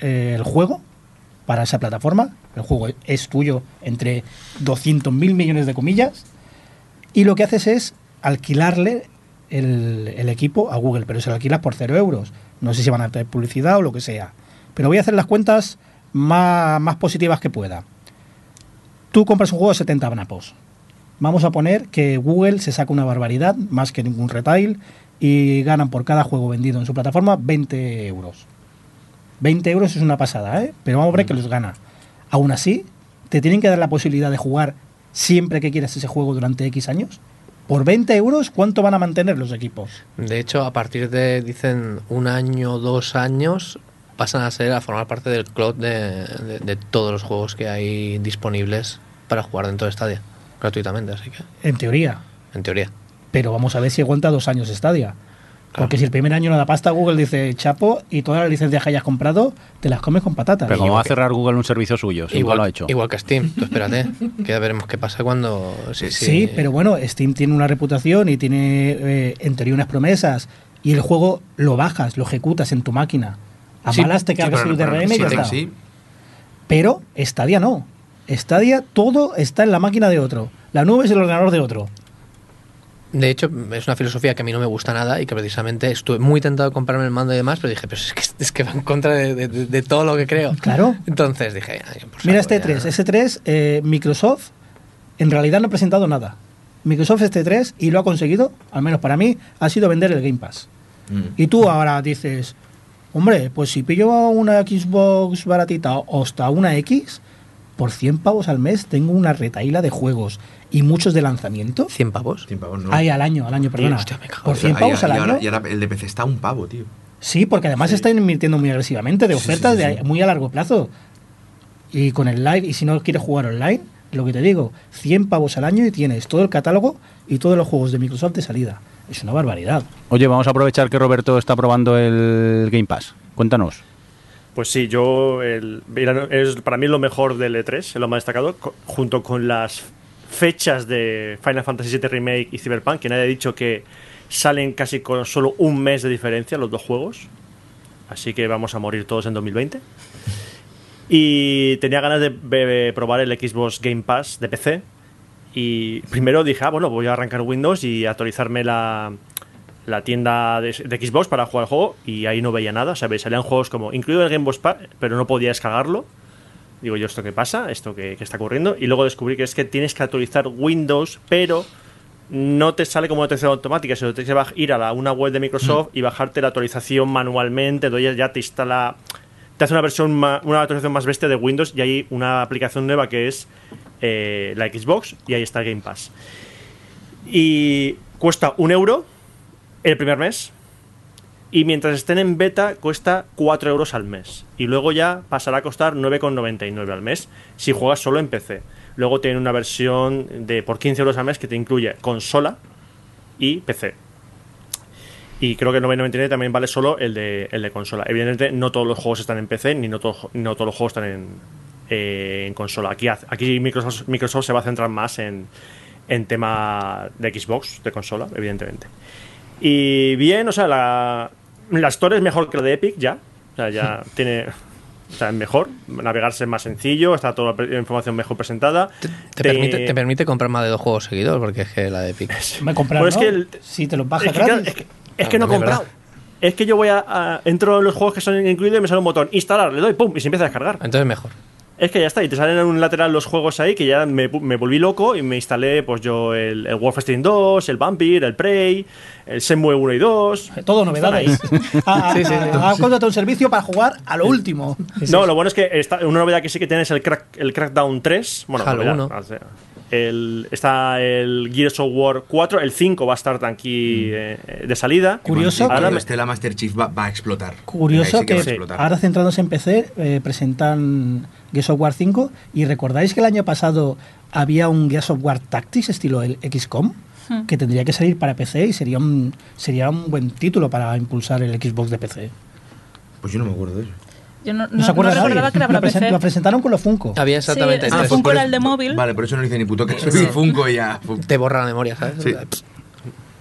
Speaker 6: eh, el juego para esa plataforma, el juego es tuyo entre 200 mil millones de comillas, y lo que haces es alquilarle el, equipo a Google, pero se lo alquilas por cero euros. No sé si van a tener publicidad o lo que sea. Pero voy a hacer las cuentas más, más positivas que pueda. Tú compras un juego de 70 napos. Vamos a poner que Google se saca una barbaridad, más que ningún retail, y ganan por cada juego vendido en su plataforma 20 euros. 20 euros es una pasada, ¿eh? Pero vamos a ver que los gana. Aún así, te tienen que dar la posibilidad de jugar siempre que quieras ese juego durante X años. Por 20 euros, ¿cuánto van a mantener los equipos?
Speaker 4: De hecho, a partir de, dicen, un año, dos años, pasan a ser, a formar parte del cloud de, de- de todos los juegos que hay disponibles para jugar dentro de Stadia, gratuitamente, así que,
Speaker 6: En teoría.
Speaker 4: en teoría.
Speaker 6: Pero vamos a ver si aguanta dos años Stadia. Porque si el primer año no da pasta, Google dice, chapo, y todas las licencias que hayas comprado, te las comes con patatas.
Speaker 1: Pero
Speaker 4: igual
Speaker 1: va a cerrar Google un servicio suyo, si igual lo ha hecho.
Speaker 4: igual que Steam, tú espérate, que ya veremos qué pasa cuando... Sí, sí,
Speaker 6: Sí, pero bueno, Steam tiene una reputación y tiene, eh, en teoría, unas promesas. Y el juego lo bajas, lo ejecutas en tu máquina. A
Speaker 4: Sí,
Speaker 6: malas te
Speaker 7: Sí,
Speaker 6: cargas
Speaker 7: pero-
Speaker 6: el
Speaker 7: pero
Speaker 6: DRM y ya
Speaker 7: sí,
Speaker 6: está.
Speaker 7: sí.
Speaker 6: Pero Stadia no. Stadia todo está en la máquina de otro. La nube es el ordenador de otro.
Speaker 4: De hecho, es una filosofía que a mí no me gusta nada y que precisamente estuve muy tentado de comprarme el mando y demás, pero dije, pero es que, es que va en contra de, de- de- de todo lo que creo.
Speaker 6: Claro.
Speaker 4: Entonces dije, "Ay, por
Speaker 6: Mira este
Speaker 4: ya".
Speaker 6: 3. Este 3, eh, Microsoft en realidad no ha presentado nada. Microsoft este 3 y lo ha conseguido, al menos para mí, ha sido vender el Game Pass.
Speaker 7: Mm.
Speaker 6: Y tú ahora dices, hombre, pues si pillo una Xbox baratita o hasta una X, por 100 pavos al mes tengo una retaíla de juegos y muchos de lanzamiento.
Speaker 4: 100 pavos.
Speaker 7: Cien pavos, no.
Speaker 6: Ay, al año, al año, perdona.
Speaker 4: hostia, me cago
Speaker 6: por
Speaker 7: O sea,
Speaker 6: 100 pavos al
Speaker 7: y ahora-
Speaker 6: año.
Speaker 7: Y ahora el de PC está a un pavo, tío.
Speaker 6: Sí, porque además
Speaker 7: Sí.
Speaker 6: están invirtiendo muy agresivamente de
Speaker 7: Sí, sí,
Speaker 6: ofertas
Speaker 7: sí,
Speaker 6: de muy a largo plazo. Y con el live, y si no quieres jugar online, lo que te digo, 100 pavos al año y tienes todo el catálogo y todos los juegos de Microsoft de salida. Es una barbaridad.
Speaker 1: Oye, vamos a aprovechar que Roberto está probando el Game Pass. Cuéntanos.
Speaker 2: Pues sí, yo el, es para mí lo mejor del E3, es lo más destacado, junto con las fechas de Final Fantasy VII Remake y Cyberpunk, que nadie ha dicho que salen casi con solo un mes de diferencia los dos juegos. Así que vamos a morir todos en 2020. Y tenía ganas de, de probar el Xbox Game Pass de PC. Y primero dije, ah, bueno, voy a arrancar Windows y actualizarme la, la tienda de, de Xbox para jugar el juego. Y ahí no veía nada. O sea, me salían juegos como, incluido el Game Boy pero no podía descargarlo. Digo yo, ¿esto qué pasa? ¿Esto qué, qué está ocurriendo? Y luego descubrí que es que tienes que actualizar Windows, pero no te sale como actualización automática, sino tienes que ir a la- una web de Microsoft y bajarte la actualización manualmente, entonces ya te instala, te hace una versión, una actualización más bestia de Windows y hay una aplicación nueva que es eh, la Xbox y ahí está el Game Pass. Y cuesta un euro el primer mes. Y mientras estén en beta, cuesta 4 euros al mes. Y luego ya pasará a costar 9,99 al mes si juegas solo en PC. Luego tiene una versión de por 15 euros al mes que te incluye consola y PC. Y creo que 9,99 también vale solo el de, el de consola. Evidentemente, no todos los juegos están en PC, ni no, todo- no todos los juegos están en, eh, en consola. Aquí, aquí Microsoft, Microsoft se va a centrar más en, en tema de Xbox, de consola, evidentemente. Y bien, o sea, la, la Store es mejor que la de Epic ya. O sea, ya tiene. O sea, es mejor. Navegarse es más sencillo, está toda la información mejor presentada.
Speaker 4: Te, te permite, te permite comprar más de dos juegos seguidos, porque es que la de Epic.
Speaker 6: Me comprar,
Speaker 2: Pues es
Speaker 6: ¿no?
Speaker 2: que el-
Speaker 6: si te los bajas
Speaker 2: es que,
Speaker 6: gratis.
Speaker 2: es que, es que no he comprado. Es que yo voy a, a- Entro en los juegos que son incluidos y me sale un botón instalar, le doy pum y se empieza a descargar.
Speaker 4: Entonces mejor.
Speaker 2: Es que ya está, y te salen en un lateral los juegos ahí que ya me, me volví loco y me instalé pues yo el, el Wolfenstein 2, el Vampire, el Prey, el Shenmue 1 y 2.
Speaker 6: Todo novedades. Ah, ah,
Speaker 4: Sí, sí,
Speaker 6: ah, ha contratado un servicio para jugar a lo último.
Speaker 2: No, lo bueno es que está, una novedad que sí que tienes el, crack, el Crackdown 3. Bueno,
Speaker 4: Halo
Speaker 2: novedad,
Speaker 4: 1.
Speaker 2: o sea, el, está el Gears of War 4, el 5 va a estar aquí eh, de salida.
Speaker 6: Curioso
Speaker 2: Ahora me-
Speaker 7: esté la Master Chief va, va a explotar.
Speaker 6: Curioso que,
Speaker 7: explotar.
Speaker 6: ahora centrándose en PC, eh, presentan Gears of War 5 y recordáis que el año pasado había un Gears of War Tactics estilo el XCOM
Speaker 5: Hmm.
Speaker 6: que tendría que salir para PC y sería un, sería un buen título para impulsar el Xbox de PC.
Speaker 7: Pues yo no me acuerdo de eso.
Speaker 5: Yo no,
Speaker 6: ¿No,
Speaker 5: no,
Speaker 6: se acuerda
Speaker 5: no
Speaker 6: nadie?
Speaker 5: recordaba que era
Speaker 6: lo,
Speaker 5: para
Speaker 6: presen-
Speaker 5: PC.
Speaker 6: lo presentaron con los Funko.
Speaker 4: Había exactamente
Speaker 5: Sí,
Speaker 4: tres.
Speaker 5: el Funko era
Speaker 7: eso-
Speaker 5: el de móvil.
Speaker 7: Vale, por eso no hice ni puto caso. Sí, Funko y ya.
Speaker 4: Te borra la memoria, ¿sabes?
Speaker 7: Sí.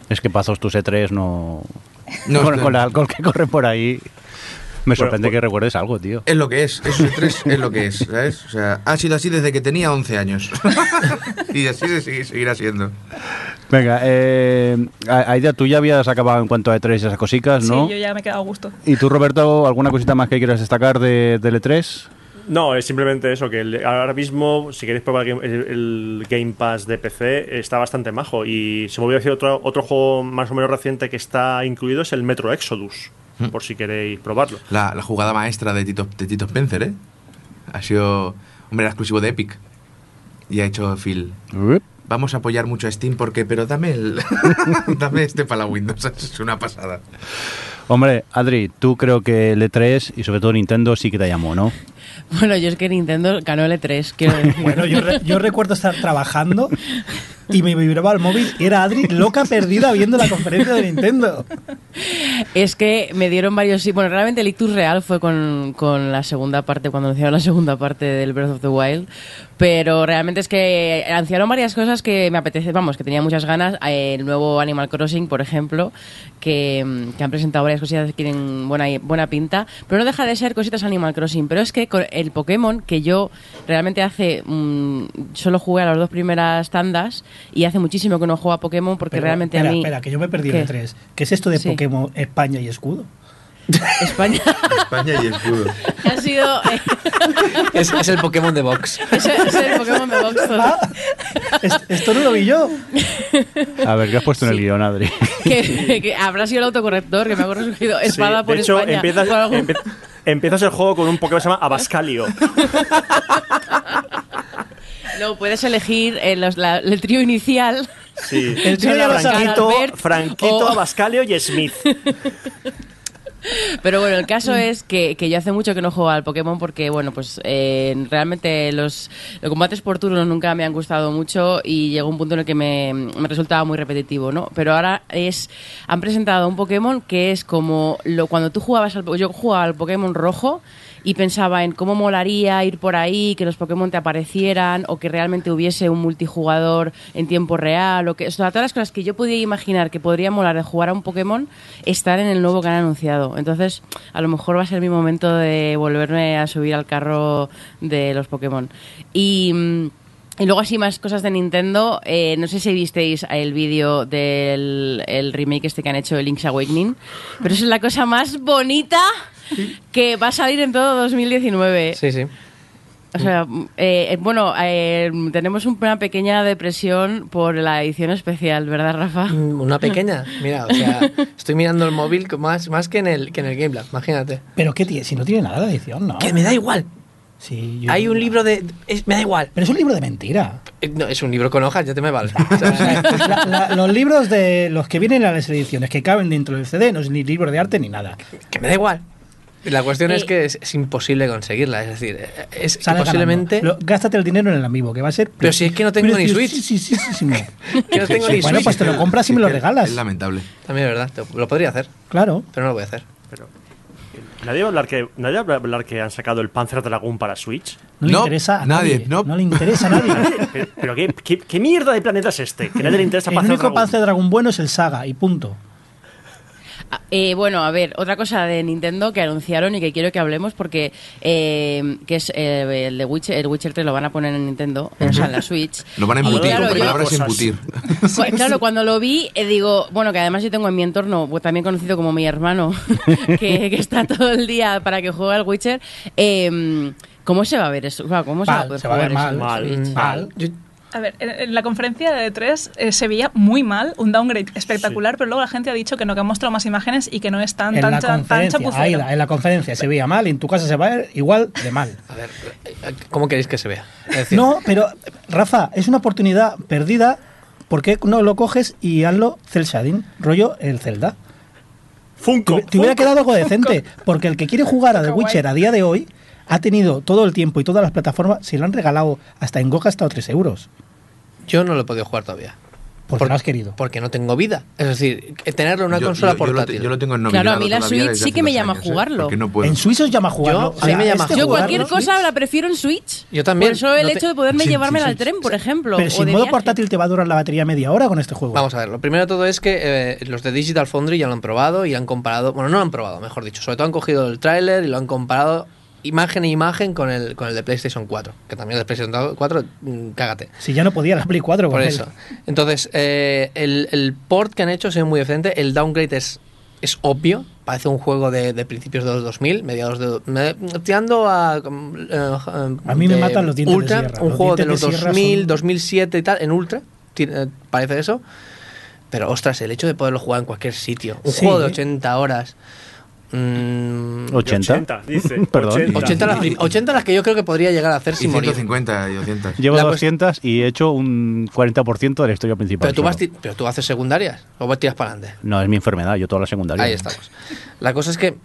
Speaker 1: Es que Pazos tus E3 no.
Speaker 7: No,
Speaker 1: con, con el alcohol que corre por ahí. Me sorprende
Speaker 2: pues-
Speaker 1: que recuerdes algo, tío.
Speaker 7: Es lo que es, esos tres es lo que es, ¿sabes? O sea, ha sido así desde que tenía 11 años. y así sigue- seguirá siendo.
Speaker 1: Venga, eh, A- Aida, tú ya habías acabado en cuanto a E3 y esas cositas, ¿no?
Speaker 5: Sí, yo ya me he quedado a gusto.
Speaker 1: ¿Y tú, Roberto, alguna cosita más que quieras destacar de, del E3?
Speaker 2: No, es simplemente eso, que el- ahora mismo, si queréis probar el Game Pass de PC, está bastante majo. Y se me olvidó decir otro, otro juego más o menos reciente que está incluido, es el Metro Exodus, por si queréis probarlo.
Speaker 7: La, la jugada maestra de Tito, de Tito Spencer, ¿eh? Ha sido, hombre, era exclusivo de Epic. Y ha hecho Phil.
Speaker 1: Uep.
Speaker 7: Vamos a apoyar mucho a Steam porque, pero dame el, dame este para la Windows, es una pasada.
Speaker 1: Hombre, Adri, tú creo que el E3 y sobre todo Nintendo sí que te llamó, ¿no?
Speaker 3: Bueno, yo es que Nintendo ganó el E3, quiero decir.
Speaker 6: Bueno, yo, re- yo recuerdo estar trabajando y me vibraba el móvil y era Adri loca perdida viendo la conferencia de Nintendo.
Speaker 3: Es que me dieron varios... Sí, bueno, realmente el ictus real fue con, con la segunda parte, cuando anunciaron la segunda parte del Breath of the Wild. Pero realmente es que anunciaron varias cosas que me apetece, vamos, que tenía muchas ganas. Eh, El nuevo Animal Crossing, por ejemplo, que, mm, que han presentado varias cositas que tienen buena, buena pinta. Pero no deja de ser cositas Animal Crossing. Pero es que con el Pokémon, que yo realmente hace... mm, solo jugué a las dos primeras tandas y hace muchísimo que no juego a Pokémon porque
Speaker 6: Pero,
Speaker 3: realmente
Speaker 6: espera,
Speaker 3: a mí...
Speaker 6: espera, que yo me perdí en tres. ¿Qué es esto de
Speaker 3: Sí.
Speaker 6: Pokémon España y escudo?
Speaker 3: España
Speaker 7: España y escudo.
Speaker 3: ha sido... eh,
Speaker 4: Es, es el Pokémon de Vox.
Speaker 3: Ese es el Pokémon de Vox.
Speaker 6: Ah, es- esto no lo vi yo.
Speaker 1: A ver, ¿qué has puesto en el guion, Adri?
Speaker 3: que, que habrá sido el autocorrector que me ha corregido espada
Speaker 2: Sí,
Speaker 3: por
Speaker 2: de hecho,
Speaker 3: España.
Speaker 2: empiezas,
Speaker 3: por algún-
Speaker 2: empie- empiezas el juego con un Pokémon que se llama Abascalio.
Speaker 3: No, puedes elegir eh, los- la- el trío inicial.
Speaker 2: Sí.
Speaker 6: El lo sabe.
Speaker 2: Franquito,
Speaker 3: Albert
Speaker 2: Franquito,
Speaker 3: o-
Speaker 2: Abascalio y Smith.
Speaker 3: Pero bueno, el caso es que, que yo hace mucho que no juego al Pokémon porque, bueno, pues eh, realmente los, los combates por turnos nunca me han gustado mucho y llegó un punto en el que me, me resultaba muy repetitivo, ¿no? Pero ahora es han presentado un Pokémon que es como lo cuando tú jugabas al, yo jugaba al Pokémon rojo y pensaba en cómo molaría ir por ahí, que los Pokémon te aparecieran o que realmente hubiese un multijugador en tiempo real o que o sea, todas las cosas que yo podía imaginar que podría molar de jugar a un Pokémon están en el nuevo que han anunciado. Entonces, a lo mejor va a ser mi momento de volverme a subir al carro de los Pokémon. Y mm, y luego así más cosas de Nintendo. Eh, no sé si visteis el vídeo del el remake este que han hecho de Link's Awakening, pero es la cosa más bonita que va a salir en todo 2019.
Speaker 4: Sí, sí.
Speaker 3: O sea, eh, bueno, eh, tenemos una pequeña depresión por la edición especial, ¿verdad, Rafa?
Speaker 4: Mm, Una pequeña. Mira, o sea, estoy mirando el móvil más, más que en el, que en el Game Lab, imagínate.
Speaker 6: Pero qué tiene, si no tiene nada la edición, ¿no?
Speaker 4: Que me da igual.
Speaker 6: Sí, yo-
Speaker 4: Hay un libro de... es- me da igual.
Speaker 6: Pero es un libro de mentira.
Speaker 4: Eh, No, es un libro con hojas, ya te me vale. O sea,
Speaker 6: La- la- los libros de los que vienen a las ediciones que caben dentro del CD no es ni libro de arte ni nada.
Speaker 4: que me da igual. La cuestión es que es, es imposible conseguirla. Es decir, eh, es posiblemente...
Speaker 6: Lo- gástate el dinero en el amigo, que va a ser.
Speaker 4: Pero si es que no tengo ni Switch.
Speaker 6: Sí, sí, sí, sí, sí, no.
Speaker 4: Que no tengo ni
Speaker 6: Bueno,
Speaker 4: Switch.
Speaker 6: pues te lo compras y me lo regalas.
Speaker 7: Es lamentable.
Speaker 4: También es verdad, lo podría hacer,
Speaker 6: Claro.
Speaker 4: pero no lo voy a hacer.
Speaker 2: Pero, ¿nadie, va a hablar que, ¿Nadie va a hablar que han sacado el Panzer Dragoon para Switch?
Speaker 6: No le
Speaker 7: No,
Speaker 6: interesa a
Speaker 7: nadie,
Speaker 6: nadie.
Speaker 7: no.
Speaker 6: le interesa a nadie.
Speaker 2: pero pero ¿qué, qué, qué mierda de planeta es este? Que nadie le interesa
Speaker 6: el
Speaker 2: Panzer
Speaker 6: único
Speaker 2: Dragoon.
Speaker 6: Panzer Dragon bueno es el Saga y punto.
Speaker 3: Ah, eh, bueno, a ver, otra cosa de Nintendo que anunciaron y que quiero que hablemos porque eh, que es eh, el de Witcher, el Witcher 3 lo van a poner en Nintendo, o sea, en la Switch.
Speaker 7: Lo van a embutir.
Speaker 3: claro,
Speaker 7: la
Speaker 3: yo-
Speaker 7: palabra es
Speaker 2: Cosas.
Speaker 7: embutir.
Speaker 3: Cu- Claro, cuando lo vi, eh, digo, bueno, que además yo tengo en mi entorno, pues, también conocido como mi hermano, que, que está todo el día para que juegue al Witcher, eh, ¿cómo se va a ver eso? ¿Cómo se va a poder
Speaker 6: se va a
Speaker 3: jugar
Speaker 6: ver
Speaker 3: eso
Speaker 6: mal.
Speaker 2: Mal.
Speaker 6: Mal.
Speaker 4: Yo-
Speaker 5: A ver, en, la conferencia de E3 se veía muy mal, un downgrade espectacular, pero luego la gente ha dicho que no, que ha mostrado más imágenes y que no es tan,
Speaker 6: En
Speaker 5: tan,
Speaker 6: la
Speaker 5: tan,
Speaker 6: ahí, en la conferencia se veía mal y en tu casa se va a ver igual de mal.
Speaker 4: a ver, eh, ¿cómo queréis que se vea? Es decir,
Speaker 6: No, pero Rafa, es una oportunidad perdida. ¿Por qué no lo coges y hazlo cel shading, rollo el Zelda?
Speaker 2: Funko.
Speaker 6: Te, te hubiera
Speaker 2: Funko.
Speaker 6: quedado algo decente, porque el que quiere jugar a The. Witcher a día de hoy ha tenido todo el tiempo y todas las plataformas, se lo han regalado hasta en Go ha gastado 3 euros.
Speaker 4: yo no lo he podido jugar todavía.
Speaker 6: Porque no has querido.
Speaker 4: Porque no tengo vida. Es decir, tenerlo en una
Speaker 7: Yo-
Speaker 4: consola
Speaker 7: yo- yo lo te-
Speaker 4: portátil.
Speaker 7: Yo lo tengo en
Speaker 3: Claro, a mí la Switch sí que me llama a
Speaker 7: años, ¿eh?
Speaker 3: jugarlo.
Speaker 7: Porque no puedo.
Speaker 6: En suizo os llama a jugarlo.
Speaker 4: Yo- a mí me llama a
Speaker 6: este
Speaker 3: Yo
Speaker 4: jugarlo.
Speaker 3: cualquier cosa la prefiero en Switch.
Speaker 4: Yo también.
Speaker 3: Por eso el
Speaker 4: No te-
Speaker 3: hecho de poderme
Speaker 7: Sí,
Speaker 3: llevármela
Speaker 7: sí,
Speaker 3: al
Speaker 7: sí.
Speaker 3: tren, por ejemplo.
Speaker 6: Pero
Speaker 3: o
Speaker 6: si en modo
Speaker 3: viaje.
Speaker 6: portátil te va a durar la batería media hora con este juego.
Speaker 4: Vamos a ver, lo primero de todo es que eh, los de Digital Foundry ya lo han probado y han comparado, bueno, no lo han probado, mejor dicho, sobre todo han cogido el tráiler y lo han comparado imagen a imagen con el, con el de PlayStation 4, que también el de PlayStation 4, mm, cágate.
Speaker 6: Si ya no podía la Play 4 con
Speaker 4: Por eso. Entonces, eh, el, el port que han hecho es muy diferente, el downgrade es, es obvio, parece un juego de, de principios de los 2000, mediados de... me- tirando a... eh,
Speaker 6: A mí me
Speaker 4: de
Speaker 6: matan los dientes de
Speaker 4: Ultra,
Speaker 6: sierra.
Speaker 4: un
Speaker 6: Los
Speaker 4: juego de los
Speaker 6: de sierra
Speaker 4: 2000,
Speaker 6: son-
Speaker 4: 2007 y tal, en Ultra, eh, parece eso. Pero ostras, el hecho de poderlo jugar en cualquier sitio, un
Speaker 6: Sí.
Speaker 4: juego de 80 horas... mm,
Speaker 1: 80.
Speaker 2: 80, dice.
Speaker 1: Perdón.
Speaker 2: 80.
Speaker 4: 80, las, prim- 80 las que yo creo que podría llegar a hacer
Speaker 7: Y
Speaker 4: sin morir.
Speaker 7: 150 y 200.
Speaker 1: Llevo
Speaker 4: La cuest-
Speaker 1: 200 y he hecho un 40% de la historia principal.
Speaker 4: Pero tú, vas
Speaker 1: solo.
Speaker 4: ti- pero tú haces secundarias o vas tiras para adelante.
Speaker 1: No, es mi enfermedad, yo toda la secundaria.
Speaker 4: Ahí estamos. La cosa es que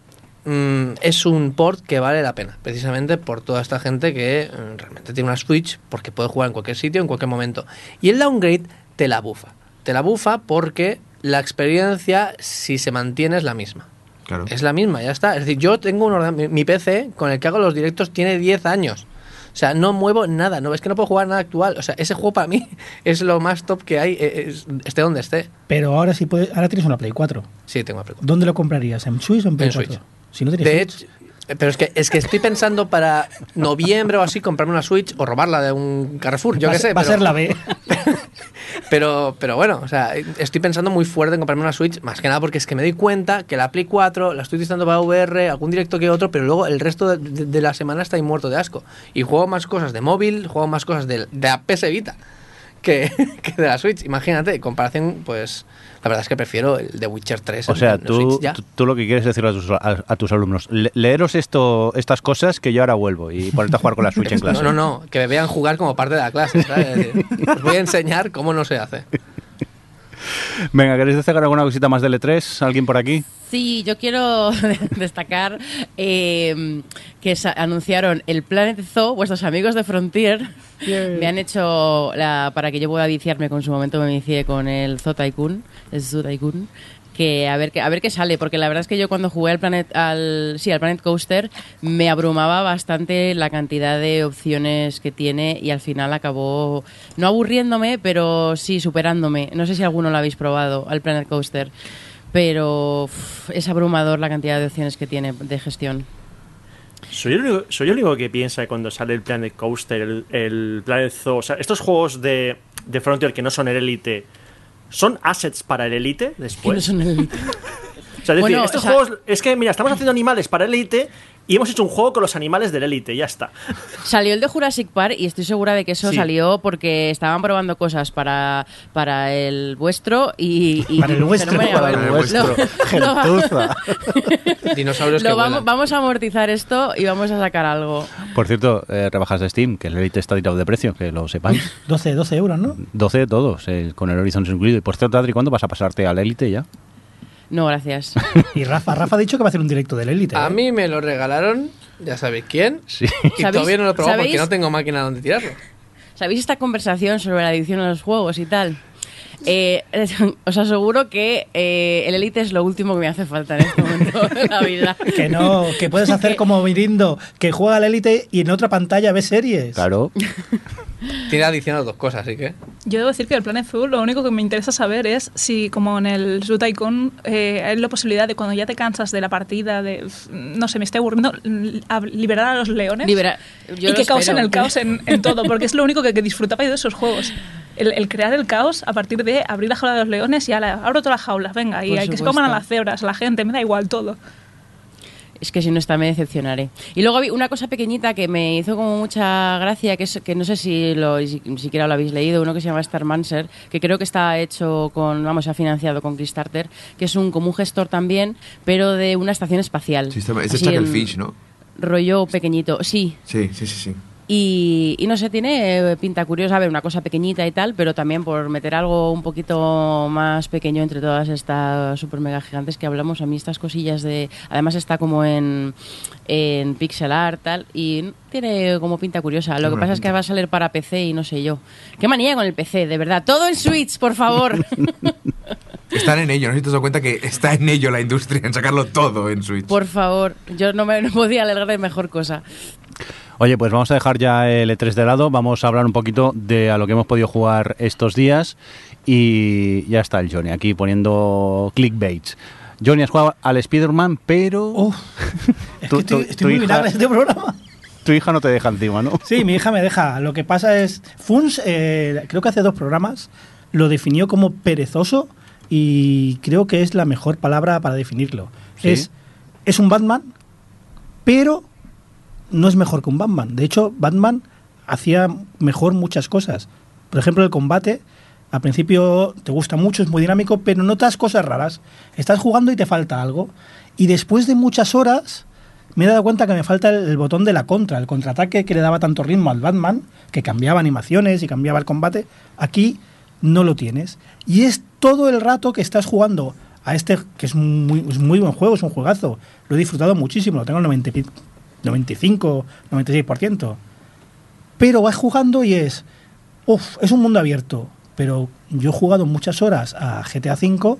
Speaker 4: mm, es un port que vale la pena, precisamente por toda esta gente que mm, realmente tiene una Switch porque puede jugar en cualquier sitio, en cualquier momento. Y el downgrade te la bufa. Te la bufa porque la experiencia, si se mantiene, es la misma.
Speaker 7: Claro.
Speaker 4: Es la misma, ya está. Es decir, yo tengo un ordenador- mi, PC con el que hago los directos tiene 10 años. O sea, no muevo nada, no es que no puedo jugar nada actual. O sea, ese juego para mí es lo más top que hay, eh, es- esté donde esté.
Speaker 6: Pero ahora sí puedes, ahora tienes una Play 4.
Speaker 4: Sí, tengo una pregunta.
Speaker 6: ¿Dónde lo comprarías? ¿En Switch o en Play
Speaker 4: En
Speaker 6: 4?
Speaker 4: Switch.
Speaker 6: Si no tienes
Speaker 4: De
Speaker 6: Switch.
Speaker 4: hecho, pero es que, es que estoy pensando para noviembre o así comprarme una Switch o robarla de un Carrefour, yo qué sé.
Speaker 6: va a ser la B.
Speaker 4: Pero, pero bueno, o sea, estoy pensando muy fuerte en comprarme una Switch, más que nada porque es que me doy cuenta que la Play 4 la estoy utilizando para VR, algún directo que otro, pero luego el resto de, de- de la semana está ahí muerto de asco. Y juego más cosas de móvil, juego más cosas de, de la PS Vita que, que de la Switch. Imagínate, en comparación, pues la verdad es que prefiero el de Witcher 3.
Speaker 1: O
Speaker 4: en-
Speaker 1: sea,
Speaker 4: en
Speaker 1: tú,
Speaker 4: Switch
Speaker 1: tú, lo que quieres decirle a tus, a, a tus alumnos, le- leeros esto, estas cosas que yo ahora vuelvo y ponerte a jugar con la Switch en clase.
Speaker 4: No, no, no, que me vean jugar como parte de la clase. decir, Os voy a enseñar cómo no se hace.
Speaker 1: Venga, ¿queréis destacar alguna cosita más del E3? ¿Alguien por aquí?
Speaker 3: Sí, yo quiero destacar eh, que anunciaron el Planet Zoo, vuestros amigos de Frontier me han hecho la, para que yo pueda viciarme con su momento me vicié con el Zoo Tycoon, el Zoo Tycoon, que a ver qué a ver qué sale, porque la verdad es que yo cuando jugué al Planet al sí, al Planet Coaster me abrumaba bastante la cantidad de opciones que tiene y al final acabó no aburriéndome, pero sí superándome. No sé si alguno lo habéis probado al Planet Coaster pero es abrumador la cantidad de opciones que tiene de gestión.
Speaker 2: Soy el, único, el único que piensa cuando sale el Planet Coaster, el, el Planet Zoo, o sea, estos juegos de, de Frontier que no son el Elite, ¿son assets para el Elite
Speaker 3: no
Speaker 2: después?
Speaker 3: son el-
Speaker 2: sea, es decir, estos
Speaker 3: o sea-
Speaker 2: juegos. Es que, mira, estamos haciendo animales para Elite y hemos hecho un juego con los animales del Elite, ya está.
Speaker 3: Salió el de Jurassic Park y estoy segura de que eso
Speaker 2: Sí.
Speaker 3: salió porque estaban probando cosas para, para el vuestro y... y-
Speaker 6: Para el vuestro.
Speaker 1: Para el vuestro.
Speaker 3: lo-.
Speaker 4: Dinosaurios que
Speaker 3: lo vamos,
Speaker 4: vuelan.
Speaker 3: vamos a amortizar esto y vamos a sacar algo.
Speaker 1: Por cierto, eh, rebajas de Steam, que el Elite está tirado de precio, que lo sepáis.
Speaker 6: 12, 12 euros, ¿no?
Speaker 1: 12 todos, eh, con el Horizon incluido. Y por cierto, Adri, ¿cuándo vas a pasarte al Elite ya?
Speaker 3: No, gracias.
Speaker 6: Y Rafa, Rafa ha dicho que va a hacer un directo del Elite.
Speaker 4: A
Speaker 6: ¿eh?
Speaker 4: mí me lo regalaron, ya sabéis quién,
Speaker 1: Sí.
Speaker 4: y
Speaker 3: ¿Sabéis-
Speaker 4: todavía no lo he probado porque no tengo máquina donde tirarlo.
Speaker 3: ¿Sabéis esta conversación sobre la adicción a los juegos y tal? Eh, os aseguro que eh, el Elite es lo último que me hace falta en este momento de la vida.
Speaker 6: Que no, que puedes hacer como Mirindo, que juega al Elite y en otra pantalla ve series.
Speaker 1: Claro.
Speaker 4: Tiene adicción a las dos cosas, así que.
Speaker 5: Yo debo decir que el plan azul lo único que me interesa saber es si, como en el Zoo Tycoon, eh, hay la posibilidad de cuando ya te cansas de la partida, de, no sé, me estoy aburriendo, a- liberar a los leones
Speaker 3: Libera- yo
Speaker 5: y
Speaker 3: lo
Speaker 5: que causen
Speaker 3: espero.
Speaker 5: el caos en, en todo, porque es lo único que, que disfrutaba yo de esos juegos. El, el crear el caos a partir de abrir la jaula de los leones y ala, abro todas las jaulas, venga, y
Speaker 3: Por
Speaker 5: hay que se coman a las cebras, a la gente, me da igual todo.
Speaker 3: Es que si no está me decepcionaré. Y luego vi una cosa pequeñita que me hizo como mucha gracia, que, es, que no sé si lo, si, siquiera lo habéis leído, uno que se llama Starmancer, que creo que está hecho con, vamos, se ha financiado con Kickstarter, que es un como un gestor también, pero de una estación espacial.
Speaker 7: Sí, está- es de
Speaker 3: Así
Speaker 7: Chuckle
Speaker 3: en
Speaker 7: Fish, ¿no?
Speaker 3: Rollo pequeñito, sí.
Speaker 7: Sí, sí, sí, sí.
Speaker 3: Y, y no sé, tiene eh, pinta curiosa, a ver, una cosa pequeñita y tal, pero también por meter algo un poquito más pequeño entre todas estas super mega gigantes que hablamos, a mí estas cosillas de... Además está como en, en pixel art, tal, y tiene como pinta curiosa. Lo que pasa es que va a salir para PC y no sé yo. Qué manía con el PC, de verdad. Todo en Switch, por favor.
Speaker 7: Están en ello, no sé si te has dado cuenta que está en ello la industria, en sacarlo todo en Switch.
Speaker 3: por favor. Yo no me no podía alegrar de mejor cosa.
Speaker 1: Oye, pues vamos a dejar ya el E3 de lado, vamos a hablar un poquito de a lo que hemos podido jugar estos días y ya está el Johnny aquí poniendo clickbaits. Johnny has jugado al Spider-Man, pero
Speaker 6: Uf, es
Speaker 1: Tu-
Speaker 6: que estoy,
Speaker 1: tu-
Speaker 6: estoy
Speaker 1: tu
Speaker 6: muy
Speaker 1: hija-
Speaker 6: vinagre este programa.
Speaker 1: tu hija no te deja encima, ¿no?
Speaker 6: Sí, mi hija me deja. Lo que pasa es, Funs, eh, creo que hace dos programas, lo definió como perezoso y creo que es la mejor palabra para definirlo.
Speaker 1: Sí.
Speaker 6: Es, es un Batman, pero no es mejor que un Batman. De hecho, Batman hacía mejor muchas cosas. Por ejemplo, el combate, al principio te gusta mucho, es muy dinámico, pero notas cosas raras. Estás jugando y te falta algo. Y después de muchas horas, me he dado cuenta que me falta el, el botón de la contra, el contraataque que le daba tanto ritmo al Batman, que cambiaba animaciones y cambiaba el combate. Aquí no lo tienes. Y es todo el rato que estás jugando a este, que es muy, muy buen juego, es un juegazo. Lo he disfrutado muchísimo, lo tengo al 90 y pi- 95, 96%. Pero vas jugando y es. Uf, es un mundo abierto. Pero yo he jugado muchas horas a GTA V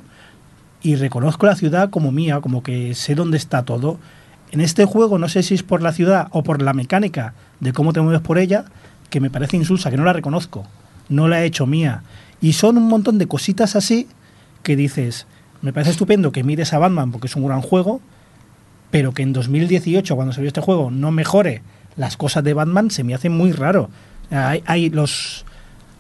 Speaker 6: y reconozco la ciudad como mía, como que sé dónde está todo. En este juego, no sé si es por la ciudad o por la mecánica de cómo te mueves por ella, que me parece insulsa, que no la reconozco. No la he hecho mía. Y son un montón de cositas así que dices, me parece estupendo que mires a Batman porque es un gran juego, pero que en 2018, cuando salió este juego, no mejore las cosas de Batman, se me hace muy raro. Hay, hay los,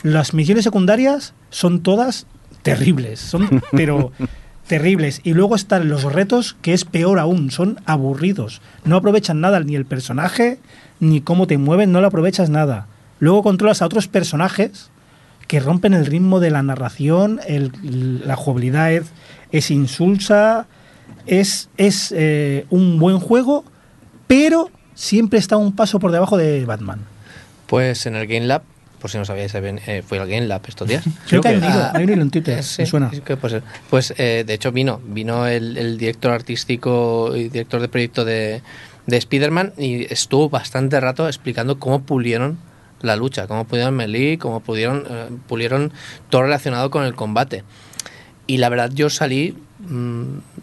Speaker 6: las misiones secundarias son todas terribles, son pero terribles. Y luego están los retos, que es peor aún, son aburridos. No aprovechan nada, ni el personaje, ni cómo te mueven, no lo aprovechas nada. Luego controlas a otros personajes que rompen el ritmo de la narración, el- la jugabilidad es, es insulsa, es, es eh, un buen juego, pero siempre está un paso por debajo de Batman.
Speaker 4: Pues en el Game Lab, por si no sabíais, eh, fue al Game Lab estos días.
Speaker 6: Creo que hay un
Speaker 4: que-
Speaker 6: hilo, hay un hilo en Twitter,
Speaker 4: Eh, sí,
Speaker 6: me suena.
Speaker 4: Pues eh, de hecho vino, vino el, el director artístico y director de proyecto de, de Spider-Man y estuvo bastante rato explicando cómo pulieron la lucha, cómo pulieron melee, cómo pudieron, eh, pulieron todo relacionado con el combate. Y la verdad yo salí,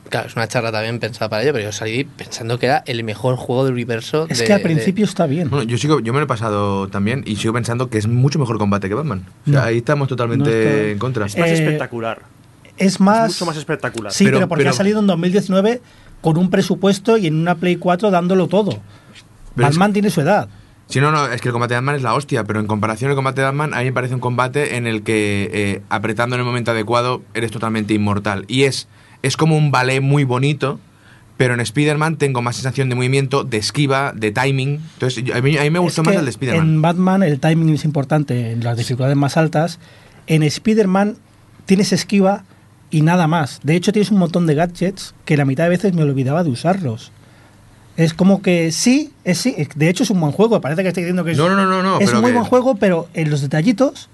Speaker 4: claro, es una charla también pensada para ello, pero yo salí pensando que era el mejor juego del universo.
Speaker 6: Es
Speaker 4: de-
Speaker 6: que al
Speaker 4: de-
Speaker 6: principio está bien.
Speaker 7: Bueno, yo sigo, yo me lo he pasado también y sigo pensando que es mucho mejor combate que Batman. O sea,
Speaker 6: No.
Speaker 7: ahí estamos totalmente
Speaker 6: No está-
Speaker 7: en contra.
Speaker 2: Es más
Speaker 6: Eh,
Speaker 2: espectacular.
Speaker 6: Es más...
Speaker 2: es mucho más espectacular.
Speaker 6: Sí, pero,
Speaker 7: Pero-
Speaker 6: porque
Speaker 7: pero-
Speaker 6: ha salido en 2019 con un presupuesto y en una Play 4 dándolo todo.
Speaker 7: Pero es-
Speaker 6: Batman tiene su edad.
Speaker 7: Sí, no, no, es que el combate de Batman es la hostia, pero en comparación al combate de Batman, a mí me parece un combate en el que eh, apretando en el momento adecuado eres totalmente inmortal. Y es es como un ballet muy bonito, pero en Spider-Man tengo más sensación de movimiento, de esquiva, de timing. Entonces, yo- a mí, a mí me gustó
Speaker 6: Es
Speaker 7: más el de Spider-Man.
Speaker 6: En Batman el timing es importante en las dificultades más altas. En Spider-Man tienes esquiva y nada más. De hecho, tienes un montón de gadgets que la mitad de veces me olvidaba de usarlos. Es como que sí, es sí. De hecho, es un buen juego. Parece que estoy diciendo que es,
Speaker 7: No, no, no, no,
Speaker 6: es
Speaker 7: pero
Speaker 6: muy
Speaker 7: que-
Speaker 6: buen juego, pero en los detallitos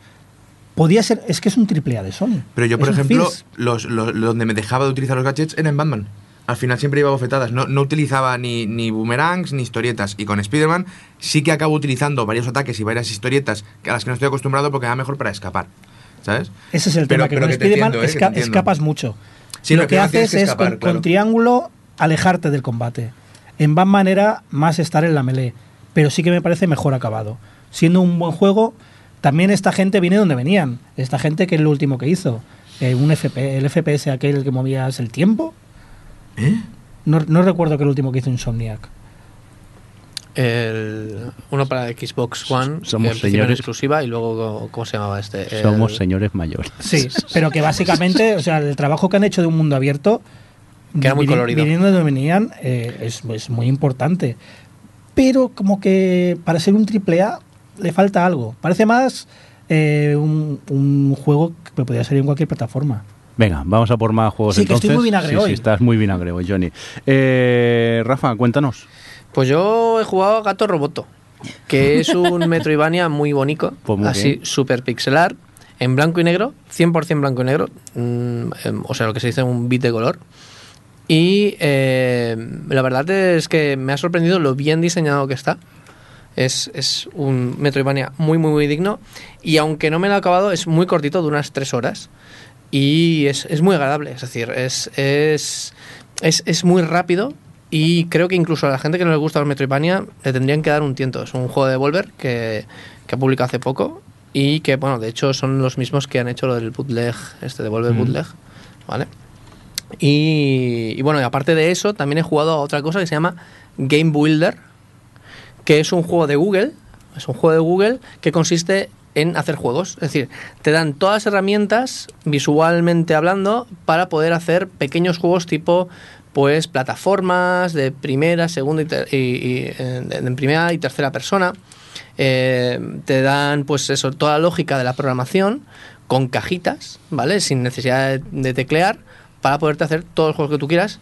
Speaker 6: podía ser. Es que es un triple A de Sony.
Speaker 7: Pero yo, por
Speaker 6: Es
Speaker 7: ejemplo,
Speaker 6: Fizz.
Speaker 7: los, los- donde me dejaba de utilizar los gadgets era en Batman. Al final siempre iba bofetadas. No, no utilizaba ni, ni boomerangs ni historietas. Y con Spider-Man sí que acabo utilizando varios ataques y varias historietas que a las que no estoy acostumbrado porque me da mejor para escapar. ¿Sabes?
Speaker 6: Ese es el
Speaker 7: Pero-
Speaker 6: tema, que
Speaker 7: pero
Speaker 6: con Spider-Man
Speaker 7: eh,
Speaker 6: esca- escapas mucho.
Speaker 7: Sí,
Speaker 6: lo que haces es
Speaker 7: escapar,
Speaker 6: con,
Speaker 7: claro.
Speaker 6: con triángulo alejarte del combate. En Batman era más estar en la melee, pero sí que me parece mejor acabado. Siendo un buen juego, también esta gente viene donde venían. Esta gente que es lo último que hizo. Eh, un FP, el FPS aquel que movías el tiempo.
Speaker 7: ¿Eh?
Speaker 6: No, no recuerdo que el último que hizo Insomniac.
Speaker 4: El, uno para Xbox One,
Speaker 1: Somos señores.
Speaker 4: exclusiva, y luego, ¿cómo se llamaba este?
Speaker 1: Somos señores mayores.
Speaker 6: Sí, pero que básicamente, o sea, el trabajo que han hecho de un mundo abierto,
Speaker 4: Que era muy colorido.
Speaker 6: viniendo de donde venían, eh, es, es muy importante. Pero como que para ser un triple A le falta algo. Parece más eh, un, un juego que podría salir en cualquier plataforma.
Speaker 1: Venga, vamos a por más juegos
Speaker 6: Sí, que estoy muy vinagre
Speaker 1: sí,
Speaker 6: hoy.
Speaker 1: Sí, estás muy vinagre hoy, Johnny. Eh, Rafa, cuéntanos.
Speaker 4: Pues yo he jugado a Gato Roboto, que es un Metroidvania muy bonito,
Speaker 1: Pues muy
Speaker 4: así
Speaker 1: bien.
Speaker 4: super pixelar, en blanco y negro, 100% blanco y negro, mm, em, o sea, lo que se dice un bit de color. Y eh, la verdad es que me ha sorprendido lo bien diseñado que está. Es, es un Metroidvania muy, muy, muy digno. Y aunque no me lo he acabado, es muy cortito, de unas 3 horas. Y es, es muy agradable. Es decir, es, es, es, es muy rápido. Y creo que incluso a la gente que no le gusta los Metroidvania le tendrían que dar un tiento. Es un juego de Devolver que, que ha publicado hace poco. Y que, bueno, de hecho son los mismos que han hecho lo del bootleg, este Devolver
Speaker 1: Mm.
Speaker 4: bootleg. ¿Vale? Y, y bueno, y aparte de eso, también he jugado a otra cosa que se llama Game Builder, que es un juego de Google, es un juego de Google que consiste en hacer juegos. Es decir, te dan todas las herramientas, visualmente hablando, para poder hacer pequeños juegos tipo pues plataformas de primera, segunda y, primera y tercera persona. Eh, te dan pues eso, toda la lógica de la programación con cajitas, ¿vale? Sin necesidad de, de teclear para poderte hacer todos los juegos que tú quieras,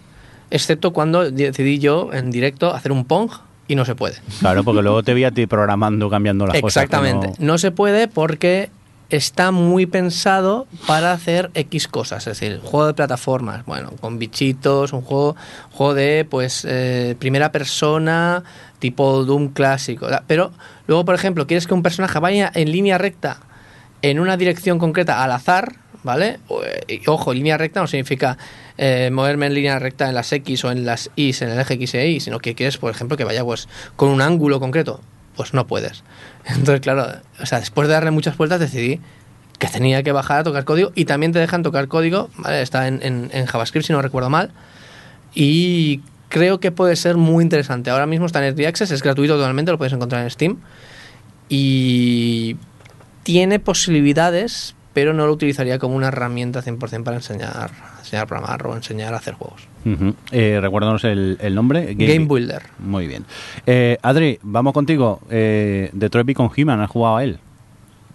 Speaker 4: excepto cuando decidí yo en directo hacer un Pong y no se puede.
Speaker 1: Claro, porque luego te vi a ti programando, cambiando las cosas. que
Speaker 4: Exactamente.
Speaker 1: no-
Speaker 4: No... se puede porque está muy pensado para hacer X cosas. Es decir, juego de plataformas, bueno, con bichitos, un juego, juego de pues eh, primera persona, tipo Doom clásico. Pero luego, por ejemplo, quieres que un personaje vaya en línea recta en una dirección concreta al azar, ¿vale? Y, ojo, línea recta no significa eh, moverme en línea recta en las X o en las Y, en el eje X e Y, sino que quieres, por ejemplo, que vaya pues con un ángulo concreto. Pues no puedes. Entonces, claro, o sea, después de darle muchas vueltas decidí que tenía que bajar a tocar código y también te dejan tocar código, ¿vale? Está en, en- en JavaScript si no recuerdo mal. Y creo que puede ser muy interesante. Ahora mismo está en Early Access, es gratuito totalmente, lo puedes encontrar en Steam. Y tiene posibilidades, pero no lo utilizaría como una herramienta 100% para enseñar, enseñar a programar o enseñar a hacer juegos.
Speaker 1: Ujú. Eh, recuérdanos el, el nombre.
Speaker 4: Game Builder.
Speaker 1: Muy bien. Eh, Adri, vamos contigo. Eh, Detroit Become Human, ¿has jugado a él?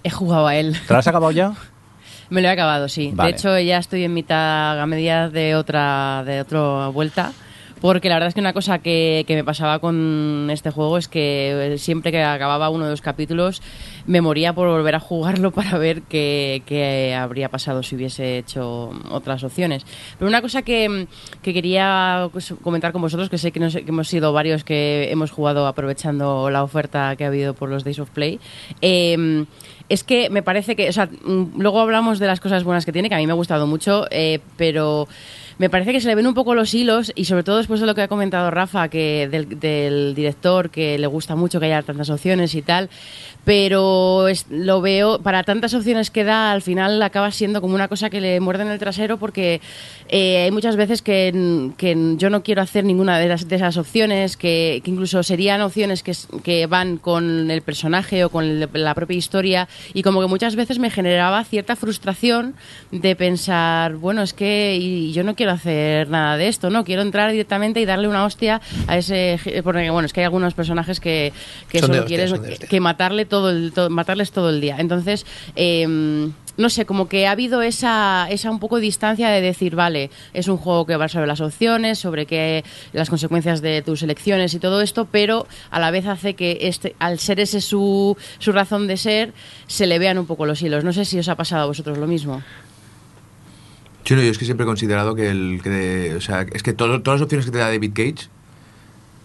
Speaker 3: He jugado a él.
Speaker 1: ¿Te lo has acabado ya?
Speaker 3: Me lo he acabado, sí.
Speaker 1: Vale.
Speaker 3: De hecho, ya estoy en mitad, a medias de otra, de otra vuelta. Porque la verdad es que una cosa que, que me pasaba con este juego es que siempre que acababa uno de los capítulos me moría por volver a jugarlo para ver qué, qué habría pasado si hubiese hecho otras opciones. Pero una cosa que, que quería pues, comentar con vosotros, que sé que, hemos sido varios que hemos jugado aprovechando la oferta que ha habido por los Days of Play, eh, es que me parece que, mm, luego hablamos de las cosas buenas que tiene, que a mí me ha gustado mucho, eh, pero me parece que se le ven un poco los hilos y sobre todo después de lo que ha comentado Rafa, que del, del director, que le gusta mucho que haya tantas opciones y tal, pero es- lo veo, para tantas opciones que da, al final acaba siendo como una cosa que le muerde en el trasero porque eh, hay muchas veces que, que yo no quiero hacer ninguna de, las- de esas opciones, que, que incluso serían opciones que, que van con el personaje o con el- la propia historia y como que muchas veces me generaba cierta frustración de pensar, bueno, es que y yo no quiero hacer nada de esto, ¿no? Quiero entrar directamente y darle una hostia a ese... Porque, bueno, es que hay algunos personajes que, que solo quieres que matarle todo el, to- matarles todo el día. Entonces, eh, no sé, como que ha habido esa, esa un poco distancia de decir, vale, es un juego que va sobre las opciones, sobre qué, las consecuencias de tus elecciones y todo esto, pero a la vez hace que este, al ser ese su, su razón de ser, se le vean un poco los hilos. No sé si os ha pasado a vosotros lo mismo.
Speaker 7: Sí, no, yo es que siempre he considerado que el que de- o sea, es que todo- todas las opciones que te da David Cage,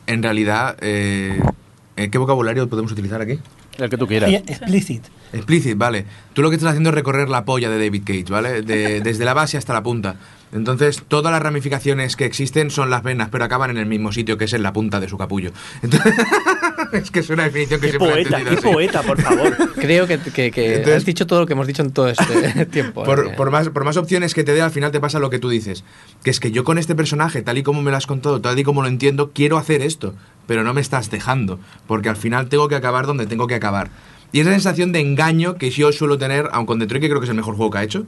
Speaker 7: en realidad, eh, ¿qué vocabulario podemos utilizar aquí?
Speaker 1: El que tú quieras.
Speaker 6: Explicit.
Speaker 7: Explicit, vale. Tú lo que estás haciendo es recorrer la polla de David Cage, ¿vale? De- desde la base hasta la punta. Entonces, todas las ramificaciones que existen son las venas, pero acaban en el mismo sitio, que es en la punta de su capullo. Entonces, es que es una definición que
Speaker 2: Qué
Speaker 7: siempre he
Speaker 2: poeta,
Speaker 7: entendido
Speaker 2: qué
Speaker 7: así.
Speaker 2: poeta, por favor.
Speaker 4: Creo que, que- que
Speaker 7: Entonces-
Speaker 4: has dicho todo lo que hemos dicho en todo este tiempo.
Speaker 7: Por,
Speaker 4: ¿eh?
Speaker 7: por más, por más opciones que te dé, al final te pasa lo que tú dices. Que es que yo con este personaje, tal y como me lo has contado, tal y como lo entiendo, quiero hacer esto, pero no me estás dejando. Porque al final tengo que acabar donde tengo que acabar. Y esa sensación de engaño que yo suelo tener, aun con Detroit, que creo que es el mejor juego que ha hecho,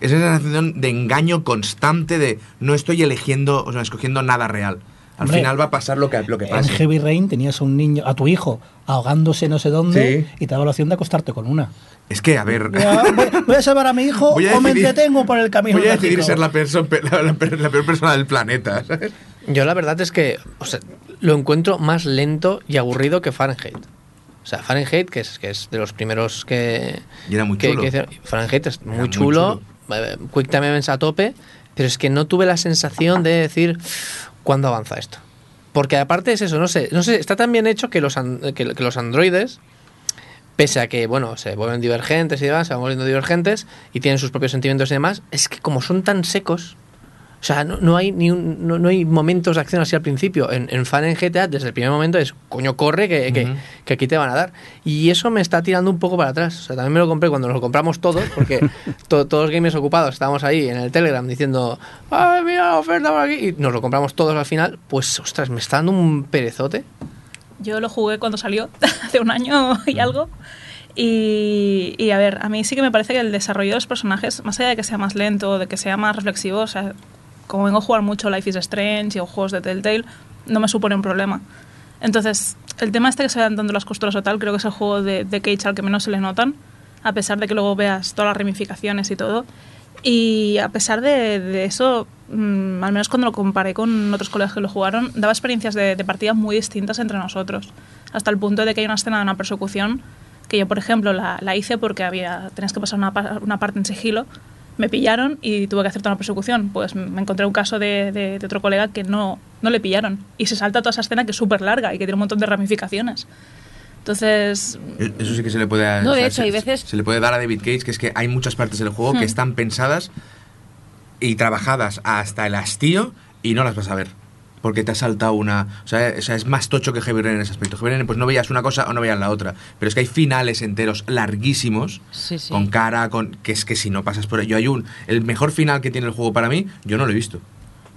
Speaker 7: esa sensación de engaño constante de no estoy eligiendo, o sea, escogiendo nada real. Al
Speaker 6: Hombre,
Speaker 7: final va a pasar lo que, lo que
Speaker 6: En
Speaker 7: pase.
Speaker 6: Heavy Rain tenías a un niño, a tu hijo, ahogándose no sé dónde
Speaker 7: Sí.
Speaker 6: y te daba la opción de acostarte con una.
Speaker 7: Es que, a ver.
Speaker 6: Ya, voy, voy a salvar a mi hijo
Speaker 7: Voy a
Speaker 6: o me entretengo por el camino.
Speaker 7: Voy a decidir
Speaker 6: mágico.
Speaker 7: ser la, perso- la- la- la peor persona del planeta, ¿sabes?
Speaker 4: Yo la verdad es que o sea, lo encuentro más lento y aburrido que Fahrenheit. O sea, Fahrenheit, que es, que es de los primeros que...
Speaker 7: Y era muy
Speaker 4: que-
Speaker 7: chulo.
Speaker 4: que Fahrenheit es muy
Speaker 7: muy
Speaker 4: chulo, eh, Quick Time Events a tope, pero es que no tuve la sensación de decir cuándo avanza esto. Porque aparte es eso, no sé, no sé, está tan bien hecho que los, que, que los androides, pese a que, bueno, se vuelven divergentes y demás, se van volviendo divergentes y tienen sus propios sentimientos y demás, es que como son tan secos, o sea, no, no hay ni un- no, no hay momentos de acción así al principio. En, en Fan en GTA, desde el primer momento es, coño, corre, que, que- que aquí te van a dar. Y eso me está tirando un poco para atrás. O sea, también me lo compré cuando nos lo compramos todos, porque to- todos los gamers ocupados estábamos ahí en el Telegram diciendo, ¡ay, mira la oferta por aquí! Y nos lo compramos todos al final. Pues, ostras, me está dando un perezote.
Speaker 5: Yo lo jugué cuando salió, hace un año y algo. Y, y, a ver, a mí sí que me parece que el desarrollo de los personajes, más allá de que sea más lento, de que sea más reflexivo, o sea, como vengo a jugar mucho Life is Strange o juegos de Telltale, no me supone un problema. Entonces, el tema este que se vean dando las costuras o tal, creo que es el juego de, de Cage al que menos se le notan, a pesar de que luego veas todas las ramificaciones y todo. Y a pesar de, eso, mm, al menos cuando lo comparé con otros colegas que lo jugaron, daba experiencias de, de partida muy distintas entre nosotros. Hasta el punto de que hay una escena de una persecución que yo, por ejemplo, la, hice porque había tenías que pasar una, una parte en sigilo. Me pillaron y tuve que hacer toda una persecución. Pues me encontré un caso de, de- de otro colega que no, no le pillaron. Y se salta toda esa escena que es súper larga y que tiene un montón de ramificaciones. Entonces,
Speaker 7: E- Eso sí que se le puede
Speaker 3: No, de
Speaker 7: o sea,
Speaker 3: hecho,
Speaker 7: se,
Speaker 3: hay veces-
Speaker 7: se le puede dar a David Cage, que es que hay muchas partes del juego que
Speaker 5: Hmm.
Speaker 7: están pensadas y trabajadas hasta el hastío y no las vas a ver. Porque te ha saltado una. O sea, o sea, es más tocho que Heavy Rain en ese aspecto. Heavy Rain, pues no veías una cosa o no veías la otra. Pero es que hay finales enteros larguísimos,
Speaker 3: Sí, sí.
Speaker 7: con cara, con. que es que si no pasas por ello. Hay un. El mejor final que tiene el juego para mí, yo no lo he visto.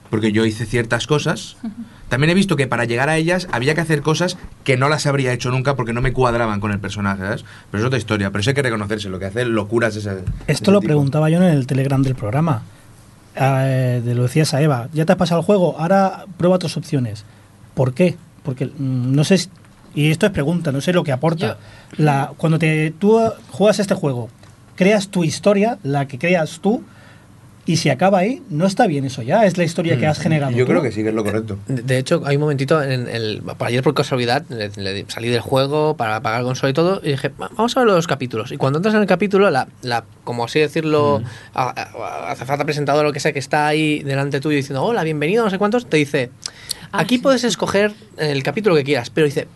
Speaker 7: Porque yo hice ciertas cosas. También he visto que para llegar a ellas había que hacer cosas que no las habría hecho nunca porque no me cuadraban con el personaje, ¿sabes? Pero es otra historia. Pero eso hay que reconocerse, lo que hace locuras esa.
Speaker 6: Esto lo preguntaba yo en el Telegram del programa. Eh, de lo decías a Eva, ya te has pasado el juego, ahora prueba otras opciones. ¿Por qué? Porque mm, no sé, si- y esto es pregunta, no sé lo que aporta. La, cuando te, tú juegas este juego, creas tu historia, la que creas tú, y si acaba ahí, no está bien eso ya, es la historia que has generado.
Speaker 7: Mm. Yo
Speaker 6: tú.
Speaker 7: creo que sí, que es lo correcto.
Speaker 4: De de hecho, hay un momentito, en el, por ayer por casualidad, le- le- salí del juego para pagar el consola y todo, y dije, "Va- vamos a ver los capítulos. Y cuando entras en el capítulo, la, la como así decirlo, a- a- hace falta presentador o lo que sea, que está ahí delante tuyo diciendo, hola, bienvenido, no sé cuántos, te dice,
Speaker 3: Ah,
Speaker 4: aquí
Speaker 3: sí.
Speaker 4: puedes escoger el capítulo que quieras, pero dice,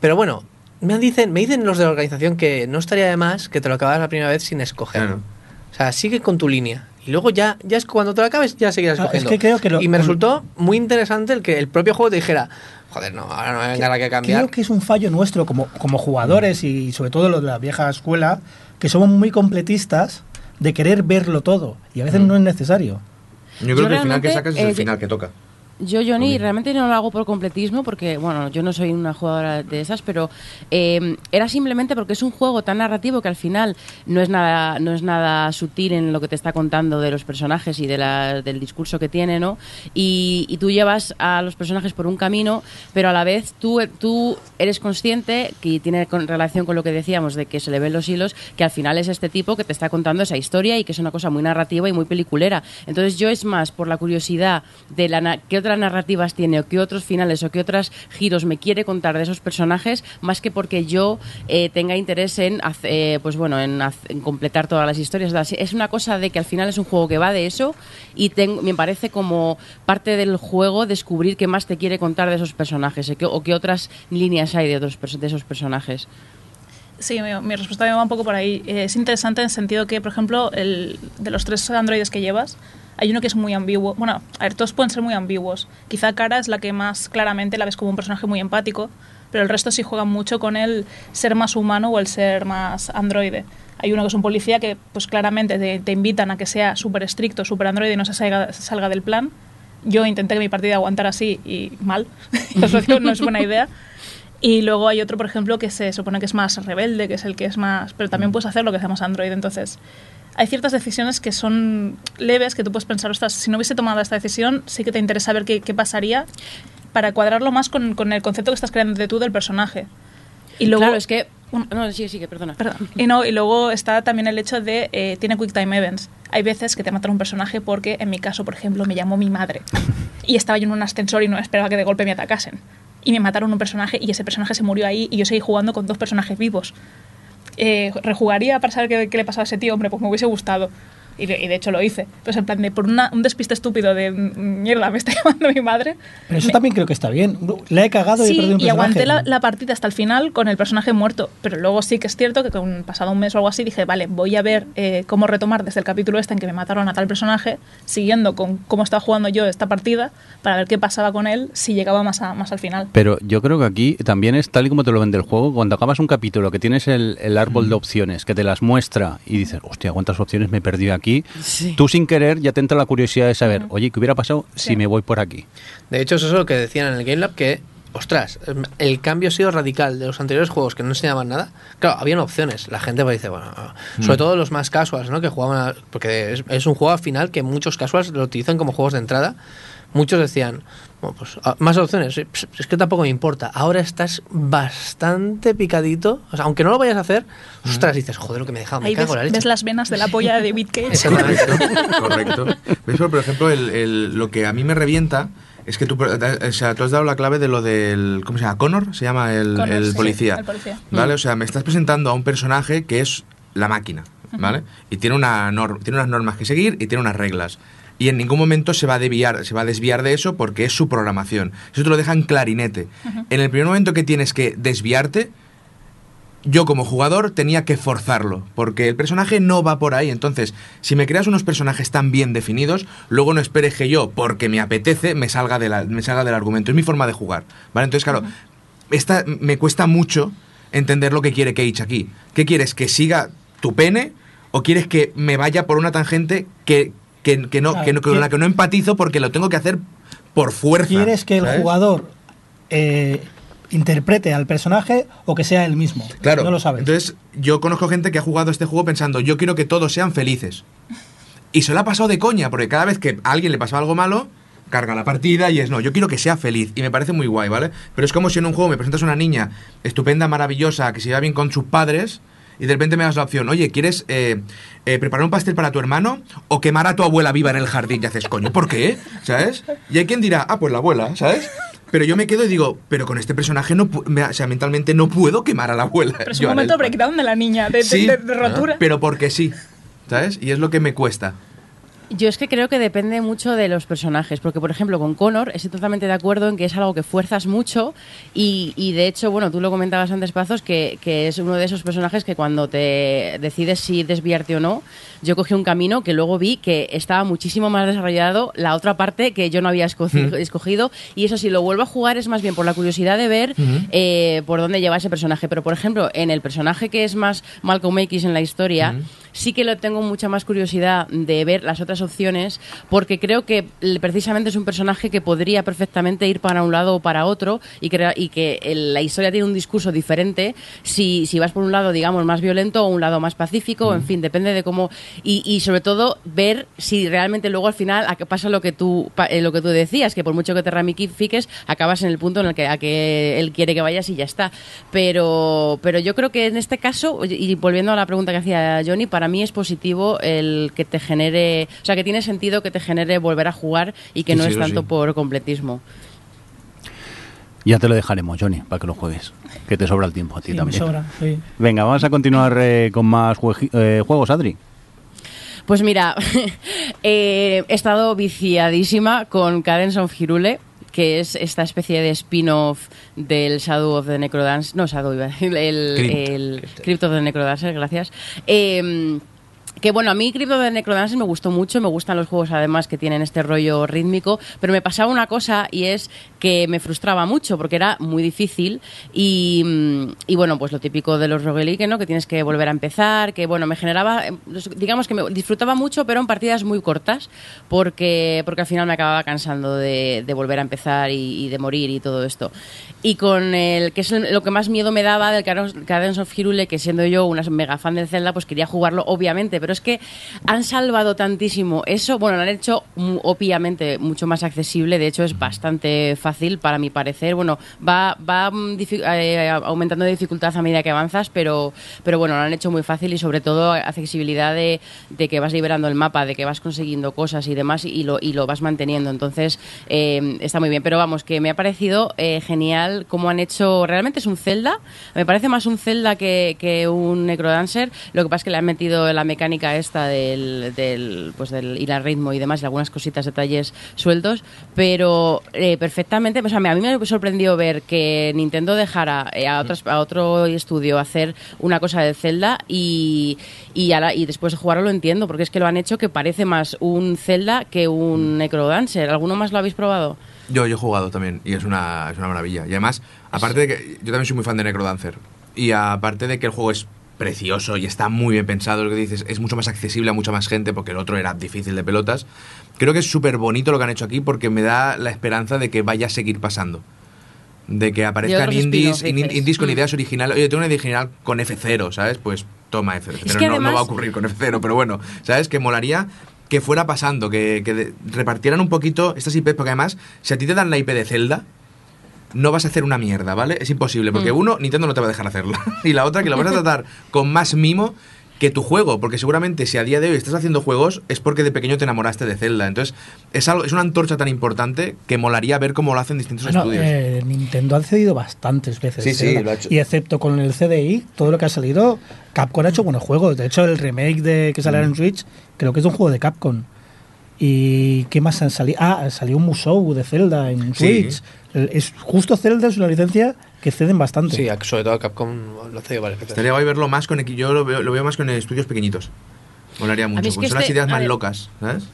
Speaker 4: pero bueno, me dicen, me dicen los de la organización que no estaría de más que te lo acabas la primera vez sin escoger.
Speaker 7: Claro.
Speaker 4: O sea, sigue con tu línea. Y luego ya, ya es cuando te lo acabes, ya seguirás
Speaker 6: Ah, es
Speaker 4: escogiendo.
Speaker 6: que creo que lo-
Speaker 4: y me resultó muy interesante el que el propio juego te dijera, joder, no, ahora no me venga la que cambiar.
Speaker 6: Creo que es un fallo nuestro como, como jugadores y sobre todo los de la vieja escuela, que somos muy completistas de querer verlo todo y a veces no es necesario.
Speaker 7: Yo creo
Speaker 3: Yo
Speaker 7: que el final que sacas es
Speaker 3: eh,
Speaker 7: el final que toca.
Speaker 3: Yo, Johnny, realmente no lo hago por completismo porque, bueno, yo no soy una jugadora de esas, pero eh, era simplemente porque es un juego tan narrativo que al final no es nada, no es nada sutil en lo que te está contando de los personajes y de la- del discurso que tiene, ¿no? Y, y tú llevas a los personajes por un camino, pero a la vez tú, tú eres consciente que tiene con- relación con lo que decíamos de que se le ven los hilos, que al final es este tipo que te está contando esa historia y que es una cosa muy narrativa y muy peliculera. Entonces yo es más por la curiosidad de la qué otras narrativas tiene o qué otros finales o qué otros giros me quiere contar de esos personajes, más que porque yo eh, tenga interés en, eh, pues bueno, en, completar todas las historias. Es una cosa de que al final es un juego que va de eso y ten- me parece como parte del juego descubrir qué más te quiere contar de esos personajes eh, o qué otras líneas hay de, otros, de esos personajes.
Speaker 5: Sí, mi, mi respuesta va un poco por ahí. Eh, es interesante en el sentido que, por ejemplo, el, de los tres androides que llevas, hay uno que es muy ambiguo. Bueno, a ver, todos pueden ser muy ambiguos. Quizá Cara es la que más claramente la ves como un personaje muy empático, pero el resto sí juegan mucho con el ser más humano o el ser más androide. Hay uno que es un policía que, pues claramente te, invitan a que sea súper estricto, súper androide y no se salga, salga del plan. Yo intenté que mi partida aguantara así y mal. No es buena idea. Y luego hay otro, por ejemplo, que se supone que es más rebelde, que es el que es más... Pero también puedes hacer lo que hacemos Android. Entonces, hay ciertas decisiones que son leves, que tú puedes pensar, ostras, si no hubiese tomado esta decisión, sí que te interesa ver qué, qué pasaría para cuadrarlo más con, con el concepto que estás creando de tú del personaje. Y luego,
Speaker 3: claro, es que... No, sí, sí, que perdona.
Speaker 5: Perdón. Y, no, y luego está también el hecho de, eh, tiene Quick Time Events. Hay veces que te matan un personaje porque, en mi caso, por ejemplo, me llamó mi madre. Y estaba yo en un ascensor y no esperaba que de golpe me atacasen. Y me mataron un personaje y ese personaje se murió ahí y yo seguí jugando con dos personajes vivos. Eh, ¿Rejugaría para saber qué, qué le pasaba a ese tío? Hombre, pues me hubiese gustado. Y de, y de hecho lo hice. Pues en plan de, por una- un despiste estúpido de "Mm, mierda, me está llamando mi madre.
Speaker 6: Pero eso
Speaker 5: me-
Speaker 6: también creo que está bien. Le he cagado y he
Speaker 5: Sí,
Speaker 6: perdido un
Speaker 5: y
Speaker 6: personaje.
Speaker 5: aguanté la, la partida hasta el final con el personaje muerto. Pero luego sí que es cierto que con pasado un mes o algo así dije, vale, voy a ver eh, cómo retomar desde el capítulo este en que me mataron a tal personaje, siguiendo con cómo estaba jugando yo esta partida, para ver qué pasaba con él si llegaba más, a- más al final.
Speaker 1: Pero yo creo que aquí también es tal y como te lo vende el juego. Cuando acabas un capítulo que tienes el, el árbol de opciones, que te las muestra y dices, hostia, ¿cuántas opciones me he perdido aquí?
Speaker 3: Sí.
Speaker 1: Tú sin querer ya te entra la curiosidad de saber, oye, ¿qué hubiera pasado si me voy por aquí?
Speaker 4: De hecho, eso es lo que decían en el Game Lab, que, ostras, el cambio ha sido radical de los anteriores juegos que no enseñaban nada. Claro, habían opciones. La gente pues, dice, bueno, sobre todo los más casuals, ¿no? Que jugaban, a- porque es, es un juego al final que muchos casuals lo utilizan como juegos de entrada. Muchos decían, bueno, pues ah, más opciones, es que tampoco me importa. Ahora estás bastante picadito, o sea, aunque no lo vayas a hacer, ostras, dices, joder, lo que me he dejado, me
Speaker 5: Ahí ves,
Speaker 4: cago en la leche.
Speaker 5: ves las venas de la polla de David Cage.
Speaker 4: Exactamente.
Speaker 7: Correcto, correcto. ¿Ves? Pero, por ejemplo, el- el- lo que a mí me revienta es que tú, o sea, tú has dado la clave de lo del. ¿Cómo se llama? ¿Connor? Se llama el,
Speaker 5: Connor,
Speaker 7: el
Speaker 5: sí,
Speaker 7: policía.
Speaker 5: el policía.
Speaker 7: ¿Vale? O sea, me estás presentando a un personaje que es la máquina. ¿Vale? Y tiene, una tiene unas normas que seguir y tiene unas reglas. Y en ningún momento se va a desviar, se va a desviar de eso porque es su programación. Eso te lo dejan clarinete. En el primer momento que tienes que desviarte, yo como jugador tenía que forzarlo, porque el personaje no va por ahí. Entonces, si me creas unos personajes tan bien definidos, luego no esperes que yo, porque me apetece, me salga, de la- me salga del argumento. Es mi forma de jugar. ¿Vale? Entonces, claro, esta, me cuesta mucho entender lo que quiere Cage aquí. ¿Qué quieres? ¿Que siga tu pene? ¿O quieres que me vaya por una tangente que, que, que no,
Speaker 6: Claro,
Speaker 7: que no- con la que no empatizo porque lo tengo que hacer por fuerza?
Speaker 6: ¿Quieres que el
Speaker 7: ¿sabes?
Speaker 6: jugador eh, interprete al personaje o que sea él mismo?
Speaker 7: Claro.
Speaker 6: No lo sabes.
Speaker 7: Entonces, yo conozco gente que ha jugado este juego pensando, yo quiero que todos sean felices. Y se lo ha pasado de coña, porque cada vez que a alguien le pasa algo malo, carga la partida y es, no, yo quiero que sea feliz. Y me parece muy guay, ¿vale? Pero es como si en un juego me presentas a una niña estupenda, maravillosa, que se lleva bien con sus padres. Y de repente me das la opción, oye, ¿quieres eh, eh, preparar un pastel para tu hermano o quemar a tu abuela viva en el jardín? Y haces, coño, ¿por qué? ¿Sabes? Y hay quien dirá, ah, pues la abuela, ¿sabes? Pero yo me quedo y digo, pero con este personaje no, me- o sea, mentalmente no puedo quemar a la abuela.
Speaker 5: Pero es un momento
Speaker 7: el-
Speaker 5: breakdown de la niña, de, de-
Speaker 7: Sí,
Speaker 5: de- de rotura.
Speaker 7: pero porque sí, ¿sabes? Y es lo que me cuesta.
Speaker 3: Yo es que creo que depende mucho de los personajes, porque por ejemplo con Connor estoy totalmente de acuerdo en que es algo que fuerzas mucho y, y de hecho, bueno, tú lo comentabas antes, Pazos, que, que es uno de esos personajes que cuando te decides si desviarte o no, yo cogí un camino que luego vi que estaba muchísimo más desarrollado la otra parte que yo no había escogi- escogido. Y eso si lo vuelvo a jugar es más bien por la curiosidad de ver eh, por dónde lleva ese personaje. Pero por ejemplo, en el personaje que es más Malcolm X en la historia, sí que lo tengo mucha más curiosidad de ver las otras opciones, porque creo que precisamente es un personaje que podría perfectamente ir para un lado o para otro y que, y que la historia tiene un discurso diferente si, si vas por un lado, digamos, más violento o un lado más pacífico, en fin, depende de cómo. Y, y sobre todo ver si realmente luego al final pasa lo que tú eh, lo que tú decías, que por mucho que te ramifiques, acabas en el punto en el que, a que él quiere que vayas y ya está. Pero, pero yo creo que en este caso, y volviendo a la pregunta que hacía Johnny, para mí es positivo el que te genere, o sea, que tiene sentido que te genere volver a jugar y que
Speaker 7: Sí,
Speaker 3: no
Speaker 7: sí,
Speaker 3: es tanto
Speaker 7: sí.
Speaker 3: por completismo.
Speaker 1: Ya te lo dejaremos, Johnny, para que lo juegues. Que te sobra el tiempo a ti
Speaker 6: Sí, me
Speaker 1: también.
Speaker 6: sobra, sí.
Speaker 1: Venga, vamos a continuar eh, con más eh, juegos, Adri.
Speaker 3: Pues mira, eh, he estado viciadísima con Cadence of que es esta especie de spin-off del Shadow of the Necrodance. No, Shadow, el,
Speaker 7: Crypt.
Speaker 3: el Crypt of the Necrodancer, gracias. Eh, que bueno, a mí Crypt of the Necrodancer me gustó mucho, me gustan los juegos además que tienen este rollo rítmico, pero me pasaba una cosa y es que me frustraba mucho porque era muy difícil y, mm, y bueno, pues lo típico de los roguelike, ¿no? Que tienes que volver a empezar, que bueno, me generaba, eh, digamos que me disfrutaba mucho, pero en partidas muy cortas porque, porque al final me acababa cansando de, de volver a empezar y, y de morir y todo esto. Y con el, que es lo que más miedo me daba del Cadence of Hyrule, que siendo yo una mega fan del Zelda, pues quería jugarlo, obviamente, pero es que han salvado tantísimo eso, bueno, lo han hecho obviamente mucho más accesible, de hecho es bastante fácil para mi parecer, bueno, va, va mm, eh, aumentando de dificultad a medida que avanzas, pero, pero bueno, lo han hecho muy fácil y sobre todo accesibilidad de, de que vas liberando el mapa, de que vas consiguiendo cosas y demás y lo, y lo vas manteniendo, entonces eh, está muy bien, pero vamos, que me ha parecido eh, genial cómo han hecho, realmente es un Zelda, me parece más un Zelda que, que un Necrodancer, lo que pasa es que le han metido la mecánica esta del, del pues del ir al ritmo y demás y algunas cositas, detalles sueltos, pero eh, perfectamente, o sea, a mí me sorprendió ver que Nintendo dejara eh, a, otras, a otro estudio hacer una cosa de Zelda y, y, a la- y después de jugarlo lo entiendo, porque es que lo han hecho que parece más un Zelda que un Necrodancer. ¿Alguno más lo habéis probado?
Speaker 7: Yo, yo he jugado también y es una, es una maravilla. Y además, aparte de que yo también soy muy fan de Necrodancer. Y aparte de que el juego es precioso y está muy bien pensado, lo que dices, es mucho más accesible a mucha más gente porque el otro era difícil de pelotas. Creo que es súper bonito lo que han hecho aquí porque me da la esperanza de que vaya a seguir pasando. De que aparezcan indies, indies con
Speaker 3: Mm.
Speaker 7: ideas originales. Oye, tengo una idea original con F0, ¿sabes? Pues toma F0.
Speaker 3: Es que
Speaker 7: no, no va a ocurrir con F0, pero bueno, ¿sabes? Que molaría que fuera pasando, que, repartieran un poquito estas IPs, porque además, si a ti te dan la IP de Zelda, no vas a hacer una mierda, ¿vale? Es imposible, porque
Speaker 3: Mm.
Speaker 7: uno, Nintendo no te va a dejar hacerla. Y la otra, que lo vas a tratar con más mimo que tu juego, porque seguramente si a día de hoy estás haciendo juegos es porque de pequeño te enamoraste de Zelda. Entonces, es, algo, es una antorcha tan importante que molaría ver cómo lo hacen distintos
Speaker 6: Bueno,
Speaker 7: estudios.
Speaker 6: eh, Nintendo ha cedido bastantes veces.
Speaker 7: Sí, sí,
Speaker 6: Zelda.
Speaker 7: lo ha hecho.
Speaker 6: Y excepto con el CDI, todo lo que ha salido, Capcom ha hecho buenos juegos. De hecho, el remake de que salió
Speaker 7: Mm.
Speaker 6: en Switch, creo que es un juego de Capcom. ¿Y qué más han salido? Ah, salió un Musou de Zelda en. Switch. Es, justo Zelda es una licencia que ceden bastante.
Speaker 4: Sí, sobre todo Capcom lo hace varias veces.
Speaker 7: Estaría guay verlo más con yo lo veo, lo veo más con estudios pequeñitos. Molaría mucho,
Speaker 3: es que
Speaker 7: son las
Speaker 3: este-
Speaker 7: ideas más
Speaker 3: ver,
Speaker 7: locas, ¿sabes?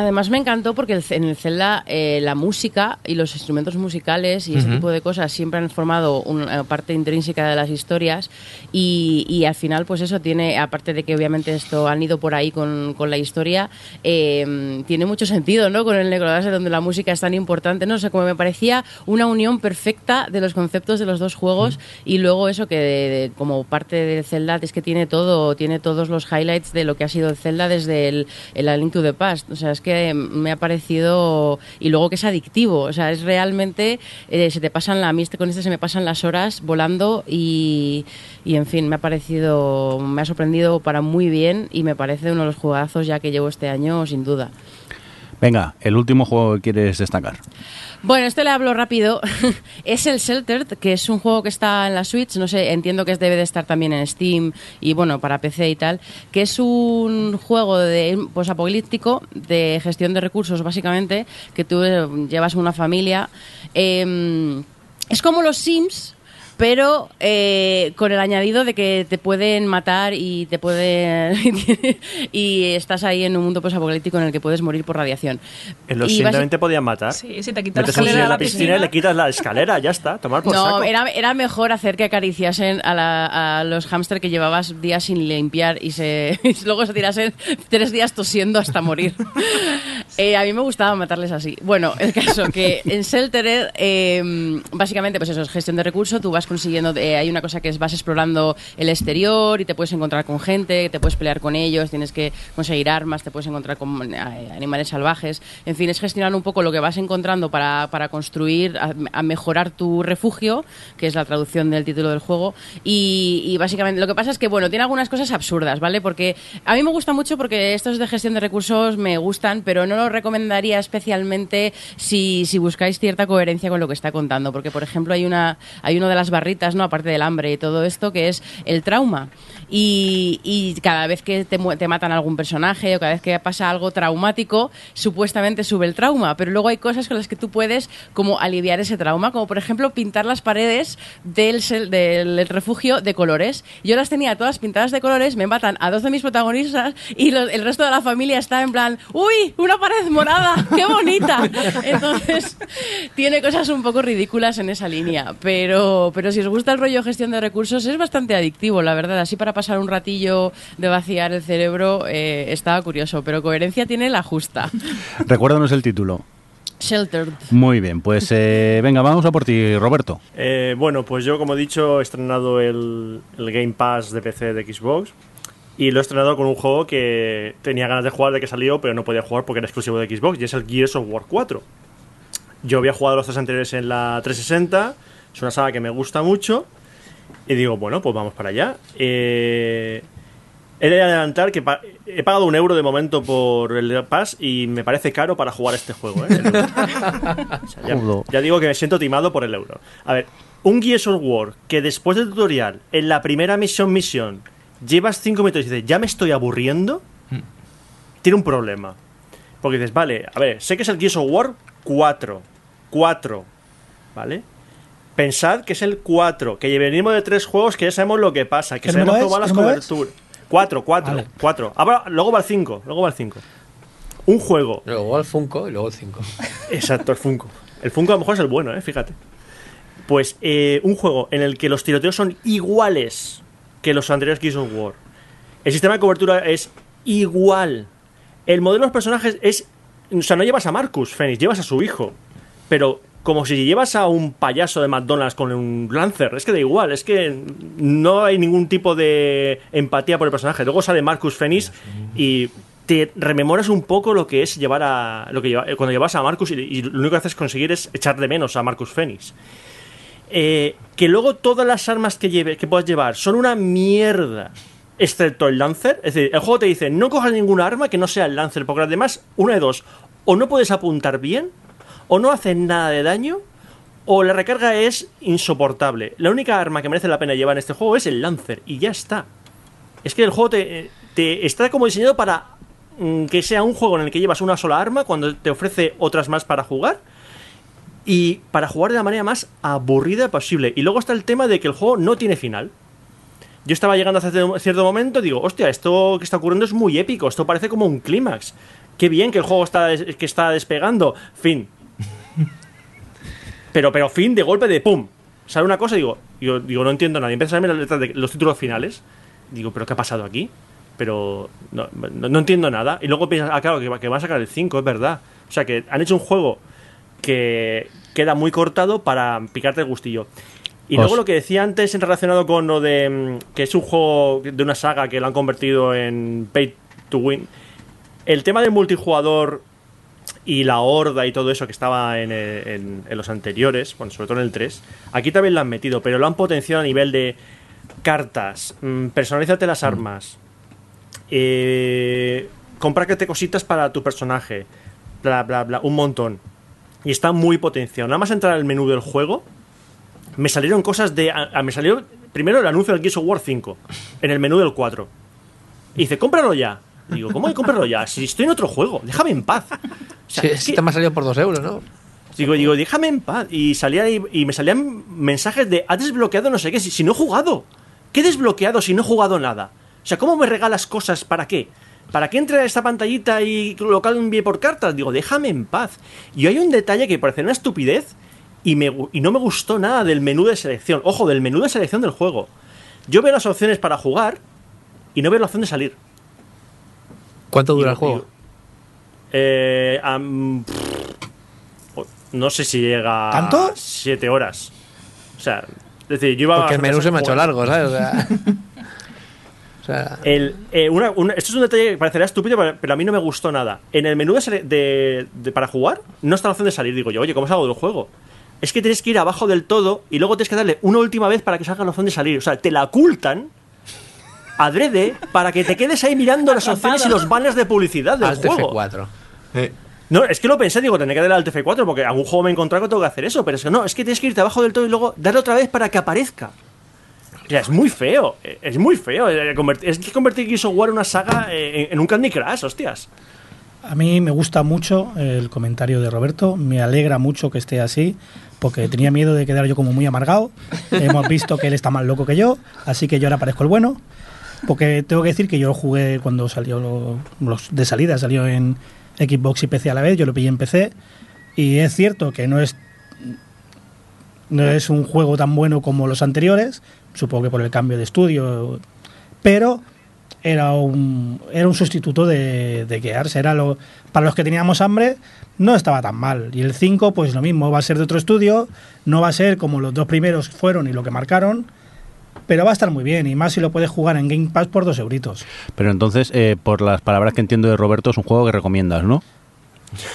Speaker 3: Además me encantó porque en el Zelda eh, la música y los instrumentos musicales y ese
Speaker 7: Ujú.
Speaker 3: tipo de cosas siempre han formado una parte intrínseca de las historias y, y al final pues eso tiene, aparte de que obviamente esto han ido por ahí con, con la historia, eh, tiene mucho sentido, ¿no? Con el Necrodancer donde la música es tan importante, ¿no? O sea, como me parecía una unión perfecta de los conceptos de los dos juegos y luego eso que de- de- como parte del Zelda es que tiene todo, tiene todos los highlights de lo que ha sido el Zelda desde el, el A Link to the Past. O sea, es que me ha parecido... Y luego que es adictivo. O sea, es realmente... eh, se te pasan la... A este- con este se me pasan las horas volando y, y, en fin, me ha parecido... Me ha sorprendido para muy bien y me parece uno de los juegazos ya que llevo este año, sin duda.
Speaker 1: Venga, el último juego que quieres destacar.
Speaker 3: Bueno, este le hablo rápido. es el Sheltered, que es un juego que está en la Switch, no sé, entiendo que debe de estar también en Steam y bueno, para PC y tal, que es un juego de pues apocalíptico de gestión de recursos básicamente, que tú eh, llevas una familia. Eh, es como los Sims, pero eh, con el añadido de que te pueden matar y te pueden y estás ahí en un mundo posapocalíptico en el que puedes morir por radiación.
Speaker 2: En los
Speaker 3: Y
Speaker 2: Sims
Speaker 3: basi-
Speaker 2: también te podían matar.
Speaker 5: Sí, si te quitas la
Speaker 2: Metes
Speaker 5: escalera de
Speaker 2: en
Speaker 5: la
Speaker 2: la piscina
Speaker 5: piscina.
Speaker 2: y le quitas la escalera, ya está, tomar por
Speaker 3: No,
Speaker 2: saco.
Speaker 3: era, era mejor hacer que acariciasen a, la- a los hámster que llevabas días sin limpiar y, se, y luego se tirasen tres días tosiendo hasta morir. Eh, a mí me gustaba matarles así. Bueno, el caso que en Shelterer, eh, básicamente, pues eso, es gestión de recursos. Tú vas consiguiendo, eh, hay una cosa que es vas explorando el exterior y te puedes encontrar con gente, te puedes pelear con ellos, tienes que conseguir armas, te puedes encontrar con eh, animales salvajes. En fin, es gestionar un poco lo que vas encontrando para, para construir, a, mejorar tu refugio, que es la traducción del título del juego. Y, básicamente, lo que pasa es que, bueno, tiene algunas cosas absurdas, ¿vale? Porque a mí me gusta mucho porque estos de gestión de recursos me gustan, pero no lo recomendaría especialmente si, si buscáis cierta coherencia con lo que está contando. Porque, por ejemplo, hay una hay uno de las barritas, ¿no? Aparte del hambre y todo esto, que es el trauma. Y, y cada vez que te, te matan algún personaje o cada vez que pasa algo traumático, supuestamente sube el trauma. Pero luego hay cosas con las que tú puedes como aliviar ese trauma, como por ejemplo pintar las paredes del, del refugio de colores. Yo las tenía todas pintadas de colores, me matan a dos de mis protagonistas y el resto de la familia está en plan, ¡Uy! ¡Una pared morada! ¡Qué bonita! Entonces, tiene cosas un poco ridículas en esa línea. Pero, pero si os gusta el rollo gestión de recursos, es bastante adictivo, la verdad. Así para pasar un ratillo de vaciar el cerebro, eh, estaba curioso. Pero coherencia tiene la justa.
Speaker 1: Recuérdanos el título.
Speaker 3: Sheltered.
Speaker 1: Muy bien, pues eh, venga, vamos a por ti, Roberto.
Speaker 2: Eh, bueno, pues yo, como he dicho, he estrenado el, el Game Pass de PC de Xbox. Y lo he estrenado con un juego que tenía ganas de jugar de que salió, pero no podía jugar porque era exclusivo de Xbox, y es el Gears of War 4. Yo había jugado los tres anteriores en la 360, es una saga que me gusta mucho, y digo, bueno, pues vamos para allá. Eh, he de adelantar que pa- he pagado un euro de momento por el Pass y me parece caro para jugar este juego. ¿eh? O sea, ya, digo que me siento timado por el euro. A ver, un Gears of War que después del tutorial, en la primera misión, misión, llevas 5 minutos y dices, ya me estoy aburriendo, tiene un problema. Porque dices, vale, a ver, sé que es el Gears of War 4. 4. ¿Vale? Pensad que es el 4, que venimos de tres juegos que ya sabemos lo que pasa, que
Speaker 6: ¿Qué número
Speaker 2: sabemos cómo van las coberturas. 4, 4,
Speaker 6: Vale.
Speaker 2: 4. Ahora, luego va el 5, luego va el 5. Un juego
Speaker 4: Luego el Funko y luego el 5.
Speaker 2: Exacto, el Funko. El Funko a lo mejor es el bueno, ¿eh? Fíjate. Pues eh, un juego en el que los tiroteos son iguales que los anteriores Gears of War. El sistema de cobertura es igual. El modelo de los personajes es... O sea, no llevas a Marcus Fenix, llevas a su hijo. Pero como si llevas a un payaso de McDonald's con un Lancer. Es que da igual, es que no hay ningún tipo de empatía por el personaje. Luego sale Marcus Fenix y te rememoras un poco lo que es llevar a. lo que lleva- cuando llevas a Marcus y, y lo único que haces conseguir es echar de menos a Marcus Fenix. Eh, que luego todas las armas que, lleve, que puedas llevar son una mierda. Excepto el Lancer. Es decir, el juego te dice, no cojas ninguna arma que no sea el Lancer, porque además, una de dos, o no puedes apuntar bien, o no hacen nada de daño, o la recarga es insoportable. La única arma que merece la pena llevar en este juego es el Lancer, y ya está. Es que el juego te, está como diseñado para mm, que sea un juego en el que llevas una sola arma cuando te ofrece otras más para jugar y para jugar de la manera más aburrida posible. Y luego está el tema de que el juego no tiene final. Yo estaba llegando a cierto- momento, digo, hostia, esto que está ocurriendo es muy épico, esto parece como un clímax. Qué bien que el juego está, que está despegando. Fin. Pero, pero fin de golpe de pum. Sale una cosa y digo, digo, digo no entiendo nada. Y empieza a salirme las letras de los títulos finales. Digo, ¿pero qué ha pasado aquí? Pero no, no- no entiendo nada. Y luego piensas, ah, claro, que, va- que van a sacar el 5, es verdad. O sea, que han hecho un juego que queda muy cortado para picarte el gustillo. Y
Speaker 1: Os-
Speaker 2: luego lo que decía antes en relacionado con lo de mm, que es un juego de una saga que lo han convertido en pay to win. El tema del multijugador y la horda y todo eso que estaba en, eh, en- en los anteriores, bueno, sobre todo en el 3, aquí también lo han metido, pero lo han potenciado a nivel de cartas, mm, personalízate las armas, eh, comprarte cositas para tu personaje, bla, bla, bla, un montón. Y está muy potenciado. Nada más entrar al menú del juego, me salieron cosas de... a- a- me salió primero el anuncio del Gears of War 5, en el menú del 4. Y dice, cómpralo ya. Digo, ¿cómo que cómpralo ya? Si estoy en otro juego, déjame en paz. O sea,
Speaker 4: Sí,
Speaker 2: es
Speaker 4: este
Speaker 2: que-
Speaker 4: me ha salido por dos euros, ¿no?
Speaker 2: Digo, digo, déjame en paz. Y salía y, y me salían mensajes de, has desbloqueado no sé qué, si, si no he jugado. ¿Qué he desbloqueado si no he jugado nada? O sea, ¿cómo me regalas cosas? ¿Para qué? ¿Para qué entre a esta pantallita y lo cambie por cartas? Digo, déjame en paz. Y hay un detalle que parece una estupidez y, me, y no me gustó nada del menú de selección. Ojo, del menú de selección del juego. Yo veo las opciones para jugar y no veo la opción de salir.
Speaker 4: ¿Cuánto dura
Speaker 2: Y-
Speaker 4: el juego?
Speaker 2: Eh, no sé si llega
Speaker 6: ¿Tanto?
Speaker 2: a 7 horas. O sea, es decir, yo iba
Speaker 4: Porque el menú se me ha hecho largo, ¿sabes? O sea, o sea,
Speaker 2: El, eh, una- una- esto es un detalle que parecerá estúpido, pero, pero a mí no me gustó nada. En el menú de, de- de- para jugar no está la opción de salir. Digo yo, oye, ¿cómo salgo del juego? Es que tienes que ir abajo del todo y luego tienes que darle una última vez para que salga la opción de salir. O sea, te la ocultan adrede para que te quedes ahí mirando las opciones y los banners de publicidad del
Speaker 4: Alt
Speaker 2: juego.
Speaker 4: F4.
Speaker 7: Eh,
Speaker 2: No, es que lo pensé, digo, tendré que darle al TF4 porque algún juego me he encontrado que tengo que hacer eso, pero es que no, es que tienes que irte abajo del todo y luego darle otra vez para que aparezca. O sea, es muy feo, es muy feo. eh, Es que convertir Gears of War en una saga eh, en, en un Candy Crush, hostias.
Speaker 6: A mí me gusta mucho el comentario de Roberto, me alegra mucho que esté así, porque tenía miedo de quedar yo como muy amargado. Hemos visto que él está más loco que yo, así que yo ahora parezco el bueno. Porque tengo que decir que yo jugué cuando salió lo- los de salida, salió en Xbox y PC a la vez, yo lo pillé en PC. Y es cierto que no es no es un juego tan bueno como los anteriores, supongo que por el cambio de estudio, pero era un, era un sustituto de, de Gears. Lo, para los que teníamos hambre, no estaba tan mal. Y el 5, pues lo mismo, va a ser de otro estudio, no va a ser como los dos primeros fueron y lo que marcaron, pero va a estar muy bien. Y más si lo puedes jugar en Game Pass por dos euritos.
Speaker 1: Pero entonces, eh, por las palabras que entiendo de Roberto, es un juego que recomiendas, ¿no?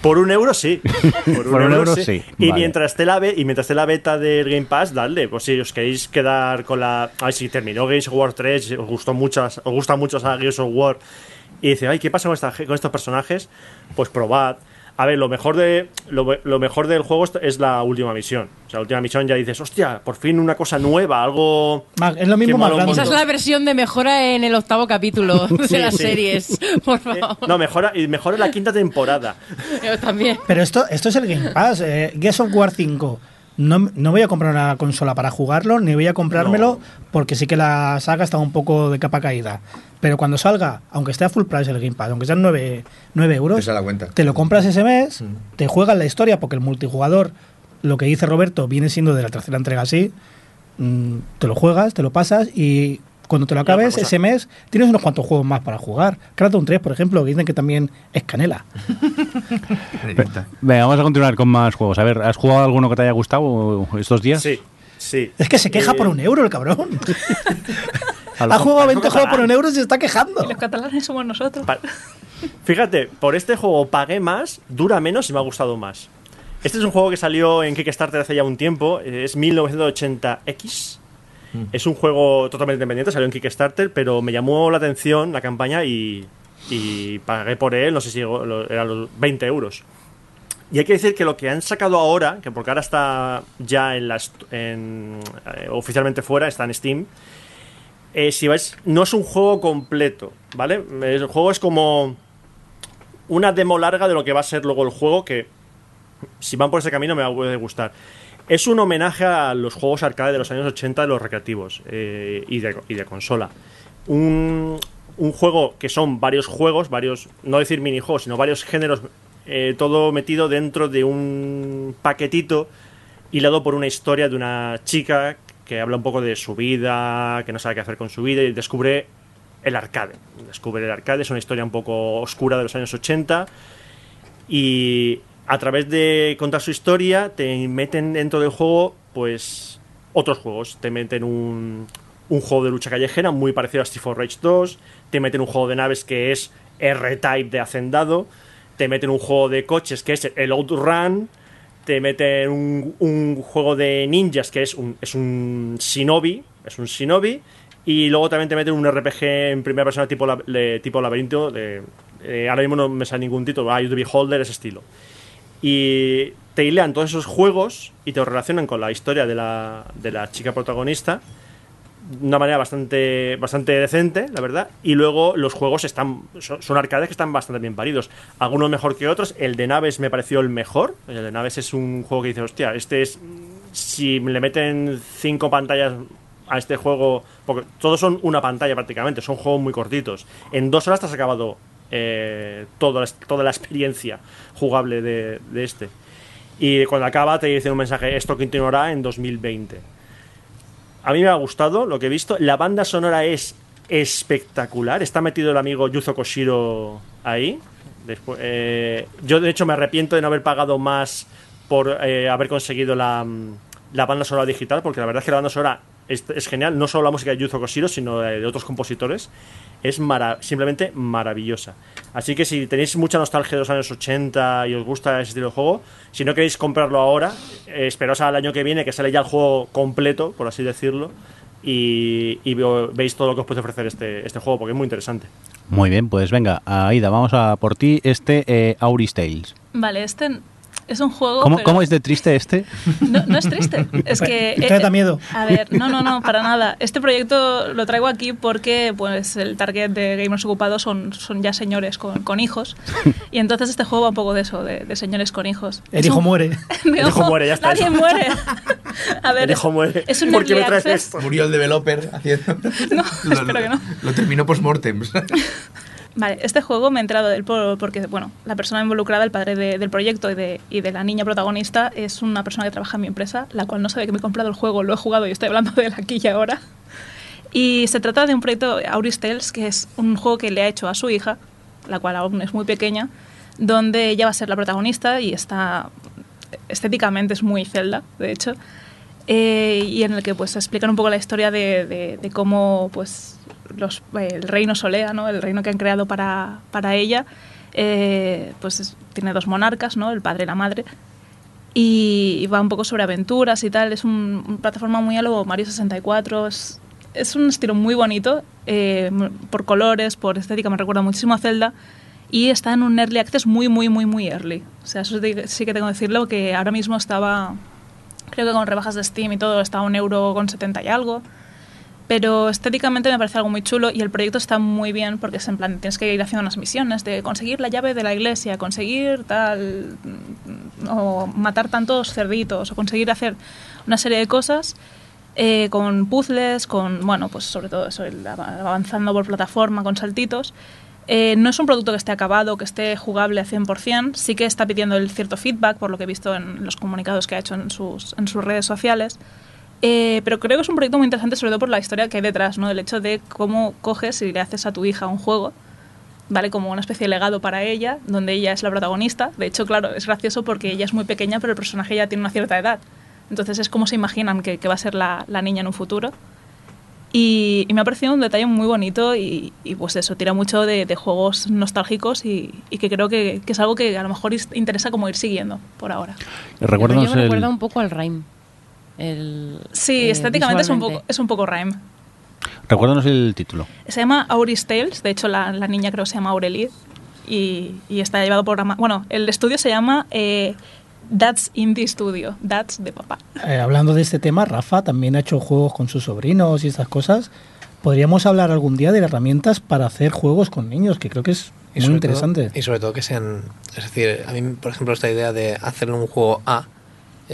Speaker 2: Por un euro sí. Por un,
Speaker 1: Por un
Speaker 2: euro,
Speaker 1: euro,
Speaker 2: sí.
Speaker 1: sí,
Speaker 2: Y
Speaker 1: vale.
Speaker 2: mientras esté la be- y mientras esté la beta del Game Pass, dale. Pues si os queréis quedar con la. A ver, si terminó Gears of War 3, os gustó mucho, os gusta mucho esa Gears of War. Y dice, ay, ¿qué pasa con, esta con estos personajes? Pues probad. A ver, lo mejor de lo, lo mejor del juego es- la última misión. O sea, la última misión ya dices, hostia, por fin una cosa nueva, algo.
Speaker 6: Es lo mismo más
Speaker 2: malo
Speaker 6: grande.
Speaker 3: Esa es la versión de mejora en el octavo capítulo de
Speaker 2: Sí,
Speaker 3: las
Speaker 2: sí.
Speaker 3: series, por
Speaker 2: Eh,
Speaker 3: favor.
Speaker 2: no, mejora, y mejora la quinta temporada.
Speaker 3: Yo también.
Speaker 6: Pero esto, esto es el Game Pass. Eh, Gears of War 5. No, no voy a comprar una consola para jugarlo, ni voy a comprármelo
Speaker 2: No.
Speaker 6: porque sí que la saga está un poco de capa caída. Pero cuando salga, aunque esté a full price el Game Pass, aunque sean 9, 9 euros,
Speaker 7: Te sale la cuenta.
Speaker 6: te lo compras ese mes,
Speaker 7: Mm.
Speaker 6: te juegas la historia, porque el multijugador, lo que dice Roberto, viene siendo de la tercera entrega así. mm, te lo juegas, te lo pasas y cuando te lo acabes ese mes tienes unos cuantos juegos más para jugar. Crackdown 3, por ejemplo, que dicen que también es canela.
Speaker 1: Venga, vamos a continuar con más juegos. A ver, ¿has jugado alguno que te haya gustado estos días?
Speaker 2: Sí, sí.
Speaker 6: Es que se queja
Speaker 2: Eh,
Speaker 6: por un euro el cabrón. Ha jugado
Speaker 2: a lo
Speaker 6: 20
Speaker 2: mejor
Speaker 6: juegos por un euro y se está quejando.
Speaker 5: Y los catalanes somos nosotros.
Speaker 2: Pa- Fíjate, por este juego pagué más, dura menos y me ha gustado más. Este es un juego que salió en Kickstarter hace ya un tiempo, es 1980X. Es un juego totalmente independiente, salió en Kickstarter, pero me llamó la atención la campaña y, y pagué por él, no sé si eran los 20 euros. Y hay que decir que lo que han sacado ahora, que porque ahora está ya en las, en, eh, oficialmente fuera, está en Steam, eh, si vais, no es un juego completo, ¿vale? El juego es como una demo larga de lo que va a ser luego el juego, que si van por ese camino me puede gustar. Es un homenaje a los juegos arcade de los años 80 de los recreativos eh, y, de, y de consola. Un, un juego que son varios juegos, varios, no decir minijuegos, sino varios géneros, eh, todo metido dentro de un paquetito hilado por una historia de una chica que habla un poco de su vida, que no sabe qué hacer con su vida y descubre el arcade. Descubre el arcade, es una historia un poco oscura de los años 80 y a través de contar su historia te meten dentro del juego pues otros juegos. Te meten un, un juego de lucha callejera muy parecido a Street for Rage 2, te meten un juego de naves que es R-Type de Hacendado, te meten un juego de coches que es el Outrun, te meten un, juego de ninjas que es un, es un Shinobi, es un Shinobi, y luego también te meten un RPG en primera persona tipo, lab- de- tipo laberinto, de, eh, ahora mismo no me sale ningún título, hay to Beholder, ese estilo. Y te hilean todos esos juegos y te relacionan con la historia de la, de la chica protagonista una manera bastante, bastante decente, la verdad. Y luego los juegos están son, arcades que están bastante bien paridos. Algunos mejor que otros. El de naves me pareció el mejor. El de naves es un juego que dice, hostia, este es. Si le meten cinco pantallas a este juego, porque todos son una pantalla prácticamente, son juegos muy cortitos. En dos horas te has acabado eh, toda, la- toda la experiencia jugable de, de este. Y cuando acaba te dice un mensaje, esto continuará en 2020. A mí me ha gustado lo que he visto. La banda sonora es espectacular. Está metido el amigo Yuzo Koshiro ahí. Después, eh, yo, de hecho, me arrepiento de no haber pagado más por eh, haber conseguido la, mm, la banda sonora digital, porque la verdad es que la banda sonora es, genial. No solo la música de Yuzo Koshiro, sino de otros compositores. Es mara- simplemente maravillosa. Así que si tenéis mucha nostalgia de los años 80 y os gusta ese estilo de juego, si no queréis comprarlo ahora, eh, esperaos al año que viene, que sale ya el juego completo, por así decirlo, y, y veo- veis todo lo que os puede ofrecer este, este juego, porque es muy interesante.
Speaker 1: Muy bien, pues venga, Aida, vamos a por ti este eh, Auris Tales.
Speaker 5: Vale, este es un juego.
Speaker 1: ¿Cómo,
Speaker 5: pero-
Speaker 1: cómo es de triste este?
Speaker 5: No, no es triste. Es que.
Speaker 6: ¿Esto te da miedo?
Speaker 5: A ver, no, no, no, para nada. Este proyecto lo traigo aquí porque pues el target de gamers ocupados son, son ya señores con, con hijos. Y entonces este juego va un poco de eso, de, de señores con hijos.
Speaker 6: El
Speaker 5: Es
Speaker 6: hijo
Speaker 5: un-
Speaker 6: muere.
Speaker 5: El
Speaker 2: hijo muere, ya está,
Speaker 5: Nadie
Speaker 2: eso.
Speaker 5: muere. A ver,
Speaker 2: El hijo muere.
Speaker 5: es un
Speaker 2: ¿Por qué me traes esto?
Speaker 7: Murió el developer haciendo.
Speaker 5: No,
Speaker 7: lo,
Speaker 5: espero que no.
Speaker 7: Lo terminó post-mortem.
Speaker 5: Vale, este juego me he enterado del por- porque, bueno, la persona involucrada, el padre de- del proyecto y de, y de la niña protagonista, es una persona que trabaja en mi empresa, la cual no sabe que me he comprado el juego, lo he jugado y estoy hablando de él aquí y ahora. Y se trata de un proyecto Auris Tales, que es un juego que le ha hecho a su hija, la cual aún es muy pequeña, donde ella va a ser la protagonista y está estéticamente es muy Zelda, de hecho, eh, y en el que pues explican un poco la historia de, de- de cómo pues eh, el reino Solea, ¿no? el reino que han creado para, para ella, eh, pues es- tiene dos monarcas, ¿no? el padre y la madre, y, va un poco sobre aventuras y tal. Es un, una plataforma muy a lo Mario 64. Es, es un estilo muy bonito, eh, por colores, por estética, me recuerda muchísimo a Zelda. Y está en un early access muy, muy, muy, muy early. O sea, sí que tengo que decirlo, que ahora mismo estaba, creo que con rebajas de Steam y todo, está a un euro con 70 y algo. Pero estéticamente me parece algo muy chulo y el proyecto está muy bien porque es en plan, tienes que ir haciendo unas misiones de conseguir la llave de la iglesia, conseguir tal, o matar tantos cerditos, o conseguir hacer una serie de cosas eh, con puzzles, con, bueno, pues sobre todo eso, avanzando por plataforma, con saltitos. Eh, no es un producto que esté acabado, que esté jugable al 100%, sí que está pidiendo el cierto feedback, por lo que he visto en los comunicados que ha hecho en sus, en sus redes sociales. Eh, pero creo que es un proyecto muy interesante, sobre todo por la historia que hay detrás, ¿no? El hecho de cómo coges y le haces a tu hija un juego, ¿vale? Como una especie de legado para ella, donde ella es la protagonista. De hecho, claro, es gracioso porque ella es muy pequeña, pero el personaje ya tiene una cierta edad. Entonces es como se imaginan que, que va a ser la, la niña en un futuro. Y, y me ha parecido un detalle muy bonito y, y pues eso, tira mucho de, de juegos nostálgicos y, y que creo que, que es algo que a lo mejor is- interesa como ir siguiendo por ahora.
Speaker 3: El me
Speaker 1: el-
Speaker 3: recuerda un poco al Rhyme. El,
Speaker 5: Sí,
Speaker 3: eh,
Speaker 5: estéticamente es un, poco, es un poco rhyme.
Speaker 1: recuérdanos el título.
Speaker 5: Se llama Auris Tales, de hecho la, la niña creo que se llama Aurelie y, y está llevado por... Ama- Bueno, el estudio se llama eh, That's Indie Studio, That's de papá.
Speaker 6: Eh, hablando de este tema, Rafa también ha hecho juegos con sus sobrinos y estas cosas. Podríamos hablar algún día de herramientas para hacer juegos con niños, que creo que es muy interesante.
Speaker 4: todo- y sobre todo que sean. Es decir, a mí, por ejemplo, esta idea de hacer un juego A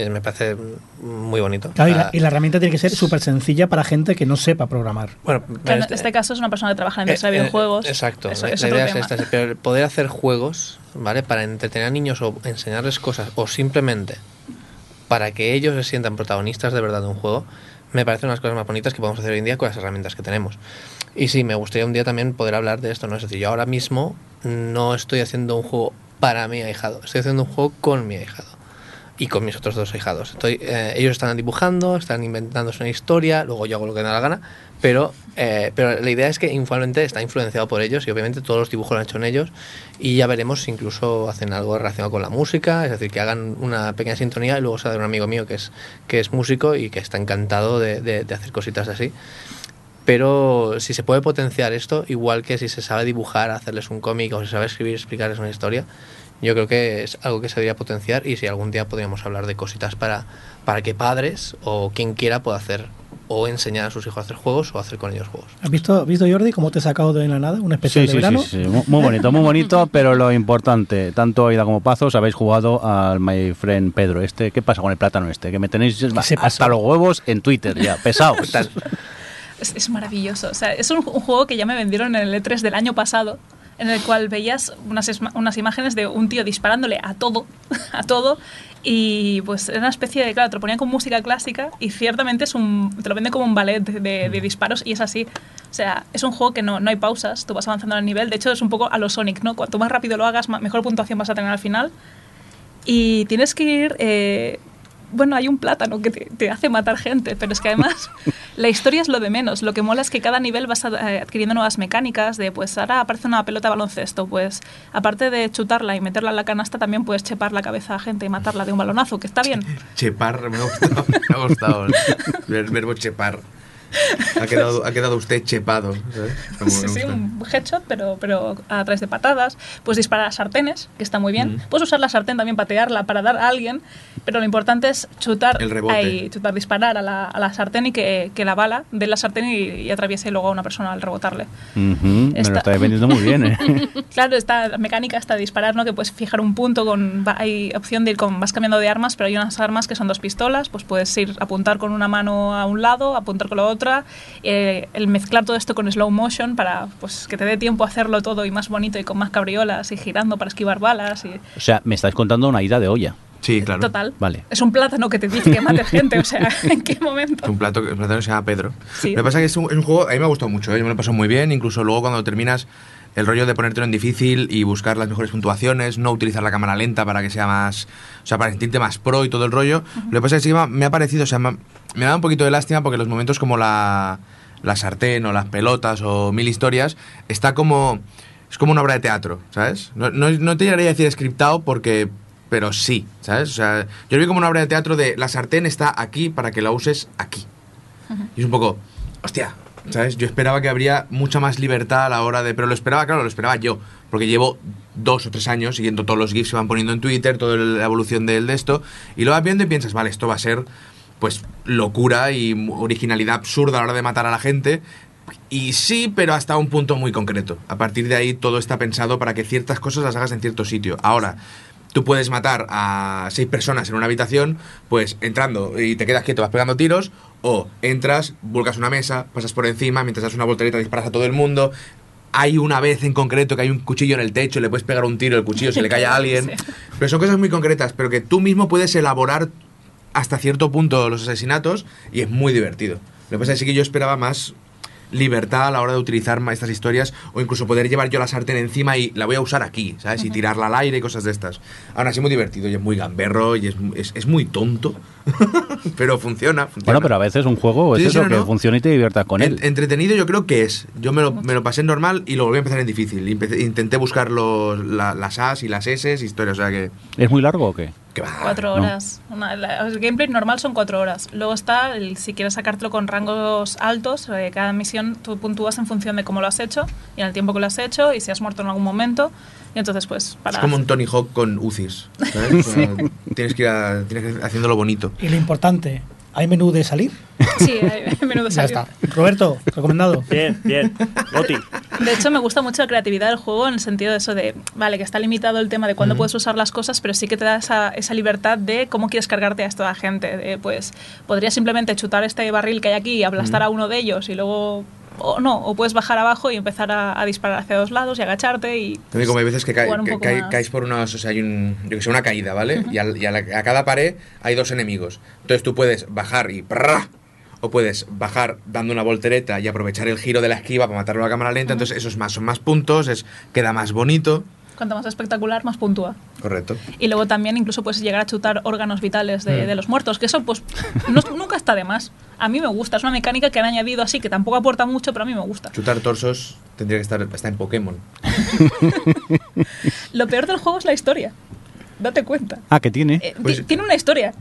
Speaker 4: me parece muy bonito.
Speaker 6: Claro, y, la,
Speaker 4: Ah,
Speaker 6: y la herramienta tiene que ser súper sencilla para gente que no sepa programar.
Speaker 4: bueno,
Speaker 5: Pero en
Speaker 4: este-
Speaker 5: caso es una persona que trabaja en la industria
Speaker 4: Eh,
Speaker 5: de
Speaker 4: eh,
Speaker 5: videojuegos.
Speaker 4: Exacto,
Speaker 5: Eso
Speaker 4: la,
Speaker 5: es
Speaker 4: la
Speaker 5: otro
Speaker 4: idea
Speaker 5: tema.
Speaker 4: es esta, pero el poder hacer juegos, ¿vale? Para entretener a niños o enseñarles cosas, o simplemente para que ellos se sientan protagonistas de verdad de un juego, me parecen unas cosas más bonitas que podemos hacer hoy en día con las herramientas que tenemos. Y sí, me gustaría un día también poder hablar de esto, ¿no? Es decir, yo ahora mismo no estoy haciendo un juego para mi ahijado, estoy haciendo un juego con mi ahijado y con mis otros dos ahijados. Estoy, eh, ellos están dibujando, están inventándose una historia, luego yo hago lo que me da la gana, pero, eh, pero la idea es que igualmente está influenciado por ellos y obviamente todos los dibujos lo han hecho en ellos y ya veremos si incluso hacen algo relacionado con la música, es decir, que hagan una pequeña sintonía y luego sale un amigo mío que es, que es músico y que está encantado de, de- de hacer cositas así. Pero si se puede potenciar esto, igual que si se sabe dibujar, hacerles un cómic o se sabe escribir, explicarles una historia, Yo creo que es algo que se debería potenciar y si algún día podríamos hablar de cositas para, para que padres o quien quiera pueda hacer o enseñar a sus hijos a hacer juegos o hacer con ellos juegos.
Speaker 6: ¿Has visto, visto Jordi, cómo te he sacado de la nada? Un especial
Speaker 1: Sí,
Speaker 6: de
Speaker 1: sí,
Speaker 6: verano.
Speaker 1: sí, sí, mu- muy bonito, muy bonito, pero lo importante, tanto Aida como Pazos habéis jugado al My Friend Pedro este. ¿Qué pasa con el plátano este? Que me tenéis hasta los huevos en Twitter ya, pesados.
Speaker 5: Es, es maravilloso. O sea, es un, un juego que ya me vendieron en el E3 del año pasado, en el cual veías unas, unas imágenes de un tío disparándole a todo, a todo, y pues era una especie de, claro, te lo ponían con música clásica y ciertamente es un, te lo venden como un ballet de, disparos y es así. O sea, es un juego que no, no hay pausas, tú vas avanzando el nivel, de hecho es un poco a lo Sonic, ¿no? Cuanto más rápido lo hagas, mejor puntuación vas a tener al final. Y tienes que ir... eh, bueno, hay un plátano que te, te hace matar gente, pero es que además la historia es lo de menos. Lo que mola es que cada nivel vas a- eh, adquiriendo nuevas mecánicas de, pues ahora aparece una pelota de baloncesto, pues aparte de chutarla y meterla en la canasta, también puedes chepar la cabeza a gente y matarla de un balonazo, que está bien.
Speaker 7: Chepar, me ha gustado, me ha gustado el verbo chepar. Ha quedado, ha quedado usted chepado.
Speaker 5: Sí, sí, un headshot, pero, pero a través de patadas. Puedes disparar a sartenes, que está muy bien. Puedes usar la sartén también para patearla, para dar a alguien, pero lo importante es chutar,
Speaker 7: El rebote.
Speaker 5: ahí, chutar disparar a la, a la sartén y que, que la bala dé la sartén y, y atraviese luego a una persona al rebotarle.
Speaker 1: Ujú, me lo
Speaker 5: Está-
Speaker 1: vendiendo muy bien, ¿eh?
Speaker 5: Claro, esta mecánica está de disparar, ¿no? Que puedes fijar un punto con hay opción de ir con vas cambiando de armas, pero hay unas armas que son dos pistolas, pues puedes ir apuntar con una mano a un lado, apuntar con la otra, eh, el mezclar todo esto con slow motion para pues que te dé tiempo a hacerlo todo y más bonito y con más cabriolas y girando para esquivar balas y
Speaker 1: O sea, me estáis contando una ida de olla.
Speaker 7: Sí, claro.
Speaker 5: total.
Speaker 1: Vale.
Speaker 5: Es un plátano que te dice que mate gente, o sea, ¿en qué
Speaker 7: Es
Speaker 5: momento?
Speaker 7: un plato, un plato que se llama Pedro.
Speaker 5: Sí.
Speaker 7: Lo que pasa es que es un, es un juego, a mí me ha gustado mucho, ¿eh? yo me lo he pasado muy bien, incluso luego cuando terminas el rollo de ponértelo en difícil y buscar las mejores puntuaciones, no utilizar la cámara lenta para que sea más, o sea, para sentirte más pro y todo el rollo. Lo que pasa es que me ha- parecido, o sea, me ha, me ha dado un poquito de lástima porque los momentos como la, la sartén o las pelotas o mil historias, está como, es como una obra de teatro, ¿sabes? No, no, no te llegaría a decir scriptado porque pero sí, ¿sabes? O sea, yo lo vi como una obra de teatro de la sartén está aquí para que la uses aquí. Y es un poco, hostia, ¿sabes? Yo esperaba que habría mucha más libertad a la hora de... Pero lo esperaba, claro, lo esperaba yo, porque llevo dos o tres años siguiendo todos los GIFs que van poniendo en Twitter, toda la evolución del de esto, y lo vas viendo y piensas, vale, esto va a ser pues locura y originalidad absurda a la hora de matar a la gente. Y sí, pero hasta un punto muy concreto. A partir de ahí todo está pensado para que ciertas cosas las hagas en cierto sitio. Ahora, tú puedes matar a seis personas en una habitación, pues entrando y te quedas quieto, vas pegando tiros, o entras, vuelcas una mesa, pasas por encima, mientras das una voltereta disparas a todo el mundo. Hay una vez en concreto que hay un cuchillo en el techo, le puedes pegar un tiro, el cuchillo se le cae a alguien. Pero son cosas muy concretas, pero que tú mismo puedes elaborar hasta cierto punto los asesinatos y es muy divertido. Lo que pasa es que yo esperaba más libertad a la hora de utilizar estas historias o incluso poder llevar yo la sartén encima y la voy a usar aquí, ¿sabes? Y tirarla al aire y cosas de estas. Aún así muy divertido y es muy gamberro y es, es, es muy tonto, pero funciona, funciona.
Speaker 1: Bueno, pero a veces un juego es
Speaker 7: Sí,
Speaker 1: eso,
Speaker 7: no,
Speaker 1: que
Speaker 7: no.
Speaker 1: funcione y te diviertas con
Speaker 7: En-
Speaker 1: él.
Speaker 7: Entretenido yo creo que es. Yo me lo, me lo pasé en normal y lo volví a empezar en difícil. Empecé- intenté buscar los, la- las As y las S, historias, o sea que...
Speaker 1: ¿Es muy largo o qué?
Speaker 7: que va,
Speaker 5: Cuatro
Speaker 1: no.
Speaker 5: horas. Una- la- el gameplay normal son cuatro horas. Luego está, el, si quieres sacártelo con rangos altos, eh, cada misión tú puntúas en función de cómo lo has hecho y en el tiempo que lo has hecho y si has muerto en algún momento. Y entonces, pues, para.
Speaker 7: Es como un Tony Hawk con UCIs. tienes, que ir a- tienes que ir haciéndolo bonito.
Speaker 6: Y lo importante, ¿hay menú de salir?
Speaker 5: Sí, hay menudo
Speaker 6: Ya
Speaker 5: salio.
Speaker 6: está. Roberto, recomendado.
Speaker 2: Bien, bien. Goti.
Speaker 5: De hecho, me gusta mucho la creatividad del juego en el sentido de eso de, vale, que está limitado el tema de cuándo puedes usar las cosas, pero sí que te da esa, esa libertad de cómo quieres cargarte a esta gente. De, pues, podrías simplemente chutar este barril que hay aquí y aplastar a uno de ellos y luego... O no, o puedes bajar abajo y empezar a, a disparar hacia dos lados y agacharte y...
Speaker 7: También como hay veces que,
Speaker 5: poco
Speaker 7: cae-
Speaker 5: más.
Speaker 7: caes por unas, o sea, hay un, yo que sé, una caída, ¿vale? Y, al- y a, la- a cada pared hay dos enemigos. Entonces tú puedes bajar y ¡prrra! o puedes bajar dando una voltereta y aprovechar el giro de la esquiva para matarlo a cámara lenta. Entonces esos más son más puntos, es queda más bonito.
Speaker 5: Cuanto más espectacular, más puntúa.
Speaker 7: Correcto.
Speaker 5: Y luego también incluso puedes llegar a chutar órganos vitales de, de los muertos, que eso pues no- nunca está de más. A mí me gusta, es una mecánica que han añadido así, que tampoco aporta mucho, pero a mí me gusta.
Speaker 7: Chutar torsos tendría que estar está en Pokémon.
Speaker 5: Lo peor del juego es la historia. Date cuenta.
Speaker 1: Ah, que tiene.
Speaker 5: Eh,
Speaker 7: Pues-
Speaker 5: ti- tiene una historia.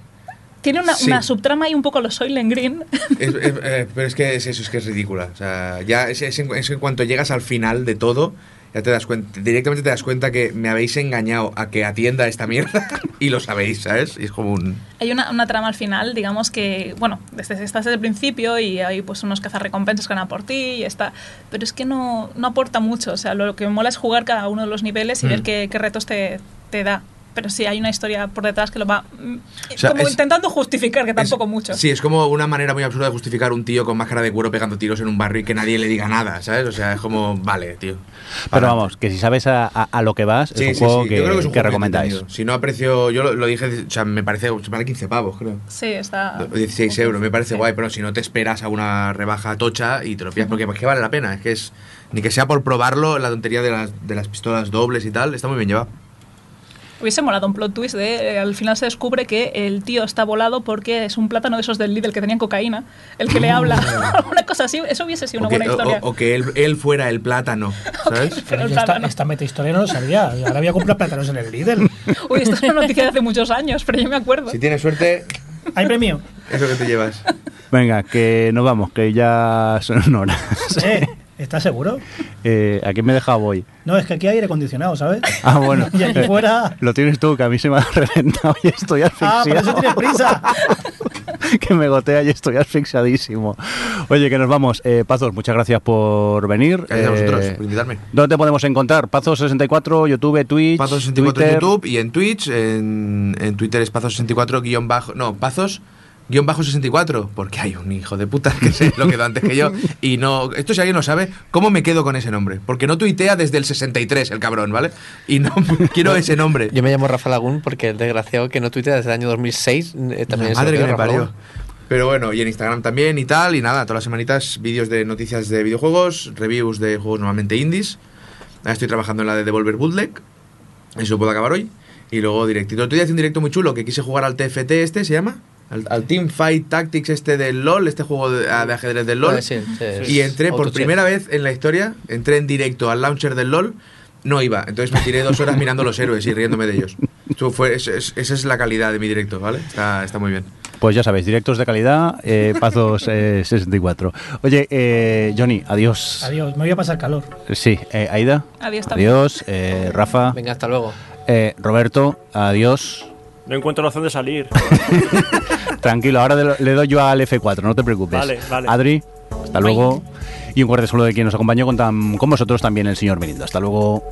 Speaker 5: Tiene una,
Speaker 7: Sí.
Speaker 5: una subtrama y un poco los Soylent Green.
Speaker 7: Es- es- eh, pero es que es eso, es que es ridícula. O sea, ya es, es en, es en cuanto llegas al final de todo ya te das cuenta, directamente te das cuenta que me habéis engañado a que atienda esta mierda y lo sabéis, ¿sabes? Y es como un...
Speaker 5: Hay una, una trama al final, digamos que, bueno, desde, estás desde el principio y hay pues unos cazarrecompensas que van a por ti y está. Pero es que no, no aporta mucho. O sea, lo que me mola es jugar cada uno de los niveles y
Speaker 7: Mm.
Speaker 5: ver qué, qué retos te, te da. Pero sí hay una historia por detrás que lo va mm,
Speaker 7: O sea,
Speaker 5: como
Speaker 7: es-
Speaker 5: intentando justificar, que tampoco
Speaker 7: es-
Speaker 5: mucho.
Speaker 7: Sí, es como una manera muy absurda de justificar un tío con máscara de cuero pegando tiros en un barrio y que nadie le diga nada, ¿sabes? O sea, es como, vale, tío.
Speaker 1: Pero vamos, que si sabes a, a- a lo que vas,
Speaker 7: Sí,
Speaker 1: es un
Speaker 7: sí,
Speaker 1: juego
Speaker 7: sí.
Speaker 1: que,
Speaker 7: Yo creo que es un
Speaker 1: que recomendáis.
Speaker 7: Si no aprecio, yo lo, lo dije, o sea, me parece, se vale 15 pavos, creo.
Speaker 5: Sí, está.
Speaker 7: 16 euros, me parece
Speaker 5: Sí.
Speaker 7: guay, pero si no te esperas a una rebaja tocha y te lo pillas, porque pues, que vale la pena, es que es, ni que sea por probarlo, la tontería de las, de las pistolas dobles y tal, está muy bien llevado.
Speaker 5: Hubiese molado un plot twist de eh, al final se descubre que el tío está volado porque es un plátano de esos del Lidl que tenían cocaína, el que le habla. una cosa así, eso hubiese sido
Speaker 7: O
Speaker 5: una
Speaker 7: que,
Speaker 5: buena historia.
Speaker 7: o- o que él, él fuera el plátano, ¿sabes?
Speaker 5: Pero
Speaker 6: Pero
Speaker 5: el
Speaker 6: yo esta,
Speaker 5: plátano.
Speaker 6: esta metahistoria no lo sabía. Ahora voy a comprar plátanos en el Lidl.
Speaker 5: Uy, esto es una noticia de hace muchos años, pero yo me acuerdo.
Speaker 7: Si tienes suerte,
Speaker 6: ¿Hay premio?
Speaker 7: eso que te llevas.
Speaker 1: Venga, que nos vamos, que ya son horas.
Speaker 6: Eh, ¿Estás seguro?
Speaker 1: Eh, ¿A quién me he dejado hoy?
Speaker 6: No, es que aquí hay aire acondicionado, ¿sabes?
Speaker 1: Ah, bueno.
Speaker 6: Y aquí fuera...
Speaker 1: Lo tienes tú, que a mí se me ha reventado y estoy
Speaker 6: Ah,
Speaker 1: asfixiado.
Speaker 6: por eso tienes prisa.
Speaker 1: que me gotea y estoy asfixiadísimo. Oye, que nos vamos. Eh, Pazos, muchas gracias por venir.
Speaker 7: Gracias a vosotros
Speaker 1: Eh,
Speaker 7: por invitarme.
Speaker 1: ¿Dónde te podemos encontrar? Pazos64, YouTube, Twitch,
Speaker 7: Pazos64 en
Speaker 1: Twitter.
Speaker 7: YouTube y en Twitch, en, en Twitter es Pazos64 guion bajo, no, Pazos guion bajo 64, porque hay un hijo de puta que se lo quedó antes que yo y no, esto si alguien lo sabe, ¿cómo me quedo con ese nombre? Porque no tuitea desde el 63 el cabrón, ¿vale? Y no quiero ese nombre.
Speaker 4: Yo me llamo Rafa Lagún porque el desgraciado que no tuitea desde el año 2006 eh, también
Speaker 7: La madre que me
Speaker 4: Rafa
Speaker 7: parió.
Speaker 4: Lagún.
Speaker 7: Pero bueno, y en Instagram también y tal, y nada, todas las semanitas vídeos de noticias de videojuegos, reviews de juegos normalmente indies. Ahora estoy trabajando en la de Devolver Bootleg, eso puedo acabar hoy. Y luego directito. Otro día hice un directo muy chulo que quise jugar al TFT este, ¿se llama? Al, al Team Fight Tactics este del LOL, este juego de, de ajedrez del LOL.
Speaker 4: Ah, sí, sí,
Speaker 7: Y entré por primera vez en la historia, entré en directo al launcher del LOL, no iba. Entonces me tiré dos horas mirando los héroes y riéndome de ellos. Eso fue, es- es- esa es la calidad de mi directo, ¿vale? Está, está muy bien.
Speaker 1: Pues ya sabéis, directos de calidad, eh, Pazos eh, 64. Oye, eh, Johnny, adiós.
Speaker 6: Adiós, me voy a pasar calor.
Speaker 1: Sí, eh, Aida.
Speaker 5: Adiós también.
Speaker 1: Adiós. eh, Rafa.
Speaker 4: Venga, hasta luego.
Speaker 1: eh, Roberto, adiós.
Speaker 2: No encuentro razón de salir.
Speaker 1: Tranquilo, ahora le doy yo al F4, no te preocupes.
Speaker 2: Vale, vale.
Speaker 1: Adri, hasta luego. Y un fuerte saludo de quien nos acompañó con, tan- con vosotros también el señor Benindo. Hasta luego.